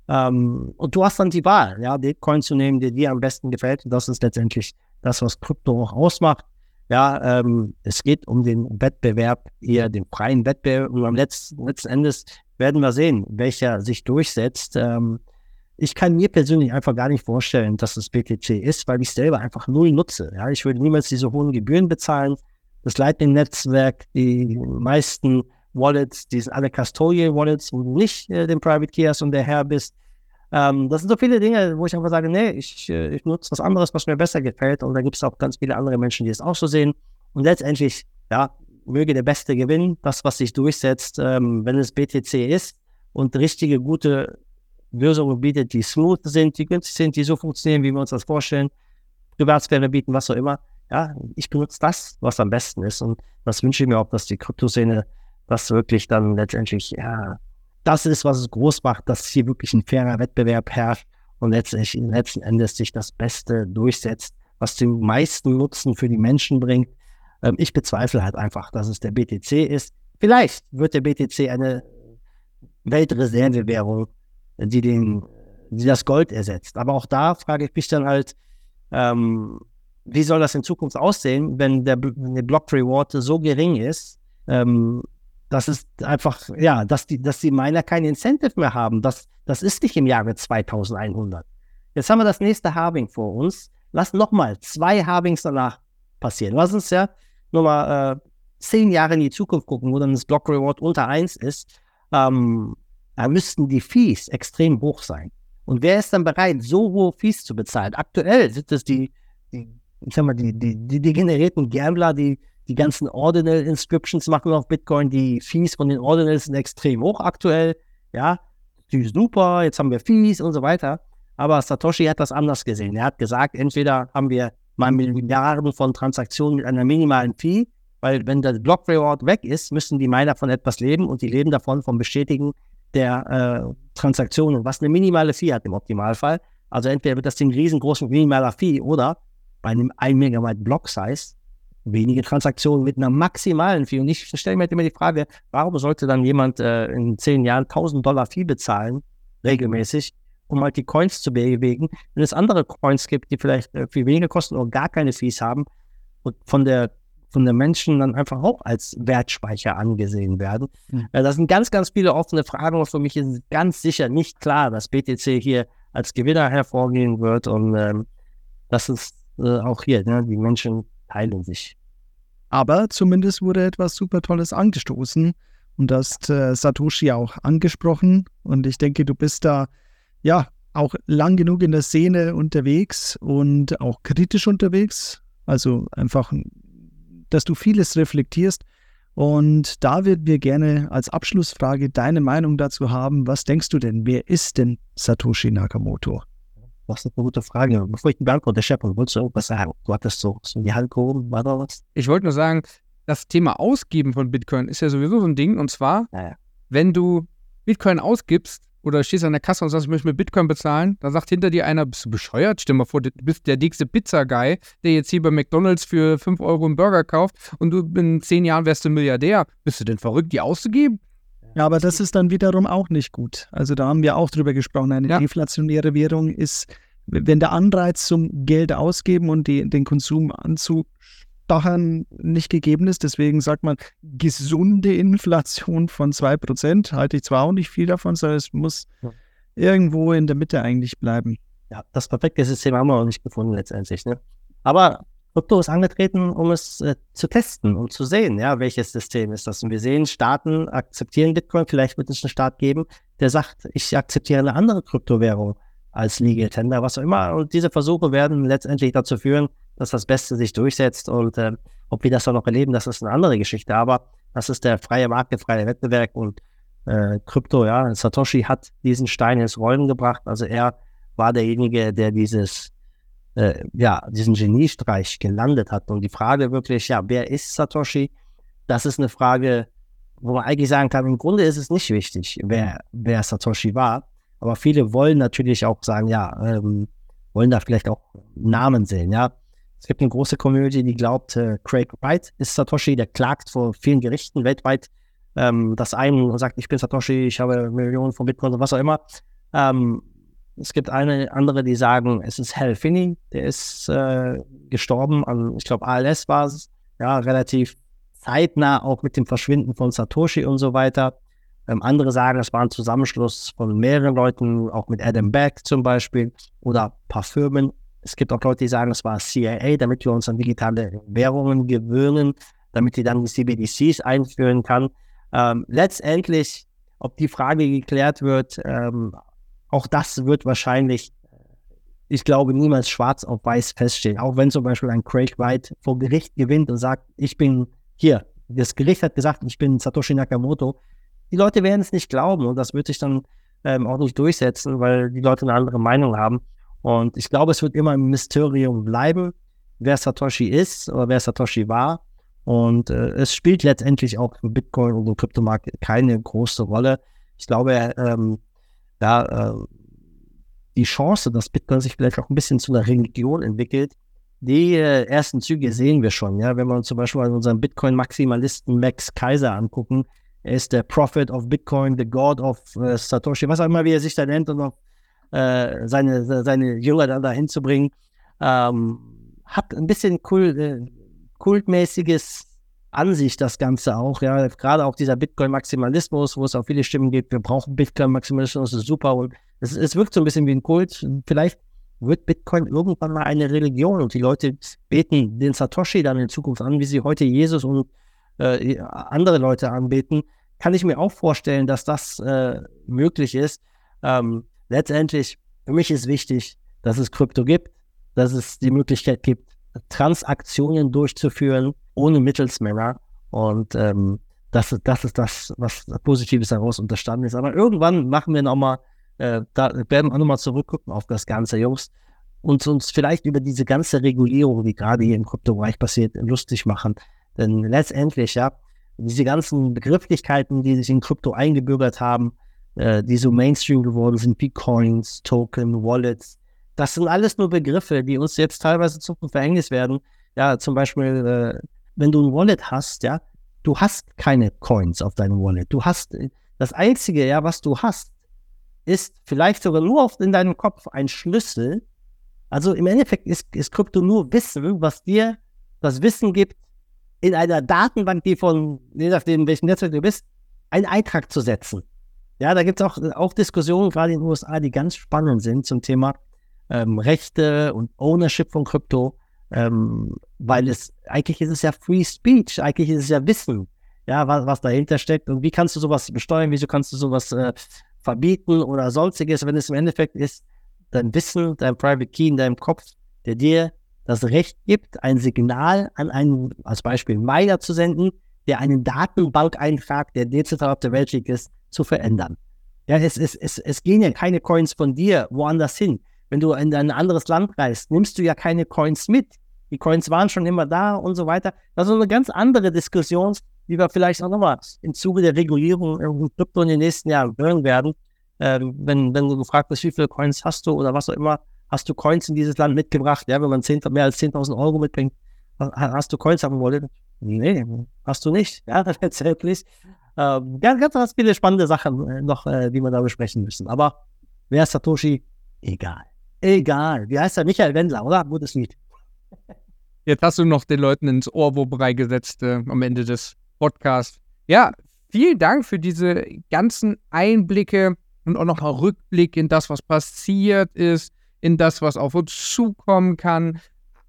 Ähm, und du hast dann die Wahl, ja, den Coin zu nehmen, der dir am besten gefällt. Und das ist letztendlich das, was Krypto auch ausmacht. Ja, ähm, es geht um den Wettbewerb, eher den freien Wettbewerb. Und am letzten, letzten Endes werden wir sehen, welcher sich durchsetzt. Ähm, ich kann mir persönlich einfach gar nicht vorstellen, dass es BTC ist, weil ich selber einfach null nutze. Ja, ich würde niemals diese hohen Gebühren bezahlen. Das Lightning-Netzwerk, die meisten Wallets, die sind alle Custodial-Wallets, wo du nicht äh, den Private Key hast und der Herr bist. Ähm, das sind so viele Dinge, wo ich einfach sage, nee, ich, äh, ich nutze was anderes, was mir besser gefällt. Und da gibt es auch ganz viele andere Menschen, die es auch so sehen. Und letztendlich, ja, möge der Beste gewinnen, das, was sich durchsetzt, ähm, wenn es BTC ist und richtige, gute Lösungen bietet, die smooth sind, die günstig sind, die so funktionieren, wie wir uns das vorstellen, Privatsphäre bieten, was auch immer. Ja, ich benutze das, was am besten ist. Und das wünsche ich mir auch, dass die Kryptoszene das wirklich dann letztendlich ja, das ist, was es groß macht, dass hier wirklich ein fairer Wettbewerb herrscht und letztlich letzten Endes sich das Beste durchsetzt, was den meisten Nutzen für die Menschen bringt. Ähm, ich bezweifle halt einfach, dass es der BTC ist. Vielleicht wird der BTC eine Weltreservewährung, die den, die das Gold ersetzt. Aber auch da frage ich mich dann halt, ähm, wie soll das in Zukunft aussehen, wenn der, der Block Reward so gering ist, ähm, das ist einfach, ja, dass die, dass die Miner kein Incentive mehr haben. Das, das ist nicht im Jahre 2100. Jetzt haben wir das nächste Halving vor uns. Lass nochmal zwei Halvings danach passieren. Lass uns ja nochmal äh, zehn Jahre in die Zukunft gucken, wo dann das Block Reward unter eins ist. Ähm, da müssten die Fees extrem hoch sein. Und wer ist dann bereit, so hohe Fees zu bezahlen? Aktuell sind es die, die ich sag mal, die, die, die degenerierten Gambler, die die ganzen Ordinal Inscriptions machen auf Bitcoin. Die Fees von den Ordinals sind extrem hoch aktuell. Ja, die super, jetzt haben wir Fees und so weiter. Aber Satoshi hat das anders gesehen. Er hat gesagt, entweder haben wir mal Milliarden von Transaktionen mit einer minimalen Fee, weil wenn der Block Reward weg ist, müssen die Miner von etwas leben und die leben davon vom Bestätigen der äh, Transaktionen, was eine minimale Fee hat im Optimalfall. Also entweder wird das Ding riesengroß minimaler Fee oder bei einem 1 Megabyte Block Size wenige Transaktionen mit einer maximalen Fee. Und ich stelle mir halt immer die Frage, warum sollte dann jemand äh, in zehn Jahren 1000 Dollar Fee bezahlen regelmäßig, um halt die Coins zu bewegen. Wenn es andere Coins gibt, die vielleicht äh, viel weniger kosten oder gar keine Fees haben und von der von den Menschen dann einfach auch als Wertspeicher angesehen werden. Mhm. das sind ganz, ganz viele offene Fragen und für mich ist ganz sicher nicht klar, dass BTC hier als Gewinner hervorgehen wird und ähm, das ist äh, auch hier, ne, die Menschen teilen sich. Aber zumindest wurde etwas super Tolles angestoßen und das äh, Satoshi auch angesprochen und ich denke, du bist da ja auch lang genug in der Szene unterwegs und auch kritisch unterwegs. Also einfach dass du vieles reflektierst. Und da würden wir gerne als Abschlussfrage deine Meinung dazu haben. Was denkst du denn? Wer ist denn Satoshi Nakamoto? Das ist eine gute Frage. Bevor ich die beantworte, Shepard, wolltest du irgendwas sagen? Du hattest so, so in die Hand gehoben, war da was? Ich wollte nur sagen, das Thema Ausgeben von Bitcoin ist ja sowieso so ein Ding. Und zwar, ja. wenn du Bitcoin ausgibst, oder stehst an der Kasse und sagst, ich möchte mit Bitcoin bezahlen, da sagt hinter dir einer, bist du bescheuert? Stell mal vor, du bist der dickste Pizza-Guy, der jetzt hier bei McDonalds für 5 Euro einen Burger kauft und du in 10 Jahren wärst du Milliardär. Bist du denn verrückt, die auszugeben? Ja, aber das ist dann wiederum auch nicht gut. Also da haben wir auch drüber gesprochen. Eine ja. deflationäre Währung ist, wenn der Anreiz zum Geld ausgeben und die, den Konsum anzu Stachern nicht gegeben ist. Deswegen sagt man, gesunde Inflation von 2% halte ich zwar auch nicht viel davon, sondern es muss ja. irgendwo in der Mitte eigentlich bleiben. Ja, das perfekte System haben wir noch nicht gefunden letztendlich. Ne? Aber Krypto ist angetreten, um es äh, zu testen und zu sehen, ja, welches System ist das. Und wir sehen, Staaten akzeptieren Bitcoin. Vielleicht wird es einen Staat geben, der sagt, ich akzeptiere eine andere Kryptowährung als Legal Tender, was auch immer. Und diese Versuche werden letztendlich dazu führen, dass das Beste sich durchsetzt. Und äh, ob wir das dann noch erleben, das ist eine andere Geschichte. Aber das ist der freie Markt, der freie Wettbewerb und äh, Krypto, ja. Satoshi hat diesen Stein ins Rollen gebracht. Also er war derjenige, der dieses, äh, ja, diesen Geniestreich gelandet hat. Und die Frage wirklich, ja, wer ist Satoshi? Das ist eine Frage, wo man eigentlich sagen kann, im Grunde ist es nicht wichtig, wer, wer Satoshi war. Aber viele wollen natürlich auch sagen, ja, ähm, wollen da vielleicht auch Namen sehen, ja. Es gibt eine große Community, die glaubt, äh, Craig Wright ist Satoshi, der klagt vor vielen Gerichten weltweit, ähm, dass einem sagt, ich bin Satoshi, ich habe Millionen von Bitcoin oder was auch immer. Ähm, es gibt eine andere, die sagen, es ist Hal Finney, der ist äh, gestorben an, ich glaube, ALS war es, ja, relativ zeitnah auch mit dem Verschwinden von Satoshi und so weiter. Ähm, andere sagen, es war ein Zusammenschluss von mehreren Leuten, auch mit Adam Beck zum Beispiel oder ein paar Firmen. Es gibt auch Leute, die sagen, es war CIA, damit wir uns an digitale Währungen gewöhnen, damit die dann die CBDCs einführen kann. Ähm, letztendlich, ob die Frage geklärt wird, ähm, auch das wird wahrscheinlich, ich glaube, niemals schwarz auf weiß feststehen. Auch wenn zum Beispiel ein Craig White vor Gericht gewinnt und sagt, ich bin hier, das Gericht hat gesagt, ich bin Satoshi Nakamoto. Die Leute werden es nicht glauben und das wird sich dann ähm, auch nicht durchsetzen, weil die Leute eine andere Meinung haben. Und ich glaube, es wird immer ein Mysterium bleiben, wer Satoshi ist oder wer Satoshi war. Und äh, es spielt letztendlich auch im Bitcoin im Kryptomarkt keine große Rolle. Ich glaube, ähm, da äh, die Chance, dass Bitcoin sich vielleicht auch ein bisschen zu einer Religion entwickelt, die äh, ersten Züge sehen wir schon. Ja, wenn wir uns zum Beispiel unseren Bitcoin-Maximalisten Max Kaiser angucken, er ist der Prophet of Bitcoin, the God of äh, Satoshi, was auch immer, wie er sich da nennt auf äh, seine, seine Jünger dann dahin zu bringen. Ähm, hat ein bisschen Kult, äh, kultmäßiges Ansicht das Ganze auch, ja, gerade auch dieser Bitcoin-Maximalismus, wo es auch viele Stimmen gibt, wir brauchen Bitcoin-Maximalismus, ist super und es, es wirkt so ein bisschen wie ein Kult. Vielleicht wird Bitcoin irgendwann mal eine Religion und die Leute beten den Satoshi dann in Zukunft an, wie sie heute Jesus und äh, andere Leute anbeten. Kann ich mir auch vorstellen, dass das äh, möglich ist. Ähm, letztendlich, für mich ist wichtig, dass es Krypto gibt, dass es die Möglichkeit gibt, Transaktionen durchzuführen ohne Mittelsmänner. Und ähm, das, das ist das, was Positives daraus unterstanden ist. Aber irgendwann machen wir nochmal, äh, da werden wir nochmal zurückgucken auf das Ganze, Jungs, und uns vielleicht über diese ganze Regulierung, die gerade hier im Kryptobereich passiert, lustig machen. Denn letztendlich, ja, diese ganzen Begrifflichkeiten, die sich in Krypto eingebürgert haben, äh, die so Mainstream geworden sind, wie Coins, Token, Wallets. Das sind alles nur Begriffe, die uns jetzt teilweise zum Verhängnis werden. Ja, zum Beispiel, äh, wenn du ein Wallet hast, ja, du hast keine Coins auf deinem Wallet. Du hast das Einzige, ja, was du hast, ist vielleicht sogar nur oft in deinem Kopf ein Schlüssel. Also im Endeffekt ist, ist Krypto nur Wissen, was dir das Wissen gibt, in einer Datenbank, die von, je nachdem, welchen Netzwerk du bist, einen Eintrag zu setzen. Ja, da gibt es auch, auch Diskussionen, gerade in den USA, die ganz spannend sind zum Thema ähm, Rechte und Ownership von Krypto, ähm, weil es, eigentlich ist es ja Free Speech, eigentlich ist es ja Wissen, ja, was, was dahinter steckt und wie kannst du sowas besteuern, wieso kannst du sowas äh, verbieten oder sonstiges, wenn es im Endeffekt ist, dein Wissen, dein Private Key in deinem Kopf, der dir das Recht gibt, ein Signal an einen, als Beispiel Miner zu senden, der einen Datenbankeintrag, der dezentral auf der Welt liegt, ist, zu verändern. Ja, es, es, es, es gehen ja keine Coins von dir woanders hin. Wenn du in ein anderes Land reist, nimmst du ja keine Coins mit. Die Coins waren schon immer da und so weiter. Das ist eine ganz andere Diskussion, die wir vielleicht auch nochmal im Zuge der Regulierung in Krypto in den nächsten Jahren hören werden. Ähm, wenn, wenn du gefragt wirst, wie viele Coins hast du oder was auch immer, hast du Coins in dieses Land mitgebracht? Ja, wenn man 10, mehr als 10.000 Euro mitbringt, hast du Coins haben wollen? Nee, hast du nicht. Ja, letztendlich. Ähm, ganz, ganz viele spannende Sachen äh, noch, äh, die wir da besprechen müssen. Aber wer ist Satoshi? Egal. Egal. Wie heißt er? Michael Wendler, oder? Gutes Lied. Jetzt hast du noch den Leuten ins Ohrwurm gesetzt äh, am Ende des Podcasts. Ja, vielen Dank für diese ganzen Einblicke und auch noch ein Rückblick in das, was passiert ist, in das, was auf uns zukommen kann.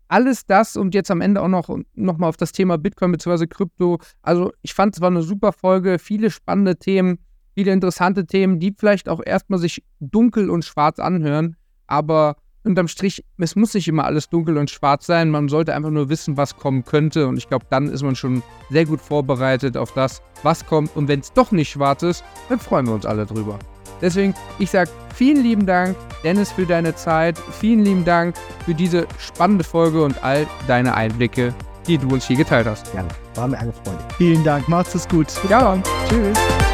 Alles das und jetzt am Ende auch noch, noch mal auf das Thema Bitcoin bzw. Krypto. Also ich fand, es war eine super Folge, viele spannende Themen, viele interessante Themen, die vielleicht auch erstmal sich dunkel und schwarz anhören, aber unterm Strich, es muss nicht immer alles dunkel und schwarz sein. Man sollte einfach nur wissen, was kommen könnte. Und ich glaube, dann ist man schon sehr gut vorbereitet auf das, was kommt. Und wenn es doch nicht schwarz ist, dann freuen wir uns alle drüber. Deswegen, ich sage vielen lieben Dank, Dennis, für deine Zeit. Vielen lieben Dank für diese spannende Folge und all deine Einblicke, die du uns hier geteilt hast. Gerne. War mir eine Freude. Vielen Dank. Macht's es gut. Ja, tschüss.